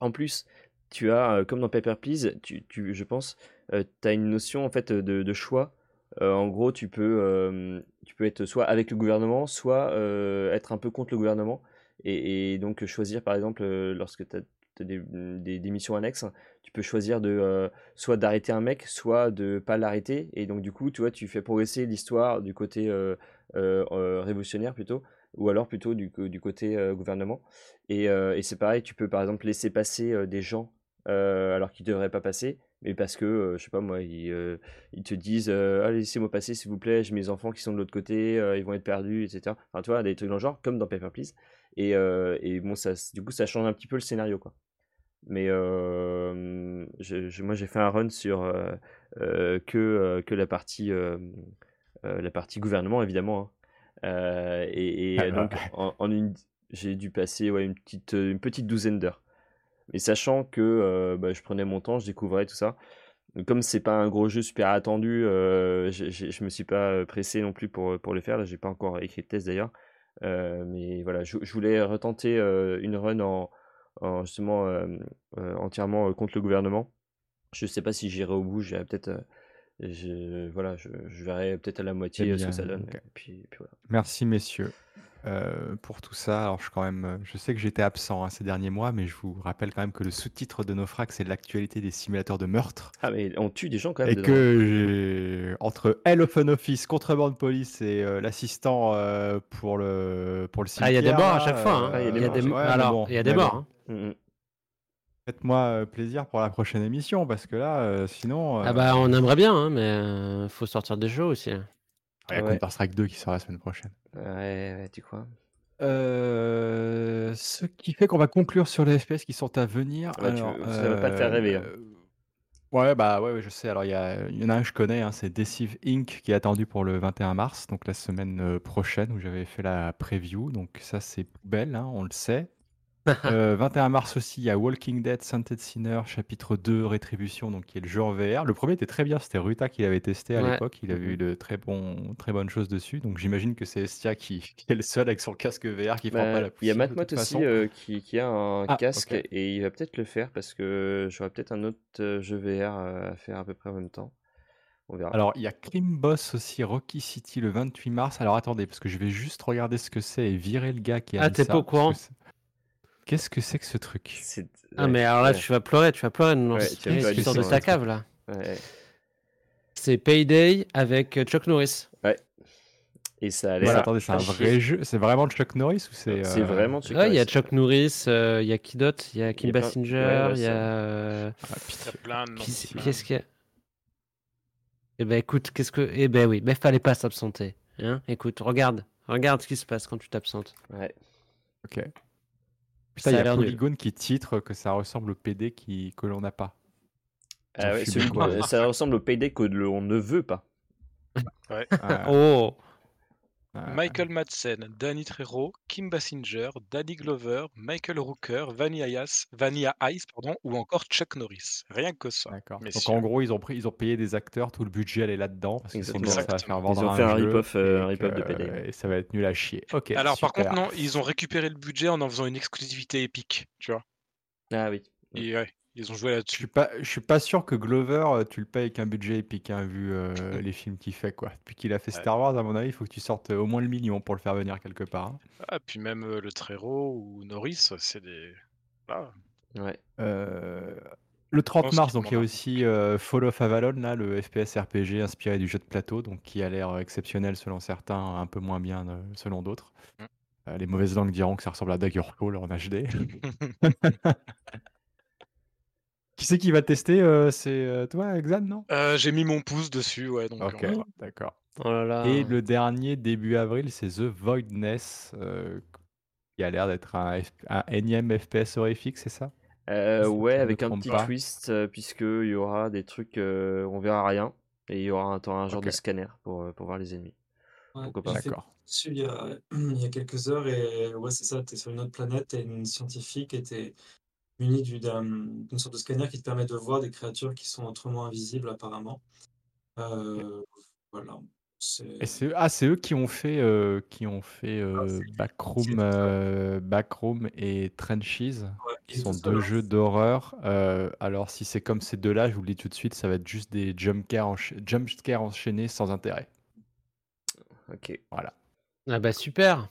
en plus, tu as, euh, comme dans Paper Please, tu, tu, je pense, tu as une notion en fait de, choix. Euh, en gros, tu peux, euh, tu peux être soit avec le gouvernement, soit euh, être un peu contre le gouvernement. Et, donc choisir, par exemple, euh, lorsque tu as, des, des, des missions annexes, tu peux choisir de euh, soit d'arrêter un mec, soit de pas l'arrêter. Et donc du coup, tu vois, tu fais progresser l'histoire du côté euh, euh, euh, révolutionnaire plutôt, ou alors plutôt du, côté euh, gouvernement. Et, euh, c'est pareil, tu peux par exemple laisser passer euh, des gens euh, alors qu'ils ne devraient pas passer, mais parce que, euh, je sais pas moi, ils, euh, te disent euh, laissez-moi passer s'il vous plaît, j'ai mes enfants qui sont de l'autre côté, euh, ils vont être perdus, etc. Enfin, tu vois, des trucs dans le genre, comme dans Paper Please. Et, euh, et bon, ça, du coup, ça change un petit peu le scénario, quoi. Mais euh, moi, j'ai fait un run sur euh, euh, que, euh, la partie, euh, euh, la partie gouvernement, évidemment. hein. Euh, et et, Ah euh, bah. donc, en, en une, j'ai dû passer ouais, une, petite, une petite douzaine d'heures. Mais sachant que euh, bah, je prenais mon temps, je découvrais tout ça. Comme c'est pas un gros jeu super attendu, euh, je me suis pas euh, pressé non plus pour, pour le faire. Là, j'ai pas encore écrit de test d'ailleurs. Euh, mais voilà, je, je voulais retenter euh, une run en, en justement euh, euh, entièrement euh, contre le gouvernement. Je sais pas si j'irai au bout, j'irai peut-être. Je, voilà, je, je verrai peut-être à la moitié Eh euh, ce que ça donne. ok. Et puis, et puis voilà. Merci messieurs euh, pour tout ça. Alors je quand même, euh, je sais que j'étais absent hein, ces derniers mois, mais je vous rappelle quand même que le sous-titre de Naufrag c'est l'actualité des simulateurs de meurtre. Ah, mais on tue des gens quand même Et dedans. que j'ai entre Hell of an Office, Contreband Police et euh, l'assistant euh, pour le pour le Ah, il y a des cimetière, morts à chaque fois. hein. Ah, il y a des morts. Ouais, Alors, bon, il y a des morts. bon. hein. Mm, mm. Faites-moi euh, plaisir pour la prochaine émission parce que là, euh, sinon, Ah euh, bah, on aimerait bien, hein, mais euh, faut sortir des jeux aussi. hein. il y a Ouais. Counter Strike 2 qui sort la semaine prochaine. Ouais, ouais, tu crois Euh, ce qui fait qu'on va conclure sur les FPS qui sont à venir. Ouais, tu- Alors, ça va pas te faire rêver, hein. euh, Ouais, bah ouais, ouais, je sais. Alors, il y, a- il y en a un que je connais, hein, c'est Deceive Inc. qui est attendu pour le 21 mars, donc la semaine euh, prochaine où j'avais fait la preview. Donc, ça, c'est poubelle, hein, on le sait. Euh, 21 mars aussi, il y a Walking Dead Sainted Sinner, chapitre 2, Rétribution, donc qui est le jeu en VR. Le premier était très bien, c'était Ruta qui l'avait testé à Ouais. l'époque. Il avait eu de très, bons, très bonnes choses dessus. Donc, j'imagine que c'est Estia qui, qui est le seul avec son casque VR qui fera Bah, pas la Il y a poussière Matmot aussi euh, qui, qui a un Ah, casque et il va peut-être le faire parce que j'aurai peut-être un autre euh, jeu VR euh, à faire à peu près en même temps. On verra. Alors, il y a Crime Boss aussi, Rocky City le 28 mars. Alors, attendez, parce que je vais juste regarder ce que c'est et virer le gars qui a Ah, t'es pas au courant? Qu'est-ce que c'est que ce truc? C'est- Ah, ouais, mais alors là, ouais. tu vas pleurer, tu vas pleurer. Non, Ouais, c'est tu vas histoire de ta cave là. Ouais. C'est Payday avec Chuck Norris. Et ça a l'air. ça, attendez, c'est un vrai chier. jeu. C'est vraiment Chuck Norris ou c'est. C'est euh, vraiment Chuck Ouais, il y a Norris. Chuck Norris, euh, il y a qui d'autre? Il y a Kim Il y a plein- Basinger, ouais, ouais, il y a. euh, ah, noms. qui- plein. Qu'est-ce qu'il y a Eh ben écoute, qu'est-ce que. Eh ben oui, mais fallait pas s'absenter. Hein écoute, regarde, regarde ce qui se passe quand tu t'absentes. Ouais. Ok. Putain, il a y a. Polygon qui titre que ça ressemble au PD qui... que l'on n'a pas. Ah ouais, celui- quoi. euh, ça ressemble au payday que l'on ne veut pas. Ah, Oh. Michael Madsen, Danny Trejo, Kim Basinger, Danny Glover, Michael Rooker, Vanilla Ice, Vanilla Ice pardon, ou encore Chuck Norris. Rien que ça. D'accord. Donc en gros, ils ont, pris, ils ont payé des acteurs, tout le budget est là-dedans parce qu'ils sont ça va faire vendre Ils ont fait un jeu rip-off, euh, un rip-off de PD. Et ça va être nul à chier. Ok. Alors par contre, non, ils ont récupéré le budget en en faisant une exclusivité épique, tu vois. Ah oui. Et ouais, ils ont joué Je là-dessus. suis pas, je suis pas sûr que Glover, euh, tu le payes avec un budget épique, hein, vu euh, les films qu'il fait, quoi. Depuis qu'il a fait Ouais. Star Wars, à mon avis, il faut que tu sortes euh, au moins le million pour le faire venir quelque part. hein. Ah, puis même euh, le Trero ou Norris, c'est des. Ah, Ouais. Euh, le 30 pense mars, donc il y a aussi euh, Fall of Avalon, là, le FPS RPG inspiré du jeu de plateau, donc qui a l'air exceptionnel selon certains, un peu moins bien euh, selon d'autres. Mm. Les mauvaises langues diront que ça ressemble à Daggerfall en HD. qui c'est qui va tester euh, C'est euh, toi, Exan, non? Euh, J'ai mis mon pouce dessus, ouais. Donc, Ok, on d'accord. Oh là là. Et le dernier, début avril, c'est The Voidness, euh, qui a l'air d'être un, F- un énième FPS horrifique, c'est ça? Euh, Si ouais, avec un petit pas. twist, euh, puisqu'il y aura des trucs, euh, on verra rien. Et il y aura un, un genre de scanner pour, pour voir les ennemis. Ouais, D'accord. dessus il y a, il y a quelques heures et ouais, c'est ça, tu es sur une autre planète, tu une scientifique et tu es muni d'un- d'une sorte de scanner qui te permet de voir des créatures qui sont autrement invisibles apparemment. Euh, voilà. C'est Et c'est ah, c'est eux qui ont fait, euh, qui ont fait Ah, euh, Backroom, euh, Backroom et Trenches, ouais, qui sont deux jeux d'horreur. Euh, alors, si c'est comme ces deux-là, je vous le dis tout de suite, ça va être juste des jumpscares encha- jumpscares enchaînés sans intérêt. Ok. Voilà. Ah bah super.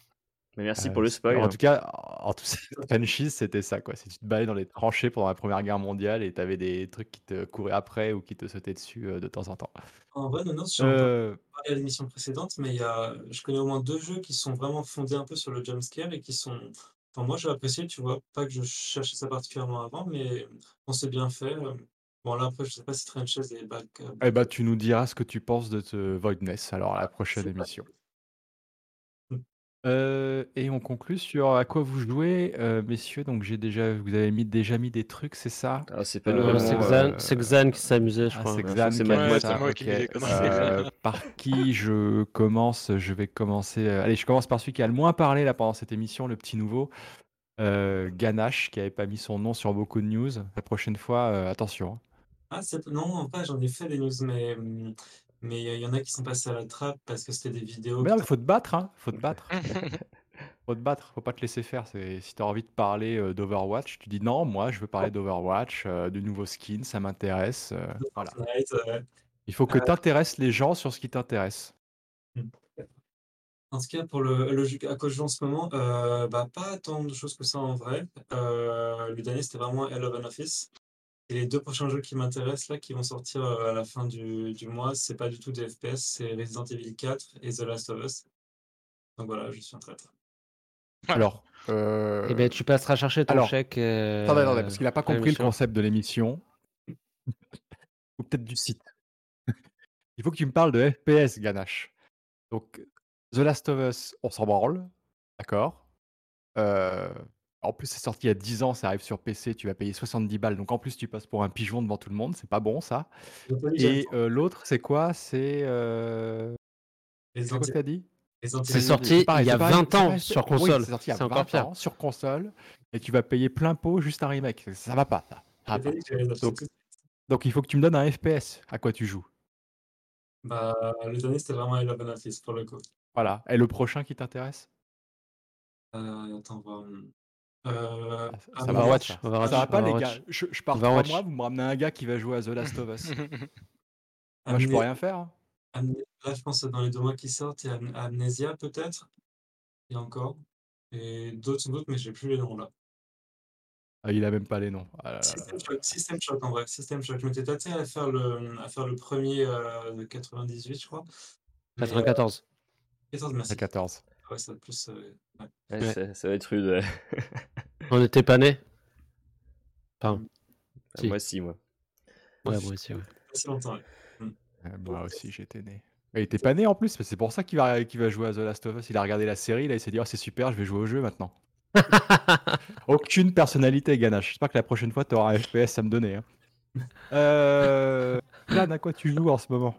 Mais merci Euh, pour le spoil. En tout cas, en tout Trenches, c'était ça, quoi. Si tu te baladais dans les tranchées pendant la Première Guerre mondiale et t'avais des trucs qui te couraient après ou qui te sautaient dessus euh, de temps en temps. En vrai, non, non, ai Euh, parlé à l'émission précédente, mais il y a, je connais au moins deux jeux qui sont vraiment fondés un peu sur le jumpscare et qui sont. Enfin, moi, j'ai apprécié, tu vois, pas que je cherchais ça particulièrement avant, mais on s'est bien fait. euh. Bon, là, après, je sais pas si Trenches est back. eh ben, tu nous diras ce que tu penses de ce Voidness, alors à la prochaine pas- Euh, et on conclut sur à quoi vous jouez, euh, messieurs. Donc j'ai déjà, vous avez mis, déjà mis des trucs, c'est ça? Ah, c'est pas Euh, nous Euh, vraiment. c'est euh, Xan, c'est Xan qui s'amusait, je Ah, crois. c'est Ouais, je Xan crois que c'est qui a Matt. mis Ouais, ça, c'est moi qui ok. les conneries. Euh, par qui je commence? Je vais commencer. euh, Allez, je commence par celui qui a le moins parlé là pendant cette émission, le petit nouveau. Euh, Ganache, qui avait pas mis son nom sur beaucoup de news. La prochaine fois, euh, attention. hein. Ah, c'est... non, en vrai, j'en ai fait des news, mais hum, mais il y en a qui sont passés à la trappe parce que c'était des vidéos. Mais non, qui mais faut te battre, hein. Faut te battre. Faut te battre. Faut pas te laisser faire. Si tu as envie de parler euh, d'Overwatch, tu dis non, moi je veux parler d'Overwatch, euh, du nouveau skin, ça m'intéresse. euh, voilà. Il faut que Euh, tu intéresses les gens sur ce qui t'intéresse. En tout cas, pour le, le jeu à quoi je joue en ce moment, euh, bah, pas tant de choses que ça en vrai. Euh, le dernier, c'était vraiment Hell of an Office. Et les deux prochains jeux qui m'intéressent, là, qui vont sortir euh, à la fin du, du mois, c'est pas du tout des FPS, c'est Resident Evil 4 et The Last of Us. Donc voilà, je suis un traître. Alors, euh, Eh ben, tu passeras chercher ton alors, chèque. euh, attendez, attendez, parce qu'il n'a pas compris le concept de l'émission. Ou peut-être du site. Il faut que tu me parles de FPS, Ganache. Donc, The Last of Us, on s'en branle. D'accord. Euh, en plus, c'est sorti il y a 10 ans, ça arrive sur PC, tu vas payer 70 balles. Donc, en plus, tu passes pour un pigeon devant tout le monde. C'est pas bon, ça. Et euh, l'autre, c'est quoi? C'est. Euh... C'est Resident quoi que t'as dit? C'est sorti c'est pareil, il y a c'est pareil, 20 c'est ans sur oui, console. c'est sorti il y a C'est encore 20 pire. ans sur console et tu vas payer plein pot juste un remake. Ça, va pas, ça. Ça va pas. Donc, donc il faut que tu me donnes un FPS. À quoi tu joues Bah, le dernier, c'était vraiment an Office pour le coup. Voilà. Et le prochain qui t'intéresse? Euh, attends, on va. Euh, Ah, ça- va Overwatch, pas. Ça Overwatch, va pas, les gars. Je, je pars trois mois, vous me ramenez un gars qui va jouer à The Last of Us. Moi, je peux rien faire. hein. Là, je pense que dans les deux mois qui sortent, il y a Am- Amnesia peut-être. Et encore. Et d'autres sans doute, mais j'ai plus les noms là. Ah, il a même pas les noms. Ah là là là System. Shock, System Shock en vrai, System Shock. Je m'étais tâté à faire le, à faire le premier euh, de 98, je crois. Mais, euh, 94. 14, À merci. 14. Ouais, ça va être plus. euh, ouais. Ouais, Ouais. Ça, ça va être rude. ouais. On n'était pas nés. Enfin, Si. Moi, si, moi. ouais, moi aussi, ouais. Longtemps. Euh, moi aussi, j'étais né. Il était pas né en plus, mais c'est pour ça qu'il va, jouer à The Last of Us. Il a regardé la série, là, il s'est dit, oh, c'est super, je vais jouer au jeu maintenant. Aucune personnalité, Ganache. J'espère que la prochaine fois, tu auras un FPS à me donner. Hein. Euh... Lan, à quoi tu joues en ce moment?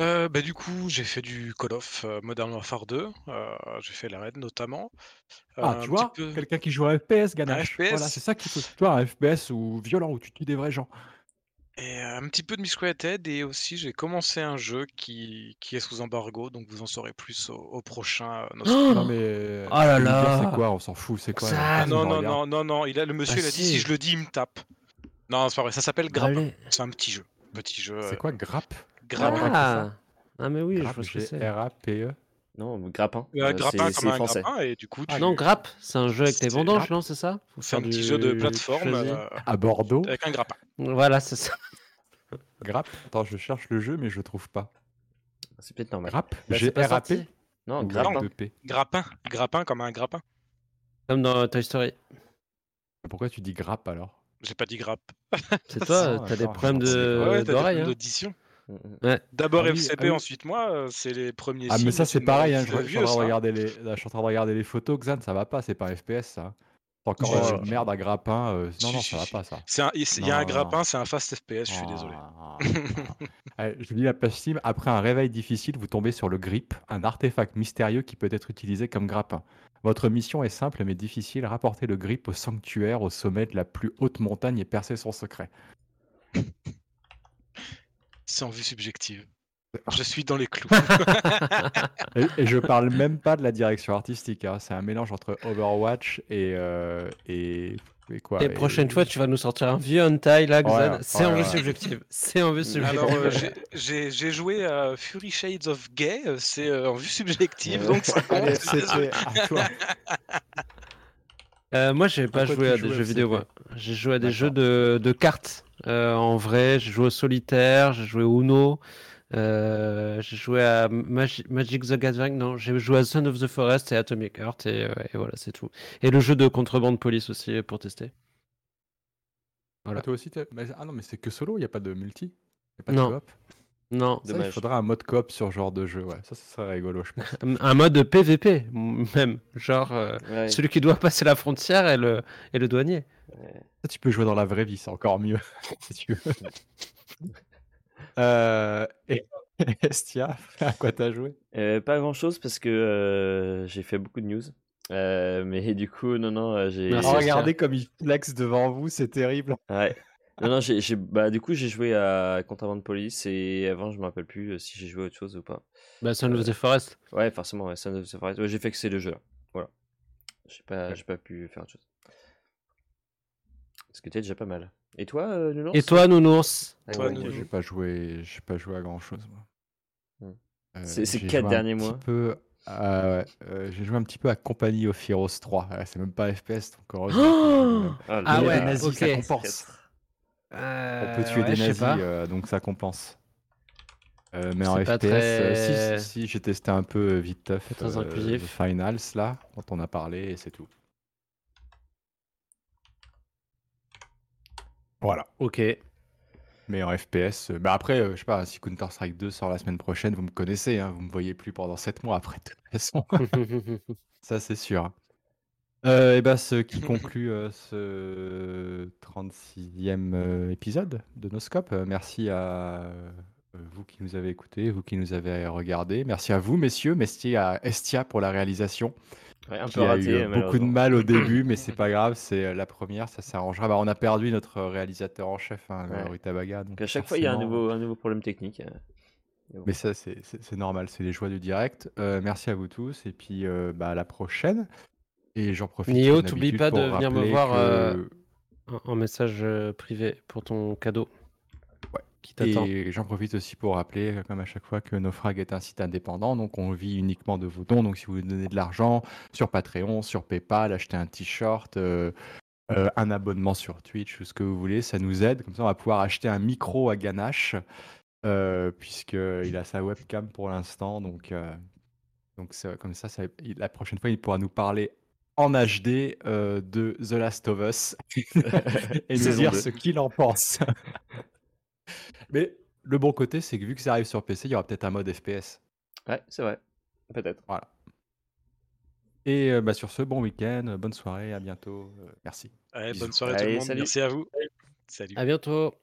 Euh, bah, du coup, j'ai fait du Call of euh, Modern Warfare 2. euh, j'ai fait la raid notamment. Euh, Ah, un tu petit vois, peu- quelqu'un qui joue à un FPS, Ganache. FPS. Voilà, c'est ça qu'il faut. Tu vois, un FPS ou violent, où tu tues des vrais gens. Et euh, un petit peu de Miscreated. Et aussi, j'ai commencé un jeu qui, qui est sous embargo. Donc, vous en saurez plus au, au prochain. euh, Nostra. Oh Non, mais. euh, Oh là tu peux nous dire là. C'est quoi? On s'en fout, c'est quoi? Ça, là Ah, Personne non, ne non, regarde. non, non, non. Il a, le monsieur, Ah, il a dit si. si je le dis, il me tape. Non, c'est pas vrai. Ça s'appelle Grappin. Allez. C'est un petit jeu. Petit jeu. C'est quoi, Grappe Grappin. Ah. ah, mais oui, je Grappe, ce que c'est. G-R-A-P-E. Non, grappin. Euh, Euh, grappin c'est- comme c'est un français. grappin. Et du coup, tu... Ah non, Grappe, c'est un jeu avec tes C'est vendanges, Grappe. non, c'est ça? Faut c'est un petit du jeu de plateforme euh, À Bordeaux. avec un grappin. Voilà, c'est ça. Grappe. Attends, je cherche le jeu, mais je le trouve pas. C'est peut-être normal. Grappe Bah, pas G-R-A-P sorti. Non, grappin. R2P Grappin. Grappin comme un grappin. Comme dans Toy Story. Pourquoi tu dis grappe alors? J'ai pas dit grappe. C'est toi, Ah, t'as des problèmes de- des- Ouais. Mm, mm. D'abord Ah oui, FCP, ah oui. ensuite moi, euh, c'est les premiers Ah, mais ça, c'est pareil. Hein, je, je suis en train de ça. regarder les, là, je suis en train de regarder les photos, Xan, ça va pas, c'est pas un FPS ça. C'est encore euh, merde à grappin. euh, non, non, ça va pas ça. Il y a un grappin, c'est un fast FPS, je suis désolé. Ah, ah. Allez, je lis la page Steam. Après un réveil difficile, vous tombez sur le grip, un artefact mystérieux qui peut être utilisé comme grappin. Votre mission est simple mais difficile rapporter le grip au sanctuaire au sommet de la plus haute montagne et percer son secret. C'est en vue subjective. Je suis dans les clous. Et, et je parle même pas de la direction artistique. hein, C'est un mélange entre Overwatch et. euh, et, et quoi Et et- prochaine fois, tu vas nous sortir un vieux hentai là, Xan. Ouais, C'est en vue ouais. subjective. C'est en vue subjective. Alors, euh, j'ai- j'ai joué à Fury Shades of Gay, euh, c'est euh, en vue subjective, donc toi. Euh, moi, j'ai pas joué à des jeux vidéo. J'ai joué à des jeux de, de cartes euh, en vrai. J'ai joué au solitaire, j'ai joué au Uno, euh, j'ai joué à Magi- Magic the Gathering. Non, j'ai joué à Son of the Forest et Atomic Heart et, euh, et voilà, c'est tout. Et le jeu de contrebande police aussi pour tester. Voilà. Ah, toi aussi, ah non, mais c'est que solo, il n'y a pas de multi. Il a pas de Non. coop. Non, Ça, il faudra un mode coop sur ce genre de jeu. Ouais, ça, ça serait rigolo, je pense. un mode PVP même, genre euh, Ouais. celui qui doit passer la frontière et le, et le douanier. Ça, tu peux jouer dans la vraie vie, c'est encore mieux, si tu veux. Euh, et Estia, à quoi t'as joué? Euh, pas grand chose parce que euh, j'ai fait beaucoup de news. Euh, mais du coup, non, non, j'ai. Estia. Regardez comme il flex devant vous, c'est terrible. Ouais. Non, non, j'ai, j'ai- bah, du coup, j'ai joué à Contraband Police et avant, je me rappelle plus euh, si j'ai joué à autre chose ou pas. Bah, Son of the Forest. Ouais, forcément, ouais, Son of the Forest. Ouais, j'ai fait que c'est le jeu là. Voilà. J'ai pas, j'ai pas pu faire autre chose. Ce qui était déjà pas mal. Et toi, euh, Nounours? Et toi, Nounours? Ah Toi, Nounours. J'ai pas joué, j'ai pas joué à grand chose. Moi. Hmm. Euh, C'est- ces quatre derniers petit mois. Peu, ah ouais, euh, j'ai joué un petit peu à Company of Heroes 3. Ouais, c'est même pas FPS, donc heureusement. que- Ah, Ah ouais, des nazis, ok. ça compense. On peut tuer Euh, ouais, des nazis, euh, donc ça compense. Euh, mais en FPS, euh, si, si, si, j'ai testé un peu vite tough. Très euh, inclusif. Finals, là, dont on a parlé, et c'est tout. Voilà. Ok. Mais en FPS, bah après, je sais pas, si Counter-Strike 2 sort la semaine prochaine, vous me connaissez, hein, vous me voyez plus pendant 7 mois après, de toute façon. Ça, c'est sûr. Euh, et bah, ce qui conclut euh, ce 36e euh, épisode de Noscope. Euh, merci à euh, vous qui nous avez écoutés, vous qui nous avez regardés. Merci à vous, messieurs. Merci à Estia pour la réalisation, Ouais, un qui peu a raté. eu euh, beaucoup de malheureusement. mal au début, mais c'est pas grave, c'est euh, la première, ça s'arrangera. Bah, on a perdu notre réalisateur en chef, hein, Ouais. Rui Tabaga. Donc Donc à chaque fois, il y a un forcément, nouveau, un nouveau problème technique. euh. mais ça, c'est c'est- c'est normal, c'est les joies du direct. Euh, merci à vous tous, et puis euh, bah, à la prochaine. Et j'en profite. Nio, d'habitude, pas de venir me voir, que- euh, en, message euh, privé pour ton cadeau. Ouais. Qui t'attend. Et j'en profite aussi pour rappeler, comme à chaque fois, que Nofrag est un site indépendant, donc on vit uniquement de vos dons. Donc si vous donnez de l'argent sur Patreon, sur PayPal, acheter un t-shirt, euh, euh, un abonnement sur Twitch ou ce que vous voulez, ça nous aide. Comme ça, on va pouvoir acheter un micro à ganache, euh, puisqu'il a sa webcam pour l'instant. Donc, donc ça- comme ça, la prochaine fois, il pourra nous parler en HD euh, de The Last of Us et nous dire 2. ce qu'il en pense. Mais le bon côté, c'est que vu que ça arrive sur PC, il y aura peut-être un mode FPS. Ouais, c'est vrai. Peut-être. Voilà. Et euh, bah, sur ce, bon week-end, bonne soirée, à bientôt. euh, merci. Ouais, bonne soirée à tout Allez, le monde. salut. Merci à vous. Salut. À bientôt.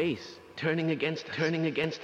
Race, turning against, turning against,